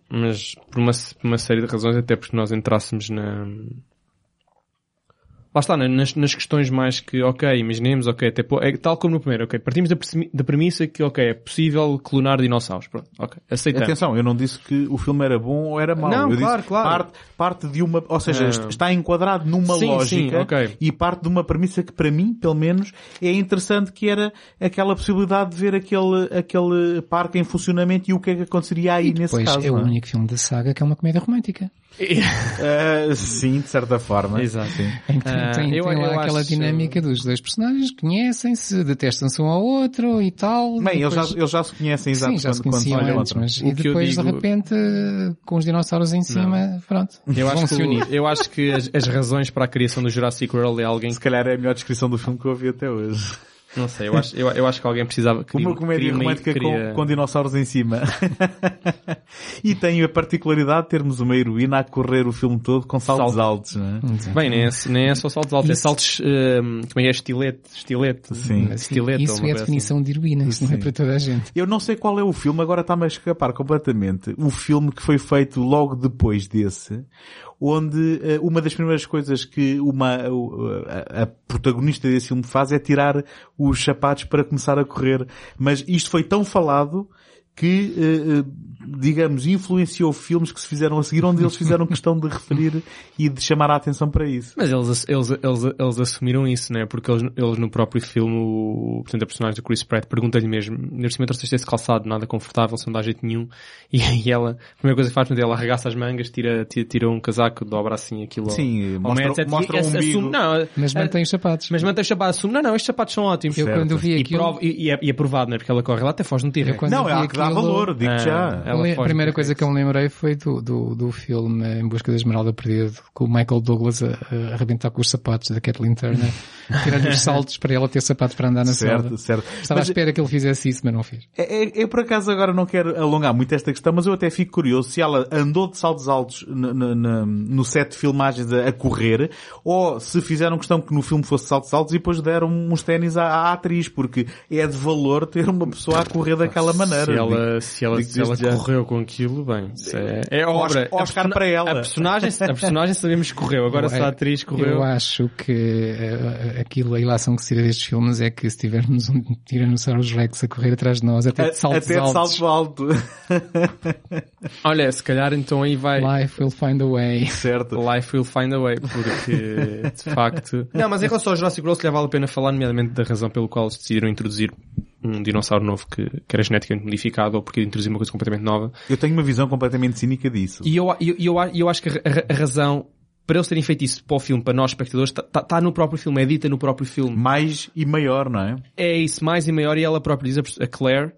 mas por, uma, por uma série de razões, até porque nós entrássemos na... Lá está, né, nas, nas questões mais que, ok, imaginemos, ok, até, é tal como no primeiro, ok, partimos da, da premissa que, ok, é possível clonar dinossauros, pronto, ok, aceitamos. Atenção, eu não disse que o filme era bom ou era mau. Não, eu claro, disse claro. Parte, parte de uma, ou seja, está enquadrado numa Sim, lógica sim, ok. e parte de uma premissa que para mim, pelo menos, é interessante que era aquela possibilidade de ver aquele, aquele parque em funcionamento e o que é que aconteceria aí nesse Pois caso. é o não é? único filme da saga que é uma comédia romântica. Ah, sim, de certa forma. Exato. Tem, Ah, tem, eu- tem lá eu aquela acho- dinâmica dos dois personagens, conhecem-se, detestam-se um ao outro e tal. Bem, eles já, depois- eles já se conhecem exato Sim, já se quando, quando conheciam se antes, encontram. mas O e que eu depois digo- de repente com os dinossauros em cima, pronto, Eu vão acho, se que, unir. eu acho que as, as razões para a criação do Jurassic World é alguém Se calhar é a melhor descrição do filme que eu ouvi até hoje. Não sei, eu acho, eu, eu acho que alguém precisava, queria, Uma comédia romântica queria- com, com dinossauros em cima. e tem a particularidade de termos uma heroína a correr o filme todo com saltos Salto. altos, não é? Bem, nem é, nem é só saltos altos, é Isso- saltos, hum, como é que é, estilete, estilete. Sim. Estilete, Isso ou é a definição de heroína, isso não é para toda a gente. Eu não sei qual é o filme, agora está-me a escapar completamente. O filme que foi feito logo depois desse, onde eh, uma das primeiras coisas que uma, a, a protagonista desse filme faz é tirar os sapatos para começar a correr. Mas isto foi tão falado que, eh, digamos, influenciou filmes que se fizeram a seguir, onde eles fizeram questão de referir e de chamar a atenção para isso. Mas eles, eles, eles, eles assumiram isso, né? Porque eles, eles no próprio filme, o, portanto, a personagem do Chris Pratt pergunta-lhe mesmo, neste momento trouxeste esse calçado, nada confortável, se não dá jeito nenhum. E, e ela, a primeira coisa que faz, portanto, ela arregaça as mangas, tira, tira, tira um casaco, dobra assim aquilo ao- Sim, ao mostra- headset, mostra e o umbigo. assume, não, Mas mantém os sapatos. mas mantém os sapatos, assume, não, não, estes sapatos são ótimos. eu certo. quando vi E, aquilo, prova, e, e é, e é provado, né? Porque ela corre lá até foge no tiro. Eu quando não, é a que dá valor, digo Ah, já. A primeira coisa que eu me lembrei foi do, do, do filme Em Busca da Esmeralda Perdida, com o Michael Douglas a, a arrebentar com os sapatos da Kathleen Turner, tirar-lhe os saltos para ela ter sapatos para andar na Certo, selva. certo. Estava Mas- à espera que ele fizesse isso, mas não fez. É, é- eu por acaso agora não quero alongar muito esta questão, mas eu até fico curioso se ela andou de saltos altos no, no- no- set de filmagens a, a correr, ou se fizeram questão que no filme fosse saltos altos e depois deram uns ténis à, à atriz, porque é de valor ter uma pessoa a correr daquela maneira. Se ela, se ela, se ela. Correu com aquilo, bem, isso é, é obra. Oscar persona- para ela. A personagem, a personagem sabemos que correu, agora se a atriz correu. Eu acho que eh, aquilo, a ilação que se tira destes filmes é que se tivermos um Tiranossauros Rex a correr atrás de nós, até de saltos até de salto alto. Olha, se calhar então aí vai. life will find a way. certo. Life will find a way, porque de facto. Não, mas em relação ao Jurassic World, se lhe vale a pena falar, nomeadamente da razão pelo qual eles decidiram introduzir um dinossauro novo que, que era geneticamente modificado ou porque introduzir uma coisa completamente nova. Eu tenho uma visão completamente cínica disso. E eu, eu, eu, eu acho que a, a- a razão para eles terem feito isso para o filme, para nós espectadores, está tá, tá no próprio filme, é dita no próprio filme. Mais e maior, não é? É isso, mais e maior, e ela própria diz, a Claire,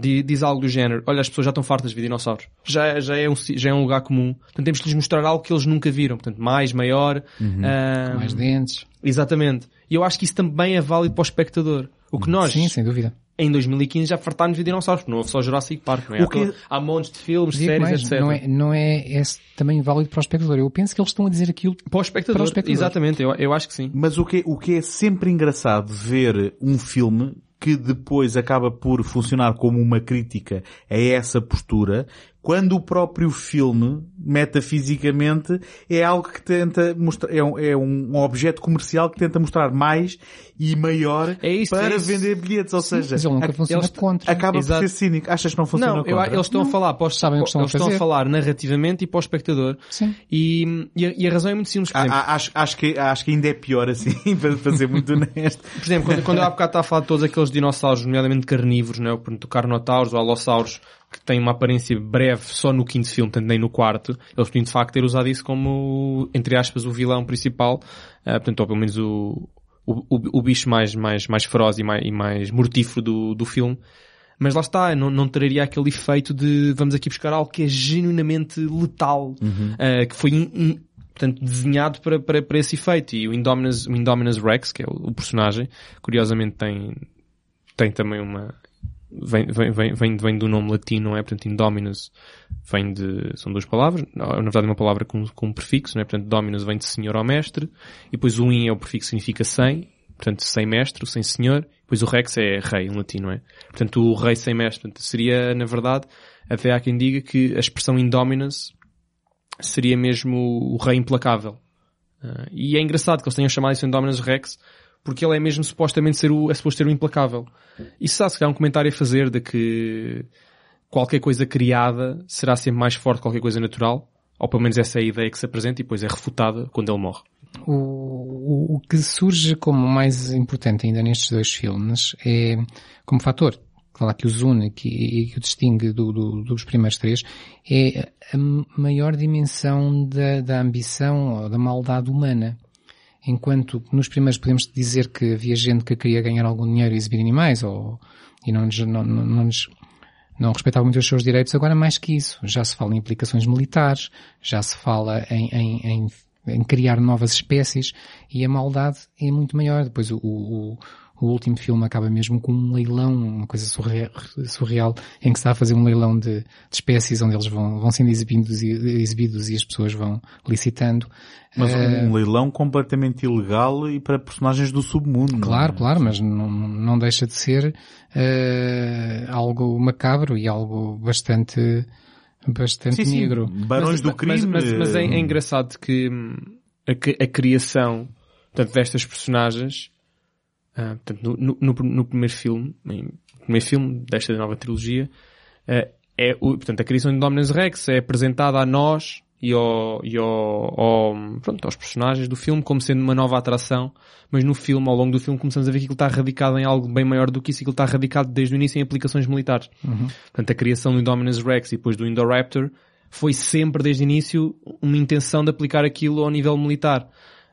di- diz algo do género, olha, as pessoas já estão fartas de ver dinossauros. Já, já, é um, já é um lugar comum. Portanto, temos que lhes mostrar algo que eles nunca viram. Portanto, mais, maior. ahm, Mais dentes. Exatamente. E eu acho que isso também é válido para o espectador. O que nós, Sim, sem dúvida. em 2015, já fartámos de dinossauros, porque não houve só Jurassic Park, não é? O que- Há montes de filmes, Digo séries, mais, etc. não é, não é, é também válido para o espectador. Eu penso que eles estão a dizer aquilo Para o espectador. Para o espectador. Exatamente, eu, eu acho que sim. Mas o que, o que é sempre engraçado ver um filme que depois acaba por funcionar como uma crítica a essa postura, quando o próprio filme, metafisicamente, é algo que tenta mostrar, é um, é um objeto comercial que tenta mostrar mais e maior É isso, para é isso. vender bilhetes. Ou seja, Mas ele nunca a- funciona eles- contra. acaba Exato. por ser cínico. Achas que não funciona Não, eu, contra? eles estão a falar para os, Sabem o que estão a eles estão a fazer. falar narrativamente e para o espectador. Sim. E, e, a, e a razão é muito simples. Por A- exemplo, a- acho, acho, que, acho que ainda é pior assim, para, para ser muito honesto. por exemplo quando, quando eu há bocado estava a falar de todos aqueles dinossauros, nomeadamente carnívoros, né? portanto, o Carnotauros, o Alossauros, que têm uma aparência breve só no quinto filme, tanto nem no quarto, eles podiam de facto ter usado isso como, entre aspas, o vilão principal, ah, portanto, ou pelo menos o, o, o, bicho mais, mais, mais feroz e mais, e mais mortífero do, do filme. Mas lá está, não, não traria aquele efeito de vamos aqui buscar algo que é genuinamente letal, ah, que foi in- in- portanto, desenhado para, para, para esse efeito. E o Indominus, o Indominus Rex, que é o, o personagem, curiosamente tem, tem também uma, vem, vem, vem, vem, do nome latino, não é? Portanto, Indominus vem de, são duas palavras, na verdade é uma palavra com, com um prefixo, não é? Portanto, Dominus vem de senhor ou mestre, e depois o in é o prefixo significa sem, portanto, sem mestre, sem senhor, depois o rex é rei em latim, não é? Portanto, o rei sem mestre, portanto, seria, na verdade, até há quem diga que a expressão Indominus seria mesmo o rei implacável. Ah, e é engraçado que eles tenham chamado isso Indominus Rex, porque ele é mesmo supostamente ser o, é suposto ser o implacável. E se há se calhar um comentário a fazer de que qualquer coisa criada será sempre mais forte que qualquer coisa natural, ou pelo menos essa é a ideia que se apresenta e depois é refutada quando ele morre. O, o, o que surge como mais importante ainda nestes dois filmes é, como fator, claro que os une que, e que o distingue do, do- dos primeiros três, é a maior dimensão da, da ambição ou da maldade humana. Enquanto nos primeiros podemos dizer que havia gente que queria ganhar algum dinheiro e exibir animais, ou, e não, não, não, não não respeitava muito os seus direitos, agora mais que isso. Já se fala em implicações militares, já se fala em, em, em, em criar novas espécies e a maldade é muito maior. Depois o, o, o último filme acaba mesmo com um leilão, uma coisa surreal, surreal em que se está a fazer um leilão de, de espécies onde eles vão, vão sendo exibidos e, exibidos e as pessoas vão licitando. Mas um leilão completamente ilegal e para personagens do submundo. não Claro, é? claro, mas não, não deixa de ser eh, algo macabro e algo bastante, bastante Sim, sim. negro. Barões do mas, crime. mas, mas é, é eh, engraçado que hum, a, a criação portanto, destas personagens, ah, portanto, no, no, no- primeiro filme, no primeiro filme desta nova trilogia, ah, é o, portanto, a criação de Dominus Rex é apresentada a nós e, ao, e ao, ao- pronto, aos personagens do filme como sendo uma nova atração, mas no filme, ao longo do filme, começamos a ver que aquilo está radicado em algo bem maior do que isso e que ele está radicado desde o início em aplicações militares. Portanto, a criação do Indominus Rex e depois do Indoraptor foi sempre, desde o início, uma intenção de aplicar aquilo ao nível militar.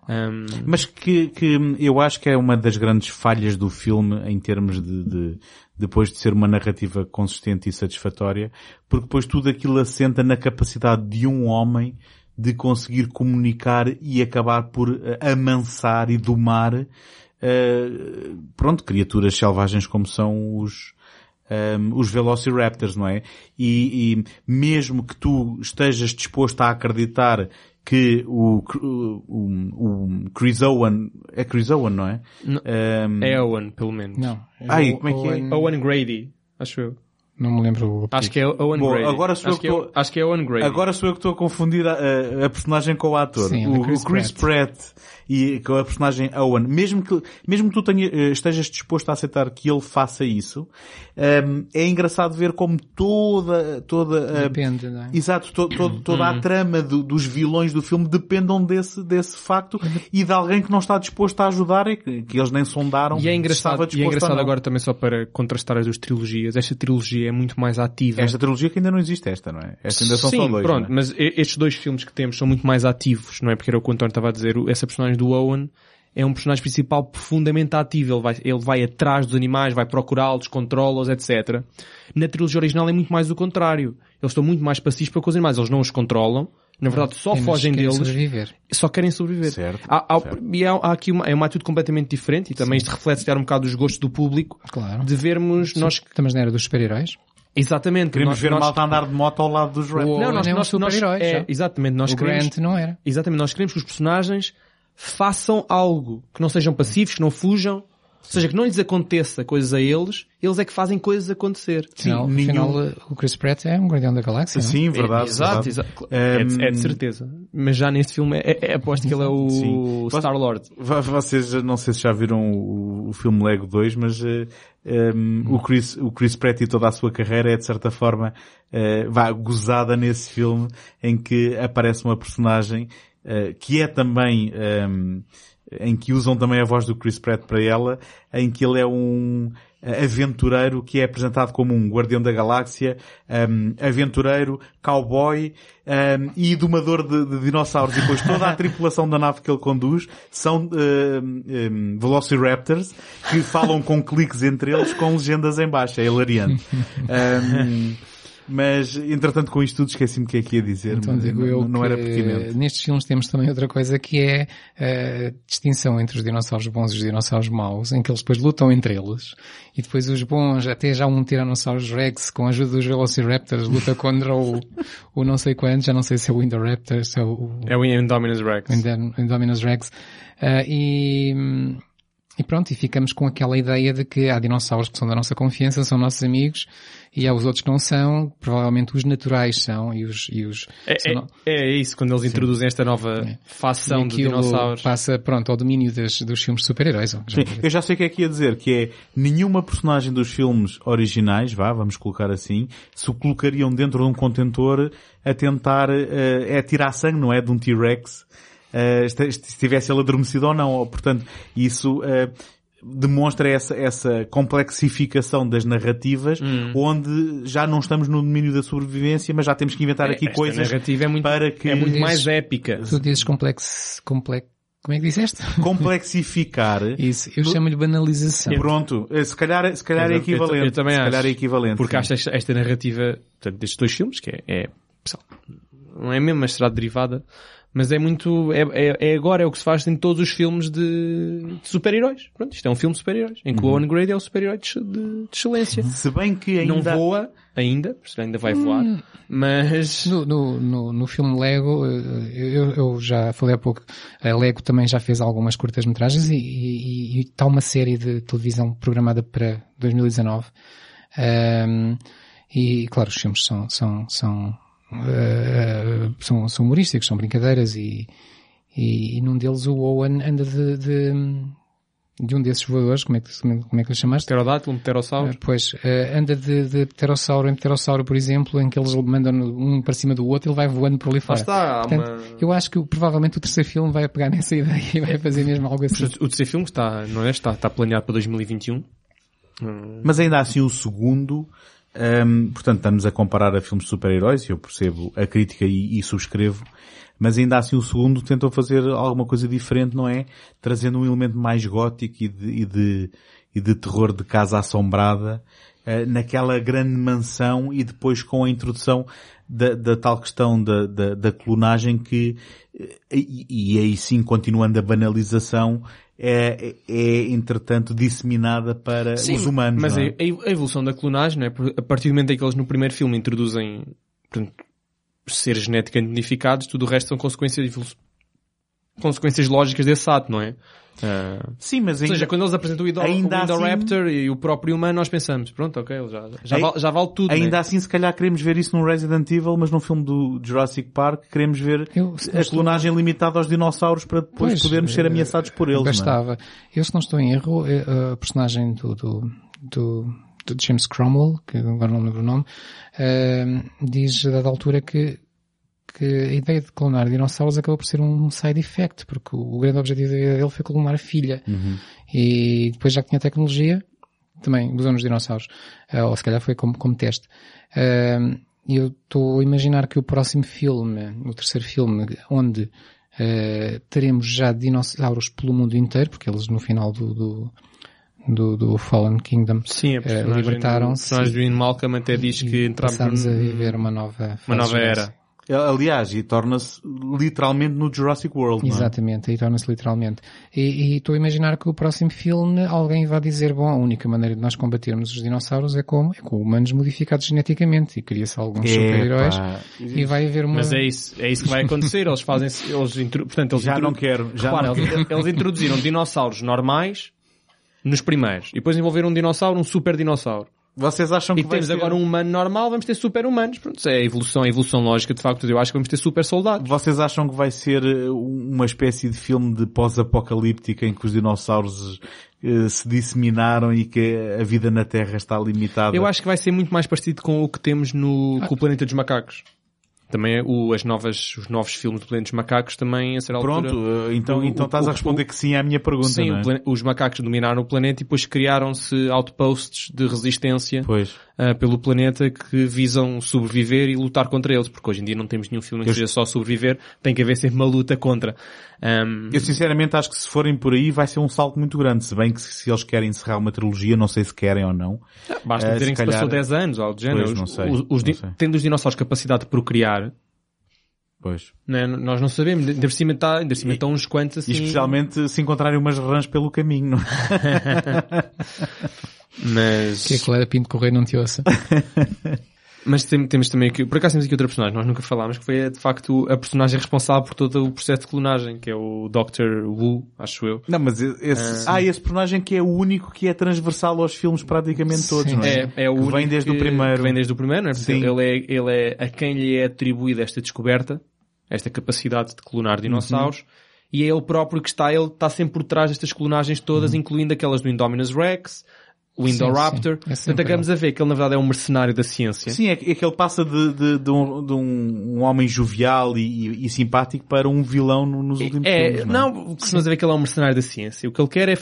Um, Mas que, que eu acho que é uma das grandes falhas do filme em termos de, de- depois de ser uma narrativa consistente e satisfatória, porque depois tudo aquilo assenta na capacidade de um homem de conseguir comunicar e acabar por eh, amansar e domar eh, pronto, criaturas selvagens como são os um, os Velociraptors, não é? E, e mesmo que tu estejas disposto a acreditar que o, o, o, Chris Owen, é Chris Owen, não é? Não. Um, é Owen, pelo menos. Não. Ai, O- como é que é? Owen- Owen Grady, acho eu. Não me lembro o Acho que é Owen Bom, Grady. agora sou eu acho, que que é, tô- acho que é Owen Grady. Agora sou eu que estou a confundir a, a- a personagem com o ator. Sim, o, o Chris o Chris Pratt. E com a personagem Owen. Mesmo que, mesmo que tu tenha, eh, estejas disposto a aceitar que ele faça isso, ehm, é engraçado ver como toda, toda a, Depende, não é? Exato, to- to- toda a trama do- dos vilões do filme dependam desse, desse facto e de alguém que não está disposto a ajudar e que, que eles nem sondaram E é engraçado, e é engraçado agora também só para contrastar as duas trilogias. Esta trilogia é muito mais ativa. Esta trilogia que ainda não existe esta, não é? Esta ainda são Sim, só dois. pronto, é? mas estes dois filmes que temos são muito mais ativos, não é? Porque era o que o António estava a dizer. Essa personagem do Owen é um personagem principal profundamente ativo. Ele vai, ele vai atrás dos animais, vai procurá-los, controla-os, etc. Na trilogia original é muito mais o contrário. Eles estão muito mais pacíficos com os animais. Eles não os controlam. Na verdade, só Apenas fogem querem deles. sobreviver. Só querem sobreviver. Certo, Há, há- certo. E há, há aqui uma, é uma atitude completamente diferente e também isto reflete se um bocado os gostos do público Claro. de vermos nós Estamos na era dos super-heróis. exatamente Queremos nós, ver nós, malta andar de moto ao lado dos Raptors. não, nós, nem um nós, nós, super-herói, é, exatamente, nós o queremos, Grant não era. exatamente, nós queremos que os personagens façam algo, que não sejam pacíficos, que não fujam, Ou seja, que não lhes aconteça coisas a eles, eles é que fazem coisas acontecer. Afinal, nenhum- afinal, o Chris Pratt é um guardião da galáxia, não? Sim, verdade. exato, verdade. exato. É, de- é de certeza. Mas já neste filme é, é, aposto que ele é o Sim. Star-Lord. Vocês, não sei se já viram o, o filme Lego 2, mas eh, um, o, Chris, o Chris Pratt e toda a sua carreira é de certa forma eh, vá, gozada nesse filme em que aparece uma personagem eh, que é também um, em que usam também a voz do Chris Pratt para ela, em que ele é um aventureiro que é apresentado como um guardião da galáxia, um, aventureiro, cowboy um, e domador de, de dinossauros. E depois toda a tripulação da nave que ele conduz são um, Velociraptors que falam com cliques entre eles com legendas em baixo. É hilariante. Mas, entretanto, com isto tudo esqueci-me o que é que ia dizer. Então mas digo não, eu não era pertinente. nestes filmes temos também outra coisa que é a distinção entre os dinossauros bons e os dinossauros maus, em que eles depois lutam entre eles, e depois os bons, até já um Tiranossauro Rex, com a ajuda dos Velociraptors, luta contra o, o não sei quantos, já não sei se é o Indoraptor, se é o, É o Indominus Rex. o Indom- Indominus Rex, Ah, e, e pronto, e ficamos com aquela ideia de que há dinossauros que são da nossa confiança, são nossos amigos, e há os outros que não são, provavelmente os naturais são, e os, e os É, são é- no- é isso, quando eles introduzem esta nova facção e de dinossauros. passa, pronto, ao domínio das, dos filmes de super-heróis. Sim, eu já sei o que é que ia dizer, que é nenhuma personagem dos filmes originais, vá, vamos colocar assim, se o colocariam dentro de um contentor a tentar, eh, é tirar sangue, não é? De um T-Rex, este- se estivesse ele adormecido ou não. Portanto, isso, eh, demonstra essa, essa complexificação das narrativas, Hum. onde já não estamos no domínio da sobrevivência, mas já temos que inventar aqui Esta coisas narrativa é muito, para que é muito Dizes- mais épica. Tu dizes complexo, complexo, como é que disseste? complexificar Isso, eu chamo-lhe banalização. Pronto, eh, se calhar, se calhar é Eu- eu- equivalente. eu também se acho. calhar é equivalente. Porque sim. acho esta, esta narrativa, portanto, destes dois filmes, que é, é não é mesmo, mas será derivada, mas é muito, é, é, é agora, é o que se faz em todos os filmes de, de super-heróis. Pronto, isto é um filme de super-heróis, em que Uhum. o Owen Grady é o super-herói de, de- de excelência. Se bem que Não ainda... voa ainda, porque ainda vai voar, mas... No, no, no, no filme Lego, eh, eu, eu já falei há pouco, a Lego também já fez algumas curtas-metragens e, e, e está uma série de televisão programada para 2019. Ahm, e claro, os filmes são, são, são, eh, são, são humorísticos, são brincadeiras e, e, e num deles o Owen anda de, de, de um desses voadores, como é que, como é que lhe chamaste? Pterodátilo, um pterossauro. Ah, Pois, eh, anda de, de pterossauro em pterossauro, por exemplo, em que eles mandam um para cima do outro e ele vai voando por ali fora. está, Portanto, uma... Eu acho que provavelmente o terceiro filme vai pegar nessa ideia e vai fazer mesmo algo assim. O terceiro filme está, não é? Está, está planeado para 2021. Mas ainda assim o segundo, hum, portanto estamos a comparar a filmes de super-heróis e eu percebo a crítica e, e subscrevo, mas ainda assim o segundo tentou fazer alguma coisa diferente, não é? Trazendo um elemento mais gótico e de, e de, e de terror de casa assombrada eh, naquela grande mansão e depois com a introdução da, da tal questão da, da, da clonagem que, e, e aí sim continuando a banalização, é, é entretanto disseminada para os humanos. Mas é? a evolução da clonagem, é? A partir do momento em que eles no primeiro filme introduzem portanto, seres geneticamente modificados, tudo o resto são consequências, consequências lógicas desse ato, não é? Ah, Sim, mas ou ainda, seja, quando eles apresentam o, Indo, ainda o Indoraptor assim- e o próprio humano, nós pensamos, pronto, ok, ele já, já, vale, já vale tudo, ainda né? assim se calhar queremos ver isso num Resident Evil, mas num filme do Jurassic Park queremos ver Eu, a estou- clonagem limitada aos dinossauros para depois Pois, podermos ser eh, ameaçados por eles. não é? Bastava. Eu, se não estou em erro, eh, a personagem do, do, do, do James Cromwell, que agora não lembro o nome, eh, diz a dada altura que, que a ideia de clonar dinossauros acabou por ser um side effect, porque o, grande objetivo dele foi clonar a filha. E depois já que tinha tecnologia, também usou nos dinossauros. Eh, ou se calhar foi como, como teste. Eh, E eu estou a imaginar que o próximo filme, o terceiro filme, onde eh, teremos já dinossauros pelo mundo inteiro, porque eles no final do, do, do, do Fallen Kingdom Sim, a libertaram-se a personagem do Malcolm até diz que entramos a viver uma nova fase uma nova era. Jurassic. Aliás, e torna-se literalmente no Jurassic World. não é? Exatamente, aí torna-se literalmente. E e estou a imaginar que o próximo filme alguém vai dizer, bom, a única maneira de nós combatermos os dinossauros é como? É com humanos modificados geneticamente e cria-se alguns super-heróis e vai haver uma... Mas é isso, é isso que vai acontecer. Eles fazem, eles, portanto, eles Já não quero. Já Repara, não eles, quero. eles introduziram dinossauros normais nos primeiros. E depois envolveram um dinossauro, um super dinossauro. Vocês acham E que vai temos ser... agora um humano normal, vamos ter super humanos. Pronto, isso é a evolução, a evolução lógica, de facto, eu acho que vamos ter super soldados. Vocês acham que vai ser eh, uma espécie de filme de pós-apocalíptica em que os dinossauros eh, se disseminaram e que a vida na Terra está limitada? Eu acho que vai ser muito mais parecido com o que temos no, com o Planeta dos Macacos. Também é o, as novas, os novos filmes do Planeta dos Macacos também, a ser altura... Pronto, eh, então, o- então o- estás a o- responder que sim à minha pergunta, Sim, é? os macacos dominaram o planeta e depois criaram-se outposts de resistência Pois. Ah, pelo planeta que visam sobreviver e lutar contra eles, porque hoje em dia não temos nenhum filme que seja só sobreviver, tem que haver sempre uma luta contra. Ahm, Eu sinceramente acho que se forem por aí vai ser um salto muito grande, se bem que se eles querem encerrar uma trilogia, não sei se querem ou não. basta eh, dizerem se que se passou calhar- 10 anos algo do género. Pois, não sei, os- os não sei. Tendo os dinossauros capacidade de procriar, Pois. né, nós não sabemos, ainda por cima está, ainda por cima estão uns quantos assim. E especialmente se encontrarem umas rãs pelo caminho, não é? Mas, Que é que Clara Pinto Correia não te ouça. mas tem- temos também aqui, por acaso temos aqui outra personagem, nós nunca falámos, que foi de facto a personagem responsável por todo o processo de clonagem, que é o Dr. Wu, acho eu. Não, mas esse, ah, esse personagem que é o único que é transversal aos filmes praticamente todos, Sim. não é? É, é o Que único vem desde o que- primeiro. que vem desde o primeiro, não é? Portanto, Sim. Ele é, ele é a quem lhe é atribuída esta descoberta, esta capacidade de clonar dinossauros, Uhum. e é ele próprio que está, ele está sempre por trás destas clonagens todas, Uhum. incluindo aquelas do Indominus Rex, o Sim, Indoraptor. sim. É sempre Portanto, acabamos a ver que ele na verdade é um mercenário da ciência. Sim, é que, é que ele passa de, de, de um, de um- um homem jovial e, e- e simpático para um vilão no- nos últimos É, filmes. não, é? o que costumamos a ver que ele é um mercenário da ciência. O que ele quer é,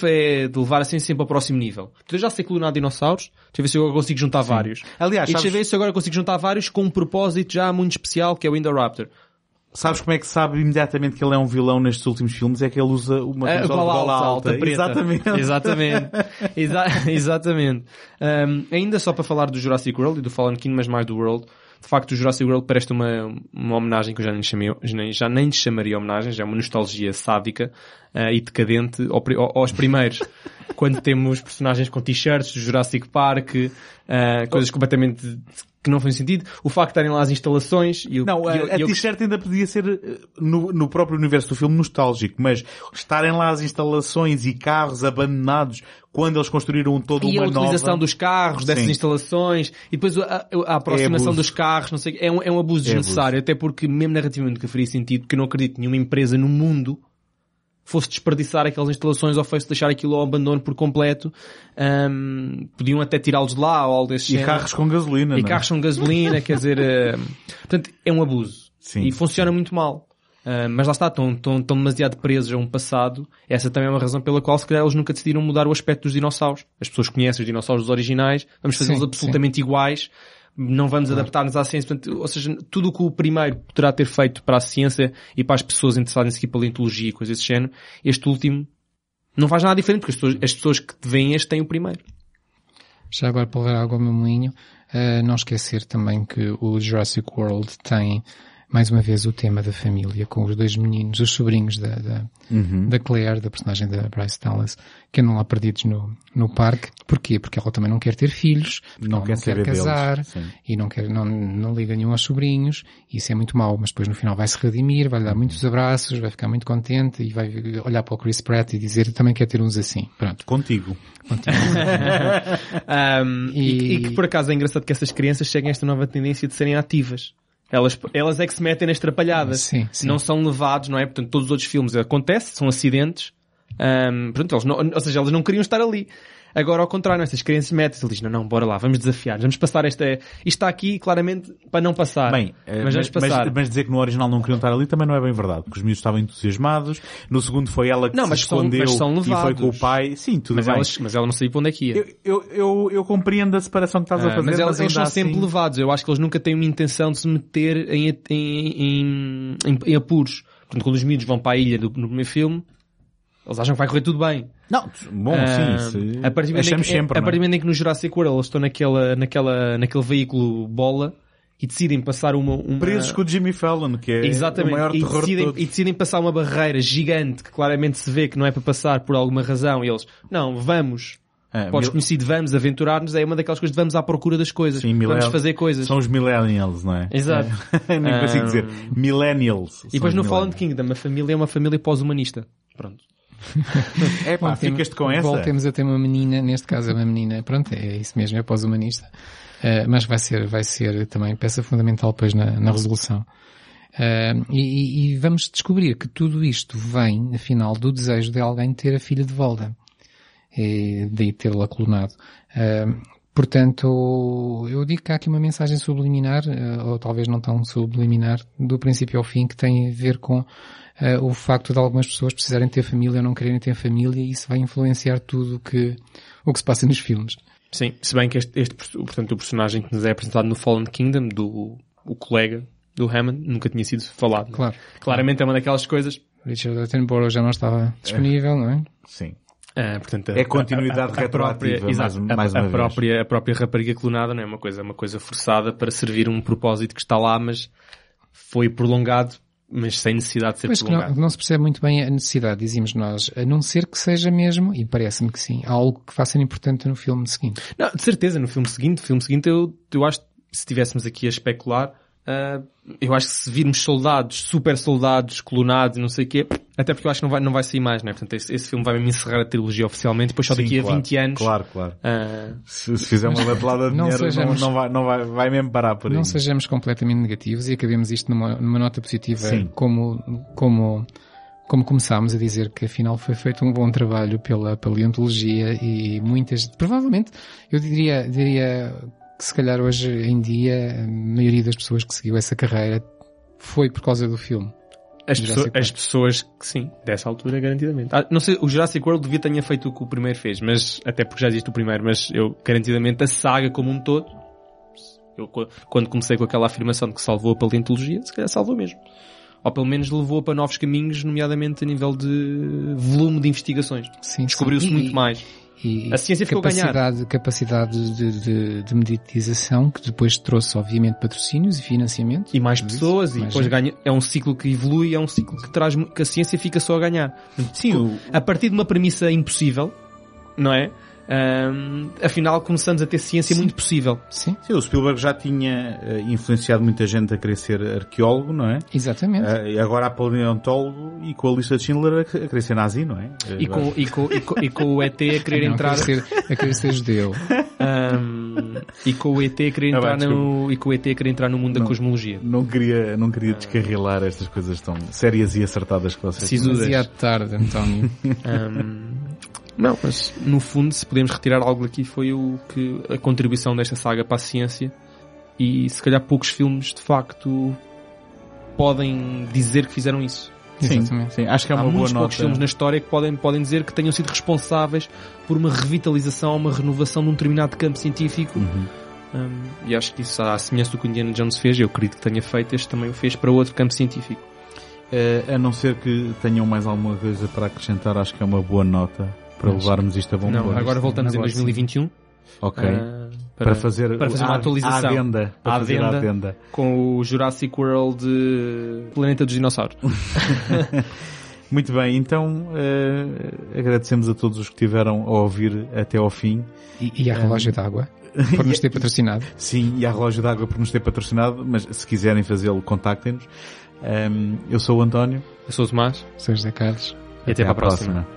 é de levar a ciência sempre ao próximo nível. Eu já sei clonar dinossauros, deixa eu ver se eu agora consigo juntar vários. Aliás, e deixa eu sabes- ver se agora consigo juntar vários com um propósito já muito especial, que é o Indoraptor. Sabes como é que sabe imediatamente que ele é um vilão nestes últimos filmes? É que ele usa uma A camisola de gola alta, alta. preta. Exatamente. Exatamente. Exa- exatamente. Um, ainda só para falar do Jurassic World e do Fallen King, mas mais do World. De facto, o Jurassic World presta uma, uma homenagem que eu já nem, chamei, já nem, chamaria homenagem, já é uma nostalgia sádica ah, e decadente ao ao- aos primeiros. Quando temos personagens com t-shirts do Jurassic Park, ah, coisas completamente que não fazem sentido. O facto de estarem lá as instalações e o- Não, a, e eu- a e eu- t-shirt ainda podia ser eh, no, no próprio universo do filme nostálgico, mas estarem lá as instalações e carros abandonados quando eles construíram toda E uma a utilização nova... dos carros, dessas Sim. instalações, e depois a, a- aproximação abuso. dos carros, não sei, é um, é um abuso É desnecessário, até porque mesmo narrativamente nunca faria sentido, porque eu não acredito que nenhuma empresa no mundo fosse desperdiçar aquelas instalações ou fosse deixar aquilo ao abandono por completo. Ahm, podiam até tirá-los de lá ou algo desse E género. carros com gasolina, E não é? carros com gasolina, quer dizer, eh, portanto, é um abuso. Sim. E funciona muito mal. Ah, mas lá está, estão, estão, estão demasiado presos a um passado. Essa também é uma razão pela qual, se calhar, eles nunca decidiram mudar o aspecto dos dinossauros. As pessoas conhecem os dinossauros dos originais, vamos fazê-los Sim, absolutamente iguais, não vamos adaptar-nos à ciência. Portanto, ou seja, tudo o que o primeiro poderá ter feito para a ciência e para as pessoas interessadas em seguir paleontologia e coisas desse género, este último não faz nada diferente, porque as pessoas, as pessoas que veem este têm o primeiro. Já agora para levar água ao meu moinho, eh, não esquecer também que o Jurassic World tem mais uma vez o tema da família, com os dois meninos, os sobrinhos da, da, Uhum. da Claire, da personagem da Bryce Dallas, que andam lá perdidos no, no parque. Porquê? Porque ela também não quer ter filhos, Não quer não quer deles, casar, e não quer, não, não liga nenhum aos sobrinhos, e isso é muito mau, mas depois no final vai se redimir, vai lhe dar muitos abraços, vai ficar muito contente, e vai olhar para o Chris Pratt e dizer, também quer ter uns assim. Pronto. Contigo. Um, e... E- e que por acaso é engraçado que essas crianças seguem esta nova tendência de serem ativas. Elas, elas é que se metem nas trapalhadas. Sim, sim. Não são levados, não é? Portanto, todos os outros filmes acontece, são acidentes. Um, pronto, eles não, ou seja, elas não queriam estar ali. Agora, ao contrário, estas crianças metem-se. Ele diz, não, não, bora lá, vamos desafiar, vamos passar esta... Isto está aqui, claramente, para não passar. Bem, eh, mas vamos passar. mas dizer que no original não queriam estar ali também não é bem verdade, porque os miúdos estavam entusiasmados. No segundo foi ela que Não, se mas são- escondeu mas são e foi com o pai. Sim, tudo mas, bem. elas, mas ela não sabia para onde é que ia. Eu, eu, eu, eu compreendo a separação que estás a Ah, fazer, mas elas, mas eles são sempre assim- levados. Eu acho que eles nunca têm uma intenção de se meter em, em, em, em- em apuros. Portanto, quando os miúdos vão para a ilha do, no primeiro filme, eles acham que vai correr tudo bem. Não, bom, Ah, sim, isso a partir do momento em achamos que, sempre, a não partir do é? momento em que no Jurassic World eles estão naquela, naquela, naquele veículo bola e decidem passar uma, uma Presos com o Jimmy Fallon, que é Exatamente. o maior e, terror de decidem, todos. e decidem passar uma barreira gigante que claramente se vê que não é para passar por alguma razão e eles, não, vamos. Ah, Podes mil- conhecido, vamos aventurar-nos, é uma daquelas coisas de vamos à procura das coisas. Sim, vamos millennials. fazer coisas. São os millennials, não é? Exato. É. Nem consigo Ah, dizer. Millennials. E depois no Fallen. Kingdom, a família é uma família pós-humanista. Pronto. É pá, ficas-te com essa? Voltemos a ter uma menina, neste caso é uma menina, pronto, é isso mesmo, é pós-humanista. Uh, mas vai ser, vai ser também peça fundamental depois na, na resolução. Uh, e, e- vamos descobrir que tudo isto vem, afinal, do desejo de alguém ter a filha de volta. E daí tê-la clonado. Uh, portanto, eu digo que há aqui uma mensagem subliminar, ou talvez não tão subliminar, do princípio ao fim, que tem a ver com uh, o facto de algumas pessoas precisarem ter família ou não quererem ter família, e isso vai influenciar tudo o que, o que se passa nos filmes. Sim, se bem que este, este, portanto, o personagem que nos é apresentado no Fallen Kingdom, do o colega do Hammond, nunca tinha sido falado. Claro. Claramente é uma daquelas coisas. Richard Attenborough já não estava disponível, não é? Sim. ah, portanto, É continuidade própria, retroativa, exato, mais- a- mais a, própria, a própria rapariga clonada não é uma coisa, uma coisa forçada para servir um propósito que está lá, mas foi prolongado, mas sem necessidade de ser Pois que não, prolongado. não se percebe muito bem a necessidade, dizíamos nós, a não ser que seja mesmo, e parece-me que sim, algo que faça importante no filme seguinte. Não, de certeza, no filme seguinte, no filme seguinte eu, eu acho que se estivéssemos aqui a especular, ah, eu acho que se virmos soldados, super soldados, clonados e não sei o quê, até porque eu acho que não vai, não vai sair mais, né? Portanto, esse, esse filme vai mesmo encerrar a trilogia oficialmente, depois só Sim, daqui a claro, 20 anos. Claro, claro. ah, Se, se fizer uma batelada de Não dinheiro, não, sejamos- não vai, não vai, vai mesmo parar por aí. Não sejamos completamente negativos e acabemos isto numa, numa nota positiva, Sim. como, como, como começámos a dizer que afinal foi feito um bom trabalho pela paleontologia e muitas, provavelmente, eu diria, diria que se calhar hoje em dia a maioria das pessoas que seguiu essa carreira foi por causa do filme. as, Park. as pessoas que sim, dessa altura, garantidamente. Ah, não sei, o Jurassic World devia tenha feito o que o primeiro fez, mas, até porque já existe o primeiro, mas eu, garantidamente, a saga como um todo, eu, qu- quando comecei com aquela afirmação de que salvou a paleontologia, se calhar salvou mesmo. Ou pelo menos levou para novos caminhos, nomeadamente a nível de volume de investigações. Sim, Descobriu-se muito mais. E A ciência ficou capacidade, capacidade de, de, de meditização que depois trouxe, obviamente, patrocínios e financiamento. E mais Tudo isso, pessoas, e mais depois ganha, é um ciclo que evolui, é um ciclo que traz, que a ciência fica só a ganhar. Sim, o, a partir de uma premissa impossível, não é? Ahm, afinal, começamos a ter ciência muito possível. Sim, sim, o Spielberg já tinha eh, influenciado muita gente a querer ser arqueólogo, não é? exatamente. E agora há paleontólogo e com a lista de Schindler a, que- a querer ser nazi, não é? E com, e, com, e, com, e com o ET a querer Não, entrar. a querer ser, a querer ser judeu. ahm, e com o ET a querer Ah, entrar bem, no, e com o ET a querer entrar no mundo da Não. cosmologia. Não queria, não queria descarrilar estas coisas tão sérias e acertadas que vocês Sisudas. Demasiado tarde, António. Ahm, não, mas no fundo, se podemos retirar algo daqui, foi o que a contribuição desta saga para a ciência e se calhar poucos filmes de facto podem dizer que fizeram isso. Sim, Exatamente. sim, acho que é Há uma boa muitos nota. poucos filmes na história que podem, podem dizer que tenham sido responsáveis por uma revitalização, uma renovação de um determinado campo científico. Uhum. Um, e acho que isso, à semelhança do que o Indiana Jones fez, eu acredito que tenha feito, este também o fez para outro campo científico. Eh, a não ser que tenham mais alguma coisa para acrescentar, acho que é uma boa nota para Mas- levarmos isto a bom Não, porto. agora voltamos Agora em 2021 Ok. ah, para, fazer, para fazer uma a- atualização. A adenda. Para A fazer a adenda. adenda. com o Jurassic World eh, Planeta dos Dinossauros. Muito bem, então eh, agradecemos a todos os que tiveram a ouvir até ao fim. E, e a relógio d'água, por nos ter patrocinado. Sim, e a Relógio d'Água por nos ter patrocinado, mas se quiserem fazê-lo, contactem-nos. Ehm, eu sou o António. Eu sou o Tomás Sr. José Carlos. e até, para a próxima. Acabaram